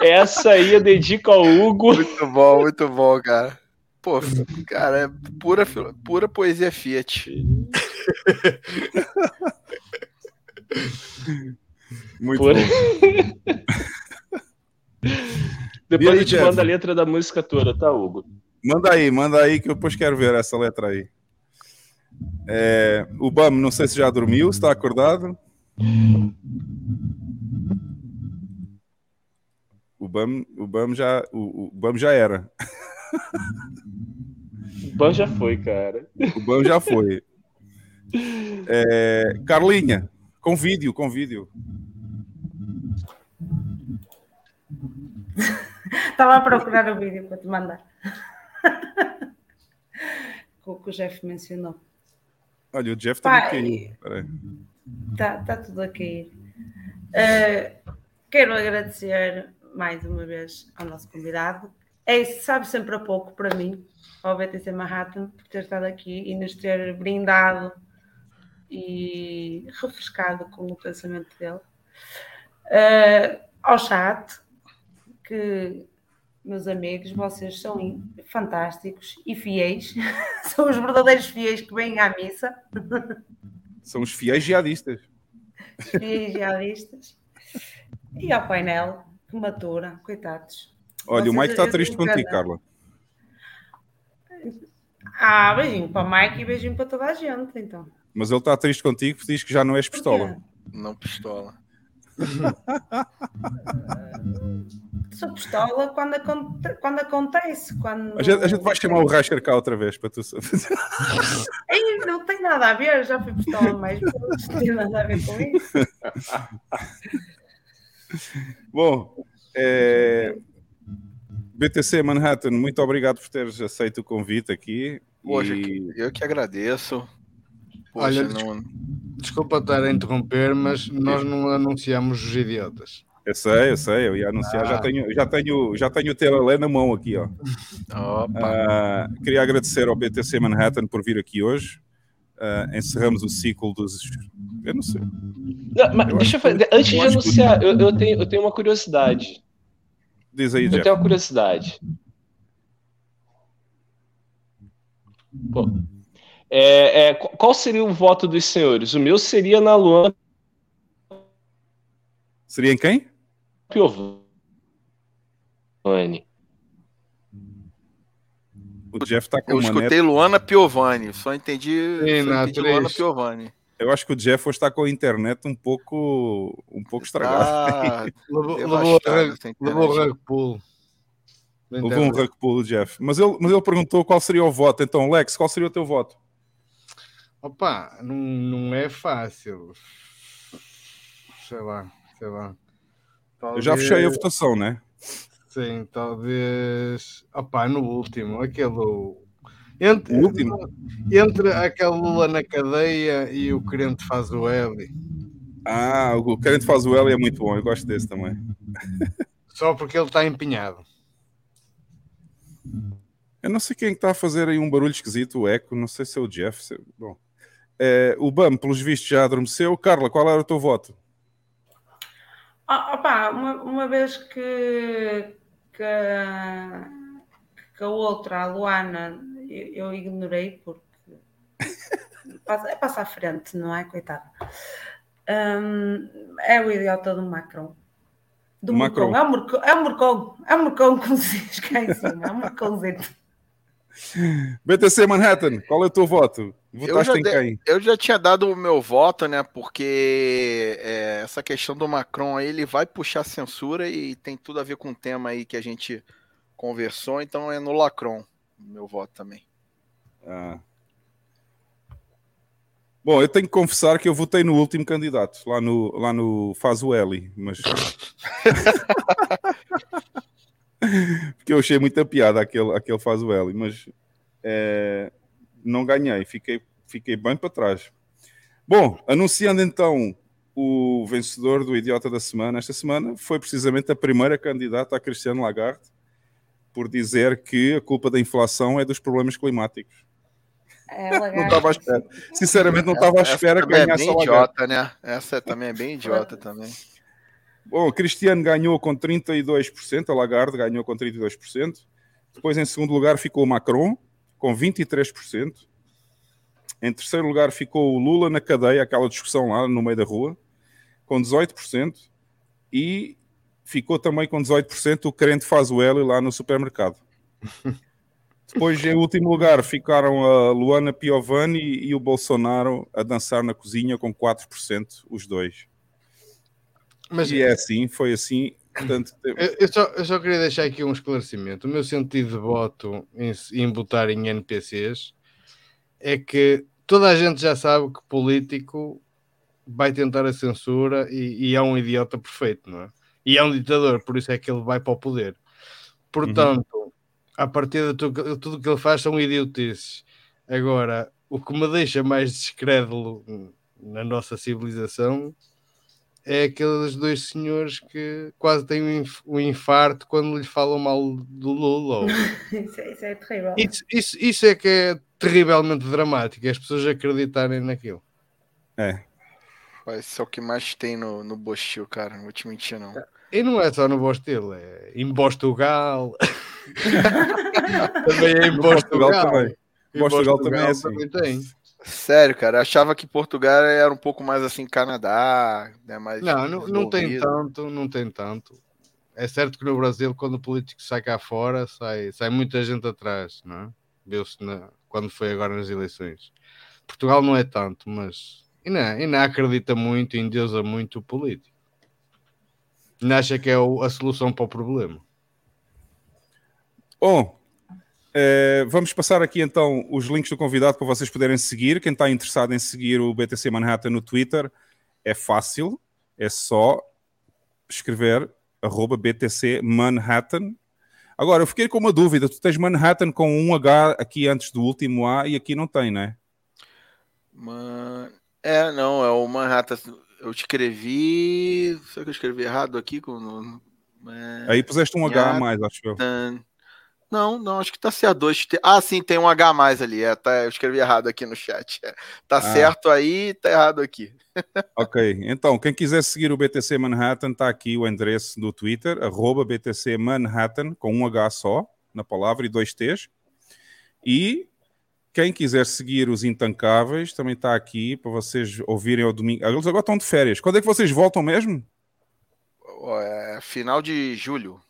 Essa aí eu dedico ao Hugo. Muito bom, muito bom, cara. Pô, cara, é pura, pura poesia Fiat. Muito Por- bom. (laughs) Depois aí, a gente Jeff? manda a letra da música toda, tá, Hugo? Manda aí, manda aí que eu depois quero ver essa letra aí. É, o Bam, não sei se já dormiu, se está acordado. O Bam, o Bam já, o, o Bam já era. O Ban já foi, cara. O Bam já foi. É, Carlinha, com vídeo, com vídeo. (laughs) Estava a procurar o vídeo para te mandar. (laughs) o que o Jeff mencionou. Olha, o Jeff também Pai. caiu. Espera aí. Está tá tudo a cair. Eh, quero agradecer mais uma vez ao nosso convidado. É, sabe sempre a pouco para mim, ao BTC Manhattan, por ter estado aqui e nos ter brindado e refrescado com o pensamento dele. Eh, ao chat, que, meus amigos, vocês são fantásticos e fiéis. (laughs) são os verdadeiros fiéis que vêm à missa. São os fiéis jihadistas. fiéis jihadistas. E ao painel, que matura, coitados. Olha, o Vocês- Mike está triste contigo. Carla. Ah, beijinho para o Mike e beijinho para toda a gente, então. Mas ele está triste contigo porque diz que já não és pistola. Não pistola. (laughs) Sou pistola quando, aconte- quando acontece. Quando... A gente, a gente vai chamar o Rasher cá outra vez para tu saber. (laughs) Ei, não tem nada a ver, já fui pistola vezes, não tem nada a ver com isso. (laughs) Bom, é, BTC Manhattan, muito obrigado por teres aceito o convite aqui. Poxa, e... eu que agradeço. Poxa, Olha, não... Desculpa estar a interromper, mas nós não anunciamos os idiotas. Eu sei, eu sei, eu ia anunciar, já Ah. tenho, já tenho, já tenho o Telalé na mão aqui, ó. Ah, queria agradecer ao BTC Manhattan por vir aqui hoje. Ah, encerramos o ciclo dos. Eu não sei. Não, mas Eu deixa eu fazer. Antes eu de que- anunciar, eu, eu tenho, eu tenho uma curiosidade. Diz aí, Eu Jeff. tenho uma curiosidade. Pô, é, é, qu- qual seria o voto dos senhores? O meu seria na Luana Seria em quem? Piovani. O Jeff tá com Eu uma escutei net- Luana Piovani, só entendi, Sim, só entendi. Luana Piovani. Eu acho que o Jeff hoje está com a internet um pouco, um pouco estragada. (laughs) Ah, Levou, o rug pull. Da Levou um internet. rug pull, o Jeff. Mas ele, mas ele perguntou qual seria o voto. Então, Lex, qual seria o teu voto? Opa, não, não é fácil. Sei lá, sei lá. Eu já fechei a Talvez- votação, né? Sim, talvez. Opa, no último, aquele. Entre, O último? entre aquele Lula na cadeia e o crente faz o L. Ah, o Querente faz o L é muito bom. Eu gosto desse também. Só porque ele está empenhado. Eu não sei quem está a fazer aí um barulho esquisito, o eco, não sei se é o Jeff. Se... Bom, é, o BAM, pelos vistos, já adormeceu. Carla, qual era o teu voto? Oh, opa, uma, uma vez que, que, que a outra, a Luana, eu, eu ignorei porque (laughs) passa, é passar à frente, não é? Coitada. Um, é o idiota do Macron. Do Macron. É o Mercon, é o Mercon, é como se diz cá em cima, é o Merconzito. BTC Manhattan, qual é o teu voto? Eu já, de- eu já tinha dado o meu voto, né? Porque é, essa questão do Macron aí, ele vai puxar censura e tem tudo a ver com o tema aí que a gente conversou, então é no Lacron, meu voto também. Ah. Bom, eu tenho que confessar que eu votei no último candidato, lá no, lá no Faz o Eli, mas. (laughs) Porque eu achei muita piada aquele, aquele Faz o Eli, mas eh, não ganhei, fiquei, fiquei bem para trás. Bom, anunciando então o vencedor do Idiota da Semana, esta semana foi precisamente a primeira candidata a Cristiano Lagarde por dizer que a culpa da inflação é dos problemas climáticos. É, Não estava à espera. Sinceramente, não estava à Essa espera que também é ganhasse bem Lagarde. idiota, né? Essa também é bem idiota também. Bom, Cristiano ganhou com 32%, a Lagarde ganhou com 32%. Depois, em segundo lugar, ficou o Macron, com 23%. Em terceiro lugar, ficou o Lula na cadeia, aquela discussão lá no meio da rua, com 18%. E ficou também com 18% o crente faz o L lá no supermercado. (laughs) Depois, em último lugar, ficaram a Luana Piovani e o Bolsonaro a dançar na cozinha com 4%, os dois. Mas- e é assim, foi assim. Portanto, (coughs) Eu, eu só, eu só queria deixar aqui um esclarecimento. O meu sentido de voto em, em votar em NPCs é que toda a gente já sabe que político vai tentar a censura e, e é um idiota perfeito, não é? E é um ditador, por isso é que ele vai para o poder. Portanto, a partir de tudo, tudo que ele faz são idiotices. Agora, o que me deixa mais descrédulo na nossa civilização é aqueles dois senhores que quase têm um inf- um infarto quando lhe falam mal do Lula. ou- (laughs) Isso, é- isso é terrível. Isso, isso, isso é que é terrivelmente dramático, as pessoas acreditarem naquilo. É. Vai ser o que mais tem no, no Bostil, cara. Não vou te mentir, não. E não é só no Bostil, é em Portugal. (laughs) também é em Portugal. Também. Em Portugal também é assim. também tem. Sério, cara. Achava que Portugal era um pouco mais assim, Canadá, né? Mais Não, não, não tem tanto, não tem tanto. É certo que no Brasil, quando o político sai cá fora, sai, sai muita gente atrás, não é? Viu-se quando foi agora nas eleições. Portugal não é tanto, mas ainda, ainda acredita muito, endeusa muito o político. Ainda acha que é o- a solução para o problema. Bom, eh, vamos passar aqui então os links do convidado para vocês poderem seguir. Quem está interessado em seguir o BTC Manhattan no Twitter é fácil, é só escrever arroba BTC Manhattan. Agora, eu fiquei com uma dúvida. Tu tens Manhattan com um H aqui antes do último A e aqui não tem, né? Man... É, não, é o Manhattan. Eu escrevi. Será que eu escrevi errado aqui? Com... é, Aí puseste um H a mais, acho eu. Não, não, acho que tá certo. Dois Ah, sim, tem um H a mais ali. É, tá, eu escrevi errado aqui no chat. É. Tá Ah. certo aí, tá errado aqui. (laughs) Ok, então quem quiser seguir o BTC Manhattan, está aqui o endereço do Twitter, arroba BTC Manhattan, com um H só na palavra e dois T's. E quem quiser seguir os Intancáveis, também está aqui para vocês ouvirem ao domingo. Eles agora estão de férias. Quando é que vocês voltam mesmo? É, final de julho.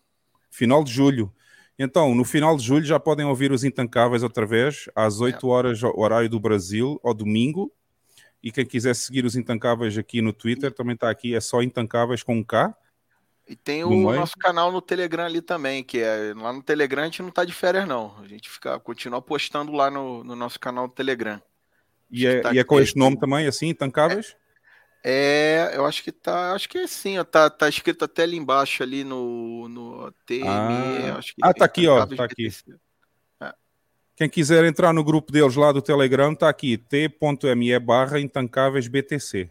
Final de julho. Então, no final de julho já podem ouvir os Intancáveis outra vez, às 8 horas, horário do Brasil, ao domingo. E quem quiser seguir os Intancáveis aqui no Twitter, também está aqui, é só Intancáveis com um K. E tem o nosso canal no Telegram ali também, que é lá no Telegram a gente não tá de férias, não. A gente fica, continua postando lá no, no nosso canal do Telegram. E é, tá e é com este nome também, assim, Intancáveis? É, eu acho que tá, acho que é assim, ó, tá, tá escrito até ali embaixo ali no, no TME, Ah. acho que Ah, tá aqui, ó, tá aqui. BTC. Quem quiser entrar no grupo deles lá do Telegram, está aqui, t.me barra Intancáveis BTC.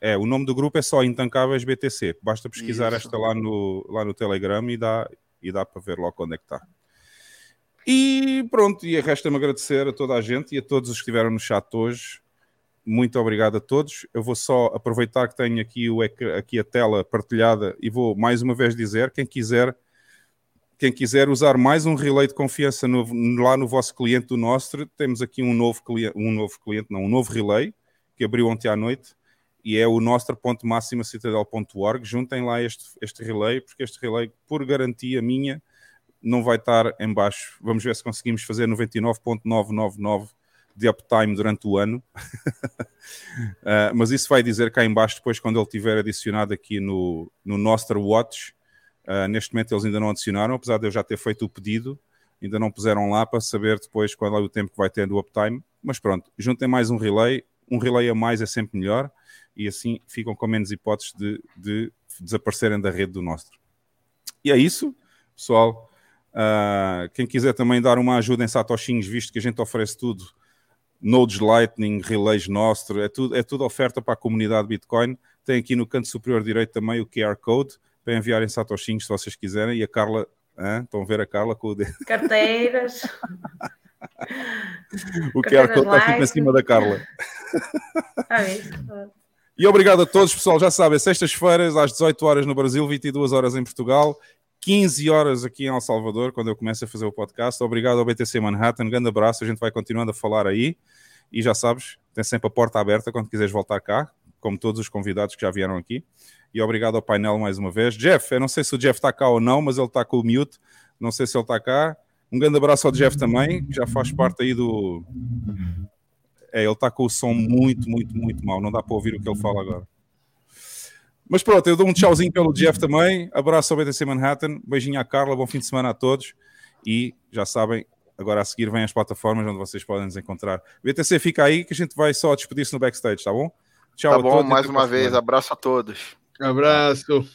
É, o nome do grupo é só Intancáveis BTC. Basta pesquisar Isso. esta lá no, lá no Telegram e dá, e dá para ver logo onde é que está. E pronto, e resta-me agradecer a toda a gente e a todos os que estiveram no chat hoje. Muito obrigado a todos. Eu vou só aproveitar que tenho aqui, o, aqui a tela partilhada e vou mais uma vez dizer: quem quiser, quem quiser usar mais um relay de confiança no, lá no vosso cliente do Nostre, temos aqui um novo um novo cliente, não, um novo relay que abriu ontem à noite e é o nostra.maximacitadel.org. Juntem lá este, este relay, porque este relay, por garantia minha, não vai estar em baixo. Vamos ver se conseguimos fazer 99.999 de uptime durante o ano. uh, (laughs) mas isso vai dizer cá em baixo depois quando ele tiver adicionado aqui no, no Nostra Watch. Uh, neste momento eles ainda não adicionaram, apesar de eu já ter feito o pedido, ainda não puseram lá para saber depois qual é o tempo que vai ter do uptime. Mas pronto, juntem mais um relay. Um relay a mais é sempre melhor e assim ficam com menos hipóteses de, de desaparecerem da rede do Nostro. E é isso, pessoal. Uh, quem quiser também dar uma ajuda em satoshinhos, visto que a gente oferece tudo, Nodes Lightning, Relays Nostro, é tudo, é tudo oferta para a comunidade Bitcoin. Tem aqui no canto superior direito também o QR Code para enviarem satoshinhos se vocês quiserem. E a Carla, hein? estão a ver a Carla com o dedo. Carteiras. (laughs) o QR Code está aqui em cima da Carla. Ah, e obrigado a todos, pessoal. Já sabem, sextas-feiras às 18 horas no Brasil, 22 horas em Portugal. 15 horas aqui em El Salvador, quando eu começo a fazer o podcast. Obrigado ao BTC Manhattan, grande abraço, a gente vai continuando a falar aí. E já sabes, tem sempre a porta aberta quando quiseres voltar cá, como todos os convidados que já vieram aqui. E obrigado ao painel mais uma vez. Jeff, eu não sei se o Jeff está cá ou não, mas ele está com o mute. Não sei se ele está cá. Um grande abraço ao Jeff também, que já faz parte aí do. É, ele está com o som muito, muito, muito mal. Não dá para ouvir o que ele fala agora. Mas pronto, eu dou um tchauzinho pelo Jeff também. Abraço ao BTC Manhattan. Beijinho à Carla. Bom fim de semana a todos. E já sabem, agora a seguir vêm as plataformas onde vocês podem nos encontrar. BTC, fica aí que a gente vai só despedir-se no backstage, tá bom? Tchau tá bom, mais uma vez. Abraço a todos. Abraço.